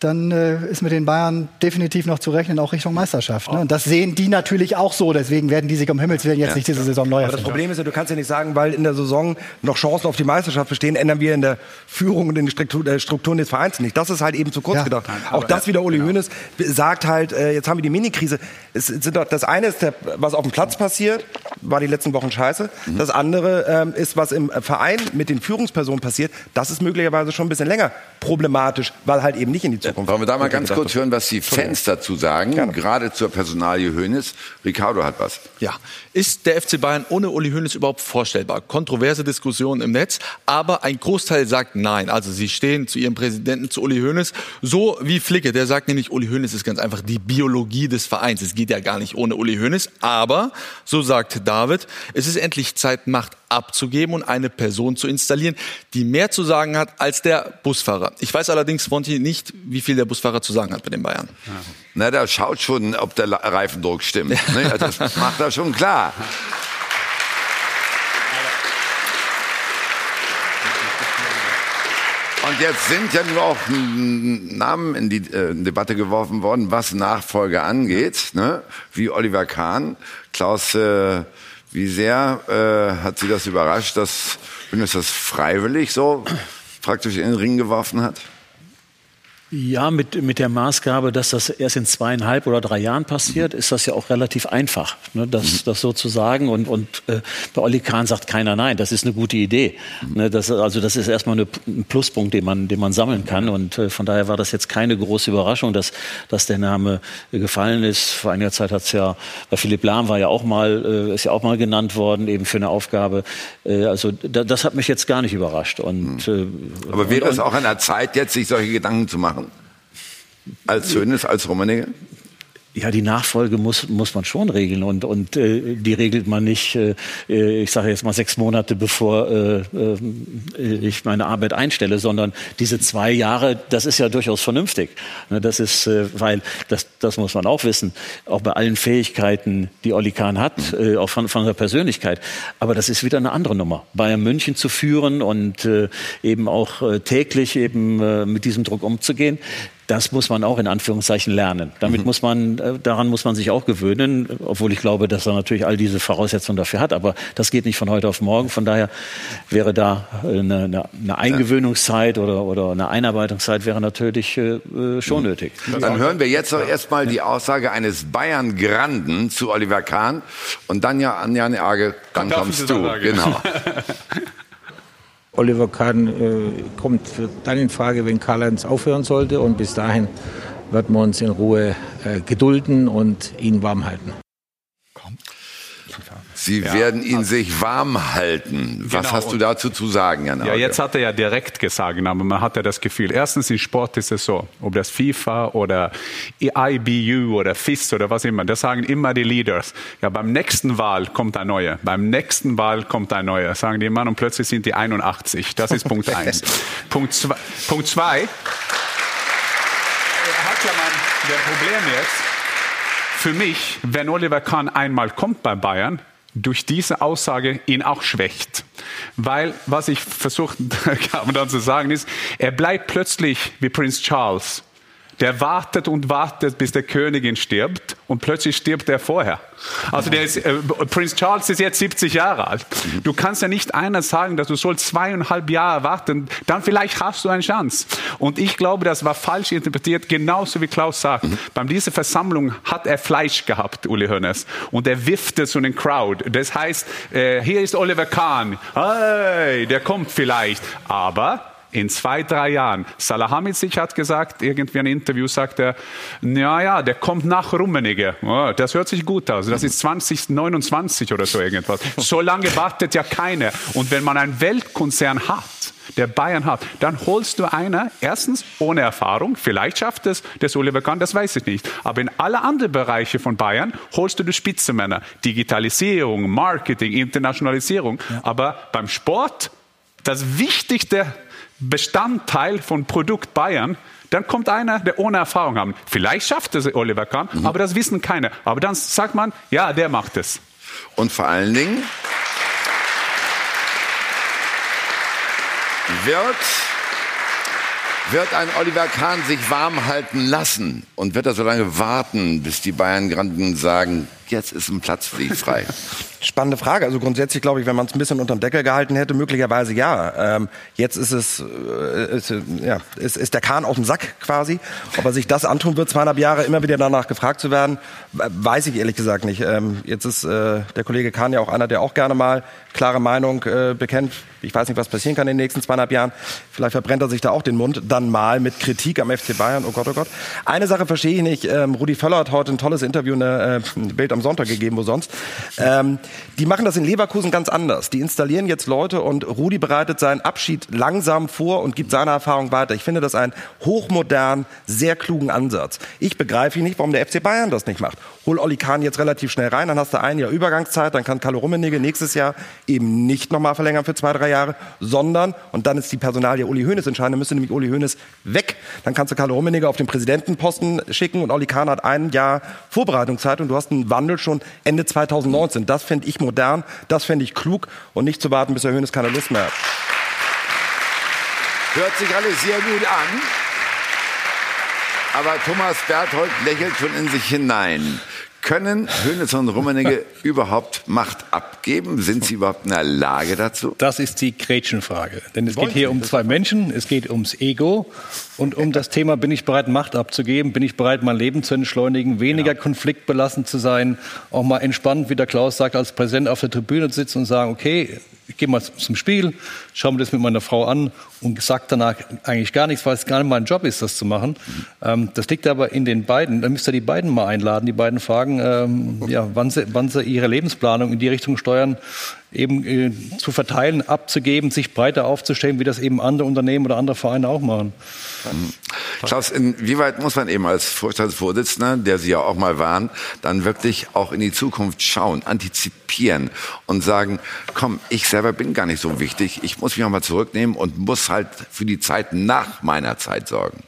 [SPEAKER 6] dann äh, ist mit den Bayern definitiv noch zu rechnen, auch Richtung Meisterschaft. Ne? Und das sehen die natürlich auch so. Deswegen werden die sich um Himmels Willen jetzt
[SPEAKER 8] Ja.
[SPEAKER 6] nicht diese Saison neu
[SPEAKER 8] Aber das Problem ist ja, du kannst ja nicht sagen, weil in der Saison noch Chancen auf die Meisterschaft bestehen, ändern wir in der Führung und in den Struktur- äh, Strukturen des Vereins nicht. Das ist halt eben zu kurz
[SPEAKER 6] Ja.
[SPEAKER 8] gedacht.
[SPEAKER 6] Nein,
[SPEAKER 8] Auch das wieder Uli Hoeneß sagt halt, äh, jetzt haben wir die Minikrise. Es sind doch, das eine ist, der, was auf dem Platz passiert, war die letzten Wochen scheiße.
[SPEAKER 2] Mhm.
[SPEAKER 8] Das andere ähm, ist, was im Verein mit den Führungspersonen passiert. Das ist möglicherweise schon ein bisschen länger problematisch, weil halt eben nicht in die Zukunft.
[SPEAKER 2] Wollen wir da mal ganz kurz hören, was die Fans dazu sagen, gerade zur Personalie Hönes. Ricardo hat was.
[SPEAKER 11] Ja, ist der FC Bayern ohne Uli Hoeneß überhaupt vorstellbar? Kontroverse Diskussionen im Netz, aber ein Großteil sagt nein. Also sie stehen zu ihrem Präsidenten, zu Uli Hoeneß, so wie Flicke, der sagt nämlich, Uli Hoeneß ist ganz einfach die Biologie des Vereins. Es geht ja gar nicht ohne Uli Hoeneß, aber so sagt David, es ist endlich Zeit, Macht abzugeben und eine Person zu installieren, die mehr zu sagen hat als der Busfahrer. Ich weiß allerdings, Fonti, nicht, wie viel der Busfahrer zu sagen hat bei den Bayern.
[SPEAKER 2] Na, der schaut schon, ob der Reifendruck stimmt. Ne? Das macht er schon klar. Und jetzt sind ja nur auch Namen in die äh, Debatte geworfen worden, was Nachfolge angeht, ne? wie Oliver Kahn. Klaus, äh, wie sehr äh, hat Sie das überrascht, dass Hönes das freiwillig so praktisch in den Ring geworfen hat?
[SPEAKER 3] Ja, mit, mit der Maßgabe, dass das erst in zweieinhalb oder drei Jahren passiert, ist das ja auch relativ einfach, ne, das, das so zu sagen. Und, und äh, bei Olli Kahn sagt keiner nein, das ist eine gute Idee. Ne, das, also das ist erstmal eine, ein Pluspunkt, den man, den man sammeln kann. Und äh, von daher war das jetzt keine große Überraschung, dass, dass der Name äh, gefallen ist. Vor einiger Zeit hat es ja, bei Philipp Lahm war ja auch mal, äh, ist ja auch mal genannt worden, eben für eine Aufgabe. Äh, also da, das hat mich jetzt gar nicht überrascht. Und, äh,
[SPEAKER 2] Aber wäre es auch an der Zeit, jetzt sich solche Gedanken zu machen? Als Hönes, als Rummenigge?
[SPEAKER 3] Ja, die Nachfolge muss, muss man schon regeln und, und äh, die regelt man nicht, äh, ich sage jetzt mal sechs Monate bevor äh, äh, ich meine Arbeit einstelle, sondern diese zwei Jahre, das ist ja durchaus vernünftig. Ne, Das ist, äh, weil das, das muss man auch wissen, auch bei allen Fähigkeiten, die Olli Kahn hat, äh, auch von, von der Persönlichkeit. Aber das ist wieder eine andere Nummer. Bayern München zu führen und äh, eben auch äh, täglich eben äh, mit diesem Druck umzugehen. Das muss man auch in Anführungszeichen lernen. Damit muss man, äh, daran muss man sich auch gewöhnen, obwohl ich glaube, dass er natürlich all diese Voraussetzungen dafür hat. Aber das geht nicht von heute auf morgen. Von daher wäre da äh, eine, eine, eine Eingewöhnungszeit oder, oder eine Einarbeitungszeit wäre natürlich äh, schon nötig.
[SPEAKER 2] Dann hören wir jetzt doch erstmal die Aussage eines Bayern-Granden zu Oliver Kahn und dann ja an Jan Age, dann
[SPEAKER 10] Darf
[SPEAKER 2] kommst du.
[SPEAKER 10] sagen?
[SPEAKER 2] Genau.
[SPEAKER 10] Oliver Kahn äh, kommt dann in Frage, wenn Karl-Heinz aufhören sollte. Und bis dahin werden wir uns in Ruhe äh, gedulden und ihn warm halten.
[SPEAKER 2] Sie
[SPEAKER 7] Ja.
[SPEAKER 2] werden ihn sich warm halten. Was
[SPEAKER 7] Genau.
[SPEAKER 2] hast du dazu zu sagen, Jan
[SPEAKER 7] Ja,
[SPEAKER 2] Auge?
[SPEAKER 7] jetzt hat er ja direkt gesagt, aber man hat ja das Gefühl, erstens im Sport ist es so, ob das FIFA oder IBU oder FIS oder was immer, das sagen immer die Leaders. Ja, beim nächsten Wahl kommt ein neuer, beim nächsten Wahl kommt ein neuer, sagen die immer und plötzlich sind die 81. Das ist Punkt eins. Punkt zwei, Punkt zwei, er hat ja mein, Problem jetzt, für mich, wenn Oliver Kahn einmal kommt bei Bayern, durch diese Aussage ihn auch schwächt. Weil, was ich versucht habe dann zu sagen, ist, er bleibt plötzlich wie Prinz Charles. Der wartet und wartet, bis der Königin stirbt und plötzlich stirbt er vorher. Also der ist, äh, Prinz Charles ist jetzt 70 Jahre alt. Du kannst ja nicht einer sagen, dass du sollst zweieinhalb Jahre warten, dann vielleicht hast du eine Chance. Und ich glaube, das war falsch interpretiert, genauso wie Klaus sagt. Bei dieser Versammlung hat er Fleisch gehabt, Uli Hoeneß, und er wiffte zu den Crowd. Das heißt, äh, hier ist Oliver Kahn, hey, der kommt vielleicht, aber in zwei, drei Jahren. Salahamidzic hat gesagt, irgendwie in einem Interview sagt er, ja, ja, der kommt nach Rummenigge. Oh, das hört sich gut aus. Das ist 2029 oder so irgendwas. So lange wartet ja keiner. Und wenn man einen Weltkonzern hat, der Bayern hat, dann holst du einer, erstens ohne Erfahrung, vielleicht schafft es das Oliver Kahn, das weiß ich nicht. Aber in alle anderen Bereiche von Bayern holst du die Spitzenmänner. Digitalisierung, Marketing, Internationalisierung. Aber beim Sport, das wichtigste Bestandteil von Produkt Bayern, dann kommt einer, der ohne Erfahrung hat. Vielleicht schafft es Oliver Kahn, aber das wissen keine. Aber dann sagt man, ja, der macht es.
[SPEAKER 2] Und vor allen Dingen wird, wird ein Oliver Kahn sich warm halten lassen und wird er so lange warten, bis die Bayern-Granden sagen, jetzt ist ein Platz für dich frei.
[SPEAKER 8] Spannende Frage. Also grundsätzlich glaube ich, wenn man es ein bisschen unterm Deckel gehalten hätte, möglicherweise ja. Ähm, jetzt ist es, äh, ist, ja, ist, ist der Kahn auf dem Sack quasi. Ob er sich das antun wird, zweieinhalb Jahre immer wieder danach gefragt zu werden, weiß ich ehrlich gesagt nicht. Ähm, jetzt ist äh, der Kollege Kahn ja auch einer, der auch gerne mal klare Meinung äh, bekennt. Ich weiß nicht, was passieren kann in den nächsten zweieinhalb Jahren. Vielleicht verbrennt er sich da auch den Mund. Dann mal mit Kritik am FC Bayern. Oh Gott, oh Gott. Eine Sache verstehe ich nicht. Ähm, Rudi Völler hat heute ein tolles Interview in der äh, Bild am Sonntag gegeben, wo sonst. Ähm, die machen das in Leverkusen ganz anders. Die installieren jetzt Leute und Rudi bereitet seinen Abschied langsam vor und gibt seine Erfahrung weiter. Ich finde das einen hochmodern, sehr klugen Ansatz. Ich begreife nicht, warum der FC Bayern das nicht macht. Hol Olli Kahn jetzt relativ schnell rein, dann hast du ein Jahr Übergangszeit, dann kann Carlo Rummenigge nächstes Jahr eben nicht nochmal verlängern für zwei, drei Jahre, sondern, und dann ist die Personalie Uli Hoeneß entscheidend, dann müsste nämlich Uli Hoeneß weg. Dann kannst du Carlo Rummenigge auf den Präsidentenposten schicken und Olli Kahn hat ein Jahr Vorbereitungszeit und du hast einen Wandel schon Ende 2019. Das finde ich modern, das finde ich klug und nicht zu warten, bis der Hoeneß keine Lust mehr hat.
[SPEAKER 2] Hört sich alles sehr gut an. Aber Thomas Berthold lächelt schon in sich hinein. Können Hönes und Rummenigge überhaupt Macht abgeben? Sind sie überhaupt in der Lage dazu?
[SPEAKER 4] Das ist die Gretchenfrage. Denn es geht hier um zwei Menschen, es geht ums Ego und um das Thema, bin ich bereit, Macht abzugeben? Bin ich bereit, mein Leben zu entschleunigen, weniger konfliktbelassen zu sein, auch mal entspannt, wie der Klaus sagt, als Präsident auf der Tribüne zu sitzen und sagen, okay, ich gehe mal zum Spiel, schaue mir das mit meiner Frau an und sage danach eigentlich gar nichts, weil es gar nicht mein Job ist, das zu machen. Ähm, das liegt aber in den beiden. Da müsst ihr die beiden mal einladen, die beiden fragen, ähm, ja, wann, sie, wann sie ihre Lebensplanung in die Richtung steuern, eben äh, zu verteilen, abzugeben, sich breiter aufzustellen, wie das eben andere Unternehmen oder andere Vereine auch machen.
[SPEAKER 2] Klaus, inwieweit muss man eben als Vorstandsvorsitzender, der Sie ja auch mal waren, dann wirklich auch in die Zukunft schauen, antizipieren und sagen, komm, ich selber bin gar nicht so wichtig, ich muss mich auch mal zurücknehmen und muss halt für die Zeit nach meiner Zeit sorgen.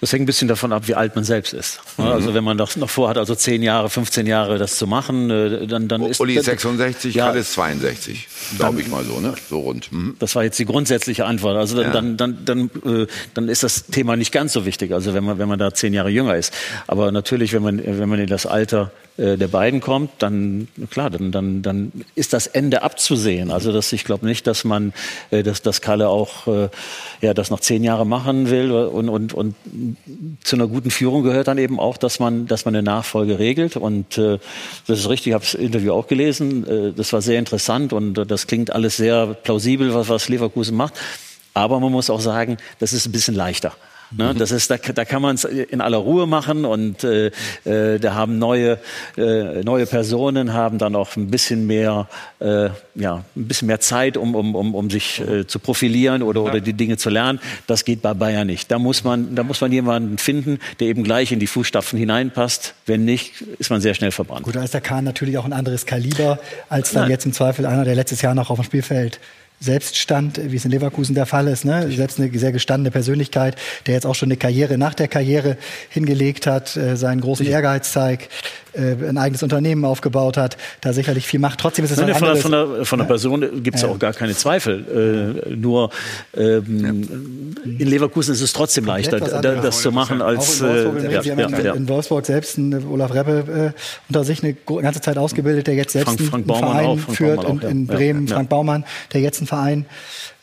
[SPEAKER 3] Das hängt ein bisschen davon ab, wie alt man selbst ist.
[SPEAKER 2] Mhm.
[SPEAKER 3] Also wenn man das noch vorhat, also 10 Jahre, 15 Jahre das zu machen, äh, dann, dann ist...
[SPEAKER 2] Uli
[SPEAKER 3] dann,
[SPEAKER 2] 66,
[SPEAKER 3] ja,
[SPEAKER 2] Kalle ist 62, glaube ich mal so, ne? So rund. Mhm.
[SPEAKER 3] Das war jetzt die grundsätzliche Antwort. Also dann,
[SPEAKER 2] Ja.
[SPEAKER 3] dann, dann, dann, äh, dann ist das Thema nicht ganz so wichtig. Also wenn man, wenn man da zehn Jahre jünger ist. Aber natürlich, wenn man, wenn man in das Alter äh, der beiden kommt, dann klar, dann, dann, dann ist das Ende abzusehen. Also das, ich glaube nicht, dass man, äh, dass, dass Kalle auch äh, ja, das noch zehn Jahre machen will und, und, und zu einer guten Führung gehört dann eben auch, dass man, dass man eine Nachfolge regelt. Und äh, das ist richtig, ich habe das Interview auch gelesen. Das war sehr interessant und das klingt alles sehr plausibel, was, was Leverkusen macht. Aber man muss auch sagen, das ist ein bisschen leichter. Ne? Das ist, da, da kann man es in aller Ruhe machen und äh, äh, da haben neue, äh, neue Personen haben dann auch ein bisschen mehr, äh, ja, ein bisschen mehr Zeit, um, um, um, um sich äh, zu profilieren oder, oder die Dinge zu lernen. Das geht bei Bayern nicht. Da muss man, da muss man jemanden finden, der eben gleich in die Fußstapfen hineinpasst. Wenn nicht, ist man sehr schnell verbrannt.
[SPEAKER 6] Gut, da ist der Kahn natürlich auch ein anderes Kaliber als dann
[SPEAKER 3] Nein.
[SPEAKER 6] jetzt im Zweifel einer, der letztes Jahr noch auf dem Spielfeld selbst stand, wie es in Leverkusen der Fall ist. Ne? Selbst eine sehr gestandene Persönlichkeit, der jetzt auch schon eine Karriere nach der Karriere hingelegt hat, äh, seinen großen Ehrgeiz zeigt, äh, ein eigenes Unternehmen aufgebaut hat, da sicherlich viel macht. Trotzdem ist es
[SPEAKER 3] Nein,
[SPEAKER 6] ein
[SPEAKER 3] von, der,
[SPEAKER 6] anderes.
[SPEAKER 3] von, der, von der Person gibt es
[SPEAKER 6] Ja.
[SPEAKER 3] auch gar keine Zweifel. Äh, nur ähm, in Leverkusen ist es trotzdem leichter,
[SPEAKER 6] was
[SPEAKER 3] da,
[SPEAKER 6] anderes.
[SPEAKER 3] das zu machen als.
[SPEAKER 6] In Wolfsburg,
[SPEAKER 3] äh,
[SPEAKER 6] ja, in,
[SPEAKER 3] ja.
[SPEAKER 6] in Wolfsburg selbst einen Olaf Reppe äh, unter sich eine ganze Zeit ausgebildet, der jetzt selbst
[SPEAKER 3] Frank-
[SPEAKER 6] einen,
[SPEAKER 3] Frank
[SPEAKER 6] einen
[SPEAKER 3] Baumann
[SPEAKER 6] Verein
[SPEAKER 3] auch, Frank
[SPEAKER 6] führt.
[SPEAKER 3] Baumann
[SPEAKER 6] und
[SPEAKER 3] auch, ja.
[SPEAKER 6] in
[SPEAKER 3] Ja,
[SPEAKER 6] Bremen
[SPEAKER 3] ja.
[SPEAKER 6] Frank Baumann, der jetzt einen Verein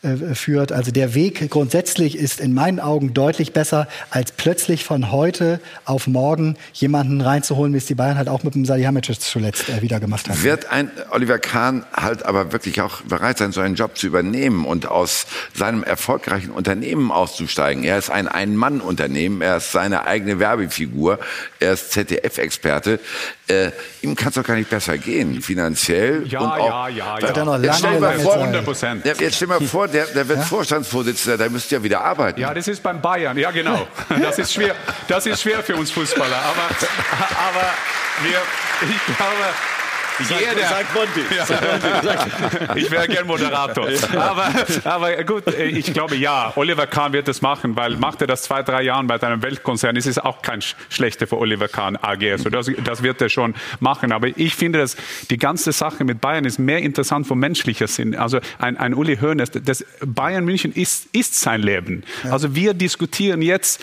[SPEAKER 6] äh, führt. Also der Weg grundsätzlich ist in meinen Augen deutlich besser, als plötzlich von heute auf morgen jemanden reinzuholen, wie es die Bayern halt auch mit dem Salihamidzic zuletzt äh, wieder gemacht haben.
[SPEAKER 2] Wird ein Oliver Kahn halt aber wirklich auch bereit sein, so einen Job zu übernehmen und aus seinem erfolgreichen Unternehmen auszusteigen? Er ist ein Ein-Mann-Unternehmen, er ist seine eigene Werbefigur, er ist ZDF-Experte. Äh, ihm kann es doch gar nicht besser gehen, finanziell.
[SPEAKER 7] Ja,
[SPEAKER 2] und auch,
[SPEAKER 7] ja, ja, ja.
[SPEAKER 2] Jetzt stell
[SPEAKER 7] lange,
[SPEAKER 2] mal
[SPEAKER 7] lange
[SPEAKER 2] vor,
[SPEAKER 7] Zeit. 100%.
[SPEAKER 2] Ja, jetzt stell mal vor, der, der wird Vorstandsvorsitzender, der müsste ja wieder arbeiten.
[SPEAKER 7] Ja, das ist beim Bayern. Ja, genau. Das ist schwer, das ist schwer für uns Fußballer. Aber, aber wir, ich glaube, jeder.
[SPEAKER 3] Sag Monty.
[SPEAKER 7] Ja. Ich wäre gern Moderator. Aber, aber gut, ich glaube ja, Oliver Kahn wird das machen, weil macht er das zwei, drei Jahre bei einem Weltkonzern, ist es auch kein sch- schlechter für Oliver Kahn AG. Also das, das wird er schon machen. Aber ich finde, dass die ganze Sache mit Bayern ist mehr interessant vom menschlicher Sinn. Also ein, ein Uli Hoeneß, das Bayern München ist, ist sein Leben. Also wir diskutieren jetzt,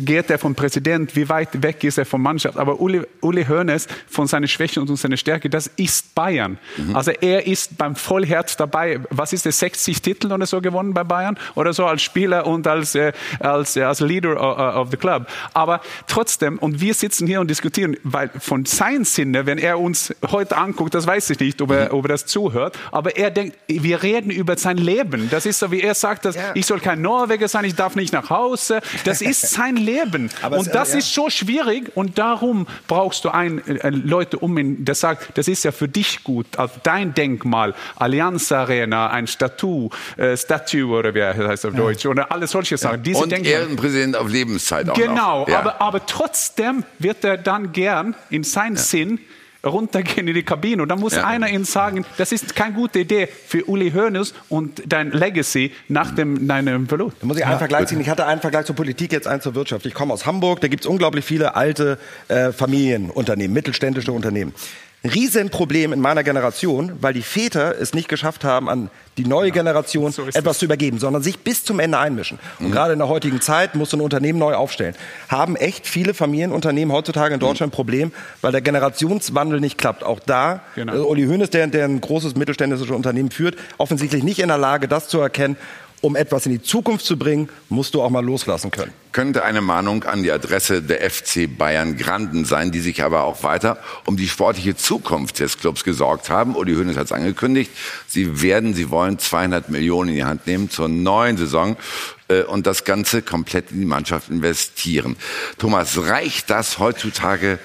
[SPEAKER 7] geht er vom Präsident, wie weit weg ist er von Mannschaft. Aber Uli, Uli Hoeneß von seiner Schwäche und seiner Stärke, das ist Bayern. Also er ist beim Vollherz dabei. Was ist das, 60 Titel oder so gewonnen bei Bayern? Oder so als Spieler und als, äh, als, äh, als Leader uh, of the club. Aber trotzdem, und wir sitzen hier und diskutieren, weil von seinem Sinne, wenn er uns heute anguckt, das weiß ich nicht, ob er, ob er das zuhört, aber er denkt, wir reden über sein Leben. Das ist so, wie er sagt, dass ich soll kein Norweger sein, ich darf nicht nach Hause. Das ist sein Leben.
[SPEAKER 8] Aber
[SPEAKER 7] und
[SPEAKER 8] es-
[SPEAKER 7] das
[SPEAKER 8] ja.
[SPEAKER 7] ist so schwierig und darum brauchst du ein, äh, Leute um ihn, der sagt, das ist ja für dich gut, auf dein Denkmal, Allianz Arena, ein Statue, äh, Statue oder wie er heißt auf Deutsch, oder alles solche Sachen. Diese
[SPEAKER 2] und
[SPEAKER 7] Denkmal-
[SPEAKER 2] Ehrenpräsident auf Lebenszeit auch
[SPEAKER 7] Genau,
[SPEAKER 2] noch. Ja.
[SPEAKER 7] aber, aber trotzdem wird er dann gern in seinen Sinn runtergehen in die Kabine. Und dann muss
[SPEAKER 2] Ja.
[SPEAKER 7] einer ihnen sagen, das ist keine gute Idee für Uli Hoeneß und dein Legacy nach dem, deinem Verlust.
[SPEAKER 8] Da muss ich einen Vergleich ziehen. Ich hatte einen Vergleich zur Politik, jetzt einen zur Wirtschaft. Ich komme aus Hamburg, da gibt es unglaublich viele alte äh, Familienunternehmen, mittelständische Unternehmen. Riesenproblem in meiner Generation, weil die Väter es nicht geschafft haben, an die neue Generation etwas zu übergeben, sondern sich bis zum Ende einmischen. Und gerade in der heutigen Zeit muss so ein Unternehmen neu aufstellen. Haben echt viele Familienunternehmen heutzutage in Deutschland ein Problem, weil der Generationswandel nicht klappt. Auch da,
[SPEAKER 7] Genau.
[SPEAKER 8] äh, Uli Hoeneß, der, der ein großes mittelständisches Unternehmen führt, offensichtlich nicht in der Lage, das zu erkennen. Um etwas in die Zukunft zu bringen, musst du auch mal loslassen können.
[SPEAKER 2] könnte eine Mahnung an die Adresse der FC Bayern Granden sein, die sich aber auch weiter um die sportliche Zukunft des Clubs gesorgt haben. Uli Hoeneß hat es angekündigt. Sie werden, sie wollen 200 Millionen in die Hand nehmen zur neuen Saison äh, und das Ganze komplett in die Mannschaft investieren. Thomas, reicht das heutzutage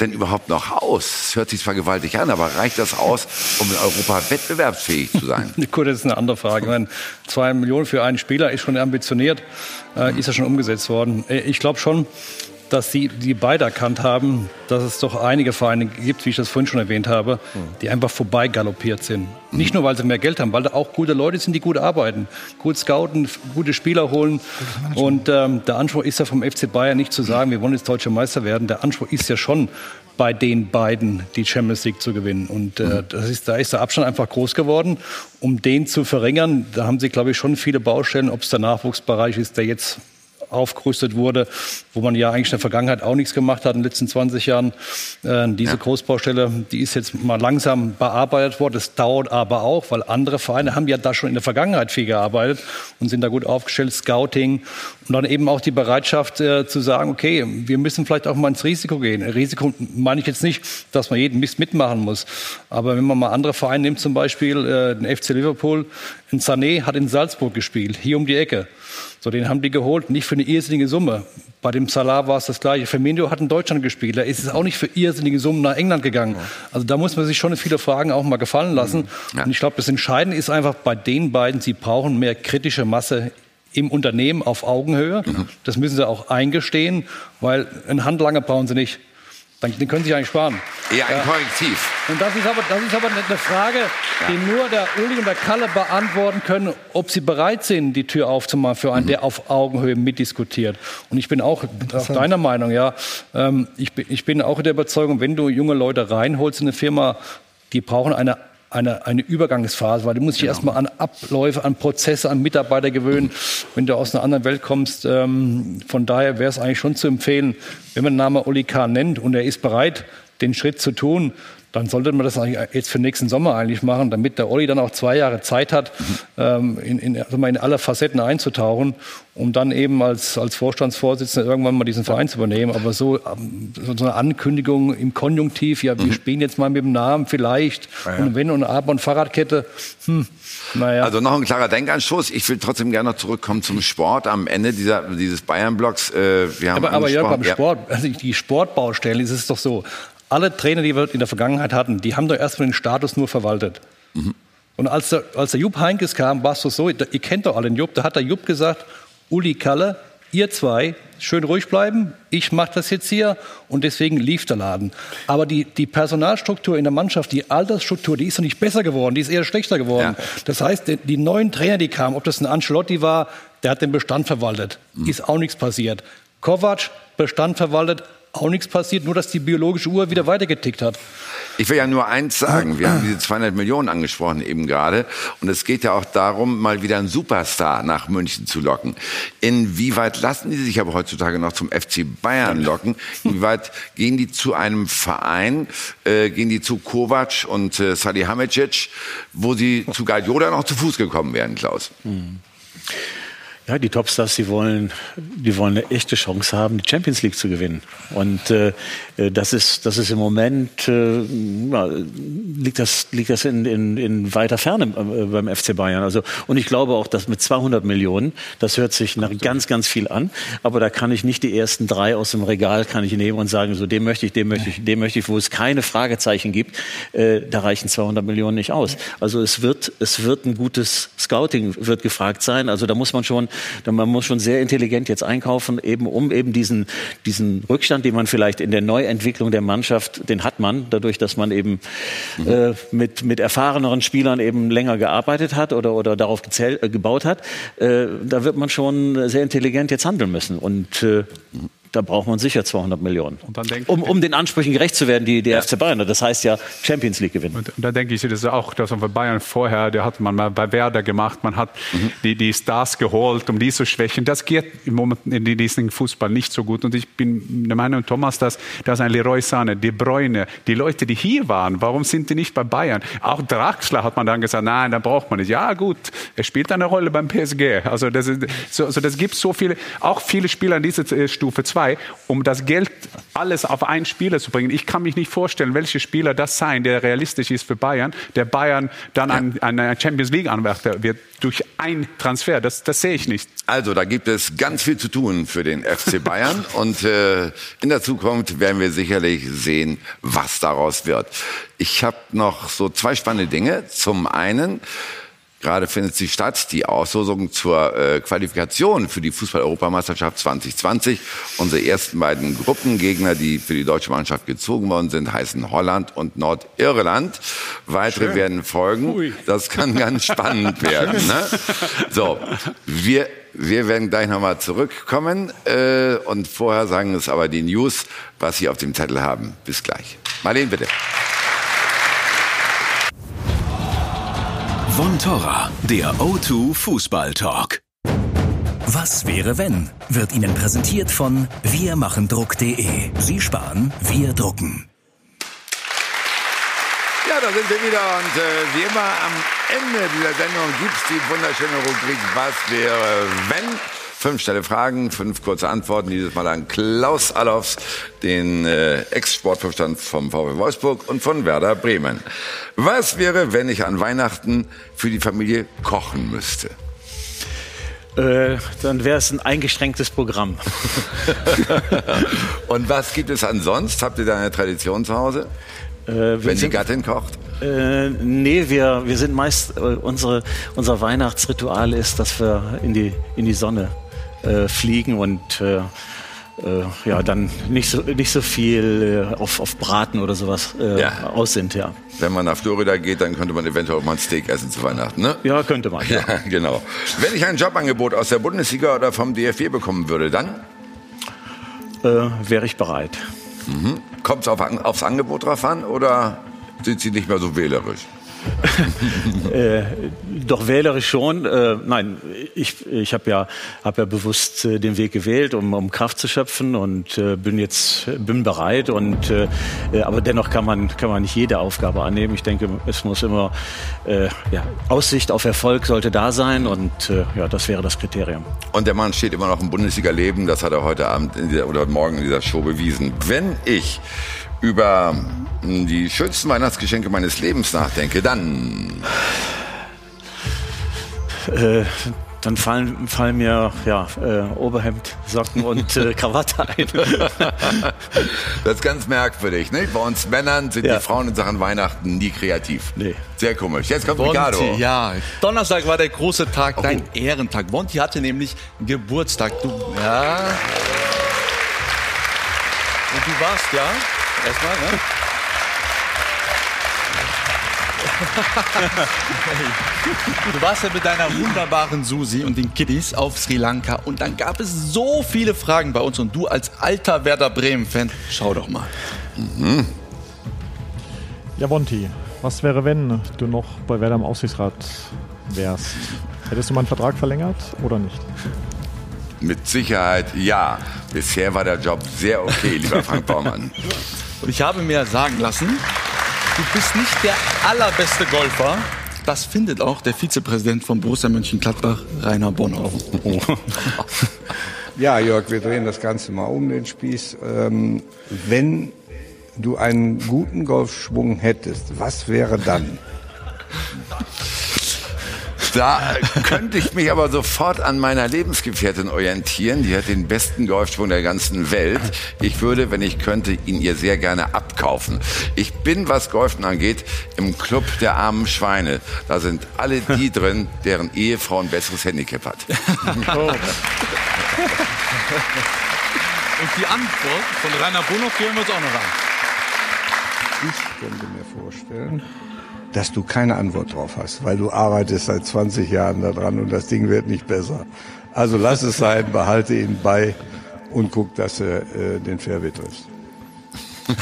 [SPEAKER 2] denn überhaupt noch aus? Es hört sich zwar gewaltig an, aber reicht das aus, um in Europa wettbewerbsfähig zu sein?
[SPEAKER 4] Gut, das ist eine andere Frage. Ich meine, zwei Millionen für einen Spieler ist schon ambitioniert, äh, ist ja schon umgesetzt worden. Äh, Ich glaube schon, dass die, die beide erkannt haben, dass es doch einige Vereine gibt, wie ich das vorhin schon erwähnt habe, die einfach vorbei galoppiert sind. Nicht nur, weil sie mehr Geld haben, weil da auch gute Leute sind, die gut arbeiten, gut scouten, gute Spieler holen. Und ähm, der Anspruch ist ja vom FC Bayern nicht zu sagen, wir wollen jetzt deutscher Meister werden. Der Anspruch ist ja schon, bei den beiden die Champions League zu gewinnen. Und äh, das ist, da ist der Abstand einfach groß geworden. Um den zu verringern, da haben sie, glaube ich, schon viele Baustellen, ob es der Nachwuchsbereich ist, der jetzt aufgerüstet wurde, wo man ja eigentlich in der Vergangenheit auch nichts gemacht hat in den letzten 20 Jahren. Äh, diese Großbaustelle, die ist jetzt mal langsam bearbeitet worden. Das dauert aber auch, weil andere Vereine haben ja da schon in der Vergangenheit viel gearbeitet und sind da gut aufgestellt, Scouting und dann eben auch die Bereitschaft äh, zu sagen, okay, wir müssen vielleicht auch mal ins Risiko gehen. Risiko meine ich jetzt nicht, dass man jeden Mist mitmachen muss, aber wenn man mal andere Vereine nimmt, zum Beispiel äh, den FC Liverpool, Ein Sané hat in Salzburg gespielt, hier um die Ecke. So, den haben die geholt, nicht für eine irrsinnige Summe. Bei dem Salah war es das gleiche. Firmino hat in Deutschland gespielt. Da ist es auch nicht für irrsinnige Summen nach England gegangen. Also da muss man sich schon viele Fragen auch mal gefallen lassen.
[SPEAKER 2] Mhm.
[SPEAKER 4] Und ich glaube, das Entscheidende ist einfach bei den beiden, sie brauchen mehr kritische Masse im Unternehmen auf Augenhöhe.
[SPEAKER 2] Mhm.
[SPEAKER 4] Das müssen sie auch eingestehen, weil einen Handlanger brauchen sie nicht. Dann, den können sie sich eigentlich sparen.
[SPEAKER 2] Ja, ein Korrektiv.
[SPEAKER 4] Und das ist aber, das ist aber eine Frage, die nur der Uli und der Kalle beantworten können, ob sie bereit sind, die Tür aufzumachen für einen, der auf Augenhöhe mitdiskutiert. Und ich bin auch, auch deiner Meinung, ja. Ähm, ich, bin, ich bin auch der Überzeugung, wenn du junge Leute reinholst in eine Firma, die brauchen eine eine, eine Übergangsphase, weil du musst dich erstmal an Abläufe, an Prozesse, an Mitarbeiter gewöhnen, wenn du aus einer anderen Welt kommst. Ähm, von daher wäre es eigentlich schon zu empfehlen, wenn man den Namen Uli Kahn nennt und er ist bereit, den Schritt zu tun, dann sollte man das jetzt für nächsten Sommer eigentlich machen, damit der Olli dann auch zwei Jahre Zeit hat, ähm, in, in, also in alle Facetten einzutauchen, um dann eben als, als Vorstandsvorsitzender irgendwann mal diesen Verein zu übernehmen. Aber so, ähm, so eine Ankündigung im Konjunktiv, ja, wir spielen jetzt mal mit dem Namen vielleicht
[SPEAKER 2] Ja, ja.
[SPEAKER 4] und wenn und aber und Fahrradkette, hm, naja.
[SPEAKER 2] Also noch ein klarer Denkanstoß. Ich will trotzdem gerne noch zurückkommen zum Sport am Ende dieser, dieses Bayern-Blocks. Äh, wir haben
[SPEAKER 4] aber, aber Jörg, beim. Sport, also die Sportbaustellen, ist es doch so. Alle Trainer, die wir in der Vergangenheit hatten, die haben doch erstmal den Status nur verwaltet.
[SPEAKER 2] Mhm.
[SPEAKER 4] Und als der, als der Jupp Heinkes kam, war es doch so, ihr kennt doch alle den Jupp, da hat der Jupp gesagt, Uli Kalle, ihr zwei, schön ruhig bleiben, ich mache das jetzt hier und deswegen lief der Laden. Aber die, die Personalstruktur in der Mannschaft, die Altersstruktur, die ist doch nicht besser geworden, die ist eher schlechter geworden. Das heißt, die, die neuen Trainer, die kamen, ob das ein Ancelotti war, der hat den Bestand verwaltet, ist auch nichts passiert. Kovac, Bestand verwaltet, auch nichts passiert, nur dass die biologische Uhr wieder weitergetickt hat.
[SPEAKER 2] Ich will ja nur eins sagen. Wir haben diese 200 Millionen angesprochen eben gerade. Und es geht ja auch darum, mal wieder einen Superstar nach München zu locken. Inwieweit lassen die sich aber heutzutage noch zum FC Bayern locken? Inwieweit gehen die zu einem Verein, äh, gehen die zu Kovac und äh, Salihamidzic, wo sie zu Guardiola noch zu Fuß gekommen wären, Klaus?
[SPEAKER 3] Ja, die Topstars, die wollen, die wollen eine echte Chance haben, die Champions League zu gewinnen. Und äh, äh, das ist, das ist im Moment äh, ja, liegt das, liegt das in, in, in weiter Ferne äh, beim FC Bayern. Also und ich glaube auch, dass mit 200 Millionen, das hört sich nach ganz, ganz viel an. Aber da kann ich nicht die ersten drei aus dem Regal kann ich nehmen und sagen, so den möchte ich, den möchte ich, den möchte ich, wo es keine Fragezeichen gibt. Äh, da reichen 200 Millionen nicht aus. Also es wird, es wird ein gutes Scouting wird gefragt sein. Also da muss man schon, da man muss schon sehr intelligent jetzt einkaufen, eben um eben diesen diesen Rückstand, den man vielleicht in der Neuentwicklung der Mannschaft, den hat man dadurch, dass man eben äh, mit mit erfahreneren Spielern eben länger gearbeitet hat oder oder darauf gezählt, äh, gebaut hat. Äh, da wird man schon sehr intelligent jetzt handeln müssen und äh, da braucht man sicher 200 Millionen, um, um den Ansprüchen gerecht zu werden, die der FC Bayern hat. Das heißt ja Champions League gewinnen.
[SPEAKER 7] Und da denke ich, das ist auch das von Bayern vorher, der hat man mal bei Werder gemacht, man hat die, die Stars geholt, um die zu schwächen. Das geht im Moment in diesem Fußball nicht so gut. Und ich bin der Meinung, Thomas, dass, dass ein Leroy Sane, De Bruyne, die Leute, die hier waren, warum sind die nicht bei Bayern? Auch Draxler hat man dann gesagt, nein, da braucht man nicht. Ja gut, er spielt eine Rolle beim PSG. Also das, ist, so, also das gibt so viele, auch viele Spieler in dieser äh, Stufe 2, um das Geld alles auf einen Spieler zu bringen. Ich kann mich nicht vorstellen, welche Spieler das sein, der realistisch ist für Bayern, der Bayern dann ein, ein Champions League Anwärter wird durch ein Transfer. Das, das sehe ich nicht.
[SPEAKER 2] Also da gibt es ganz viel zu tun für den FC Bayern und äh, in der Zukunft werden wir sicherlich sehen, was daraus wird. Ich habe noch so zwei spannende Dinge. Zum einen Gerade findet sie statt, die Auslosung zur äh, Qualifikation für die Fußball-Europameisterschaft 2020. Unsere ersten beiden Gruppengegner, die für die deutsche Mannschaft gezogen worden sind, heißen Holland und Nordirland. Weitere
[SPEAKER 19] Schön.
[SPEAKER 2] werden folgen. Das kann ganz spannend werden. Ne? So, wir, wir werden gleich nochmal zurückkommen äh, und vorher sagen es aber die News, was Sie auf dem Zettel haben. Bis gleich. Marlene, bitte.
[SPEAKER 1] Von Torra, der O2 Fußball Talk.
[SPEAKER 15] Was wäre wenn? Wird Ihnen präsentiert von wirmachendruck.de. Sie sparen, wir drucken.
[SPEAKER 2] Ja, da sind wir wieder und äh, wie immer am Ende dieser Sendung gibt's die wunderschöne Rubrik Was wäre wenn? Fünf schnelle Fragen, fünf kurze Antworten. Dieses Mal an Klaus Allofs, den äh, Ex-Sportvorstand vom VW Wolfsburg und von Werder Bremen. Was wäre, wenn ich an Weihnachten für die Familie kochen müsste?
[SPEAKER 3] Äh, dann wäre es ein eingeschränktes Programm.
[SPEAKER 2] und was gibt es ansonsten? Habt ihr da eine Tradition zu Hause?
[SPEAKER 3] Äh,
[SPEAKER 2] wenn die Gattin kocht?
[SPEAKER 3] Äh, nee, wir, wir sind meist, äh, unsere, unser Weihnachtsritual ist, dass wir in die, in die Sonne äh, fliegen und äh, äh, ja, dann nicht so, nicht so viel äh, auf, auf Braten oder sowas äh,
[SPEAKER 2] Ja.
[SPEAKER 3] aus sind, ja.
[SPEAKER 2] Wenn man nach Florida geht, dann könnte man eventuell auch mal ein Steak essen zu Weihnachten, ne?
[SPEAKER 3] Ja, könnte man.
[SPEAKER 2] Ja, genau. Wenn ich ein Jobangebot aus der Bundesliga oder vom DFB bekommen würde, dann?
[SPEAKER 3] Äh, wäre ich bereit.
[SPEAKER 2] Mhm. Kommt es auf, aufs Angebot drauf an oder sind Sie nicht mehr so wählerisch?
[SPEAKER 3] äh, doch wählerisch schon. Äh, nein, ich, ich habe ja, hab ja bewusst äh, den Weg gewählt, um, um Kraft zu schöpfen und äh, bin jetzt bin bereit. Und, äh, äh, aber dennoch kann man, kann man nicht jede Aufgabe annehmen. Ich denke, es muss immer ja, Aussicht auf Erfolg sollte da sein und ja, das wäre das Kriterium.
[SPEAKER 2] Und der Mann steht immer noch im Bundesliga-Leben. Das hat er heute Abend dieser, oder morgen in dieser Show bewiesen. Wenn ich über mh, die schönsten Weihnachtsgeschenke meines Lebens nachdenke, dann
[SPEAKER 3] Äh, dann fallen, fallen mir ja, äh, Oberhemd, Socken und äh, Krawatte ein.
[SPEAKER 2] das ist ganz merkwürdig. Ne? Bei uns Männern sind die Frauen in Sachen Weihnachten nie kreativ.
[SPEAKER 3] Nee.
[SPEAKER 2] Sehr komisch. Jetzt kommt Ricardo.
[SPEAKER 11] Wonti, ja. Donnerstag war der große Tag, dein Ehrentag. Wonti hatte nämlich Geburtstag. Du, ja. Und du warst, ja? Erstmal, ne? Du warst ja mit deiner wunderbaren Susi und den Kiddies auf Sri Lanka und dann gab es so viele Fragen bei uns und du als alter Werder Bremen-Fan, schau doch mal.
[SPEAKER 19] Ja, Bonti, was wäre, wenn du noch bei Werder im Aufsichtsrat wärst? Hättest du meinen Vertrag verlängert oder nicht?
[SPEAKER 2] Mit Sicherheit ja. Bisher war der Job sehr okay, lieber Frank Baumann.
[SPEAKER 11] Und ich habe mir sagen lassen, du bist nicht der allerbeste Golfer. Das findet auch der Vizepräsident von Borussia Mönchengladbach, Rainer Bonhoff.
[SPEAKER 20] Ja, Jörg, wir drehen das Ganze mal um den Spieß. Ähm, wenn du einen guten Golfschwung hättest, was wäre dann?
[SPEAKER 2] Da könnte ich mich aber sofort an meiner Lebensgefährtin orientieren. Die hat den besten Golfschwung der ganzen Welt. Ich würde, wenn ich könnte, ihn ihr sehr gerne abkaufen. Ich bin, was Golfen angeht, im Club der armen Schweine. Da sind alle die drin, deren Ehefrau ein besseres Handicap hat.
[SPEAKER 11] Und die Antwort von Rainer Bonhoff hören wir uns auch noch an.
[SPEAKER 20] Ich könnte mir vorstellen, dass du keine Antwort drauf hast, weil du arbeitest seit 20 Jahren daran und das Ding wird nicht besser. Also lass es sein, behalte ihn bei und guck, dass du äh, den Fairway triffst.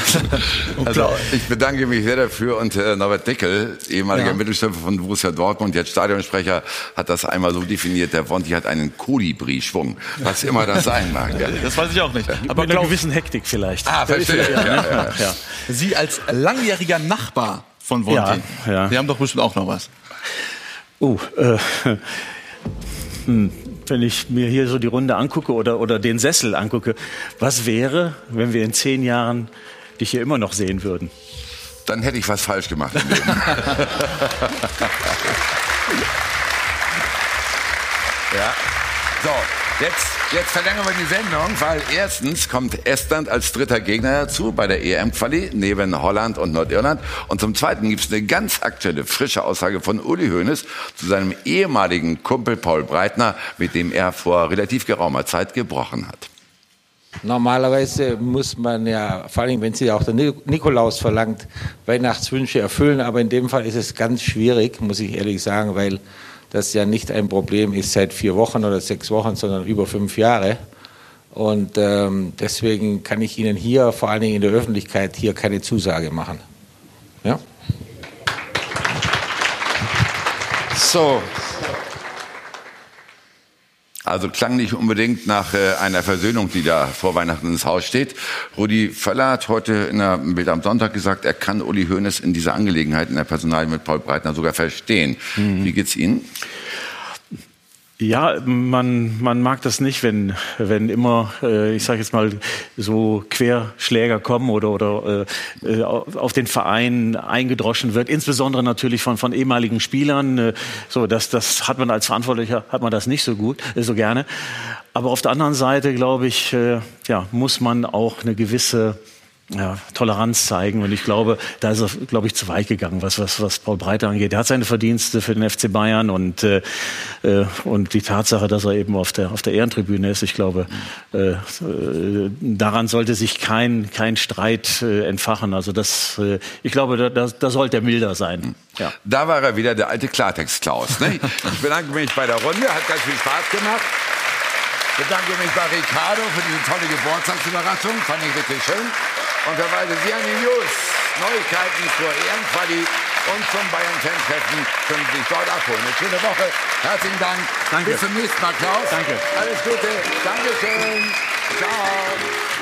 [SPEAKER 2] Also, ich bedanke mich sehr dafür und äh, Norbert Dickel, ehemaliger
[SPEAKER 20] Ja.
[SPEAKER 2] Mittelstürmer von Borussia Dortmund, jetzt Stadionsprecher, hat das einmal so definiert, der Wonti hat einen Kolibri-Schwung, was immer das sein mag. Ja.
[SPEAKER 11] Das weiß ich auch nicht.
[SPEAKER 3] Aber Mit einer gewissen Hektik vielleicht.
[SPEAKER 2] Ah, verstehe.
[SPEAKER 3] Ja,
[SPEAKER 2] Ja, ja.
[SPEAKER 3] ja.
[SPEAKER 11] Sie als langjähriger Nachbar von Wonti,
[SPEAKER 3] Ja, ja.
[SPEAKER 11] Sie haben doch bestimmt auch noch was.
[SPEAKER 3] Oh, äh, hm, wenn ich mir hier so die Runde angucke oder, oder den Sessel angucke, was wäre, wenn wir in zehn Jahren dich hier immer noch sehen würden?
[SPEAKER 2] Dann hätte ich was falsch gemacht im Leben. ja. So, jetzt, jetzt verlängern wir die Sendung, weil erstens kommt Estland als dritter Gegner dazu bei der EM-Quali neben Holland und Nordirland. Und zum Zweiten gibt es eine ganz aktuelle, frische Aussage von Uli Hoeneß zu seinem ehemaligen Kumpel Paul Breitner, mit dem er vor relativ geraumer Zeit gebrochen hat.
[SPEAKER 10] Normalerweise muss man ja, vor allem wenn sie auch der Ni- Nikolaus verlangt, Weihnachtswünsche erfüllen. Aber in dem Fall ist es ganz schwierig, muss ich ehrlich sagen, weil das ja nicht ein Problem ist seit vier Wochen oder sechs Wochen, sondern über fünf Jahre. Und ähm, deswegen kann ich Ihnen hier, vor allen Dingen in der Öffentlichkeit, hier keine Zusage machen. Ja?
[SPEAKER 2] So. Also klang nicht unbedingt nach äh, einer Versöhnung, die da vor Weihnachten ins Haus steht. Rudi Völler hat heute in der Bild am Sonntag gesagt, er kann Uli Hoeneß in dieser Angelegenheit in der Personalie mit Paul Breitner sogar verstehen. Wie geht's Ihnen?
[SPEAKER 3] Ja, man, man mag das nicht, wenn, wenn immer, äh, ich sage jetzt mal, so Querschläger kommen oder, oder äh, auf den Verein eingedroschen wird, insbesondere natürlich von, von ehemaligen Spielern. Äh, so, das, das hat man als Verantwortlicher, hat man das nicht so gut, äh, so gerne. Aber auf der anderen Seite, glaube ich, äh, ja, muss man auch eine gewisse ja, Toleranz zeigen. Und ich glaube, da ist er, glaube ich, zu weit gegangen, was, was, was Paul Breiter angeht. Er hat seine Verdienste für den FC Bayern und, äh, äh, und die Tatsache, dass er eben auf der, auf der Ehrentribüne ist, ich glaube, äh, äh, daran sollte sich kein, kein Streit äh, entfachen. Also das, äh, ich glaube, da, da, da sollte er milder sein. Ja.
[SPEAKER 2] Da war er wieder, der alte Klartext-Klaus. Ne? Ich bedanke mich bei der Runde, hat ganz viel Spaß gemacht. Ich bedanke mich bei Ricardo für diese tolle Geburtstagsüberraschung, fand ich richtig schön und verweise Sie an die News, Neuigkeiten zur EM-Quali und zum Bayern-Fan-Treffen können Sie sich dort abholen. Eine schöne Woche. Herzlichen Dank.
[SPEAKER 3] Danke.
[SPEAKER 2] Bis zum nächsten Mal, Klaus.
[SPEAKER 3] Danke.
[SPEAKER 2] Alles Gute. Dankeschön. Ciao.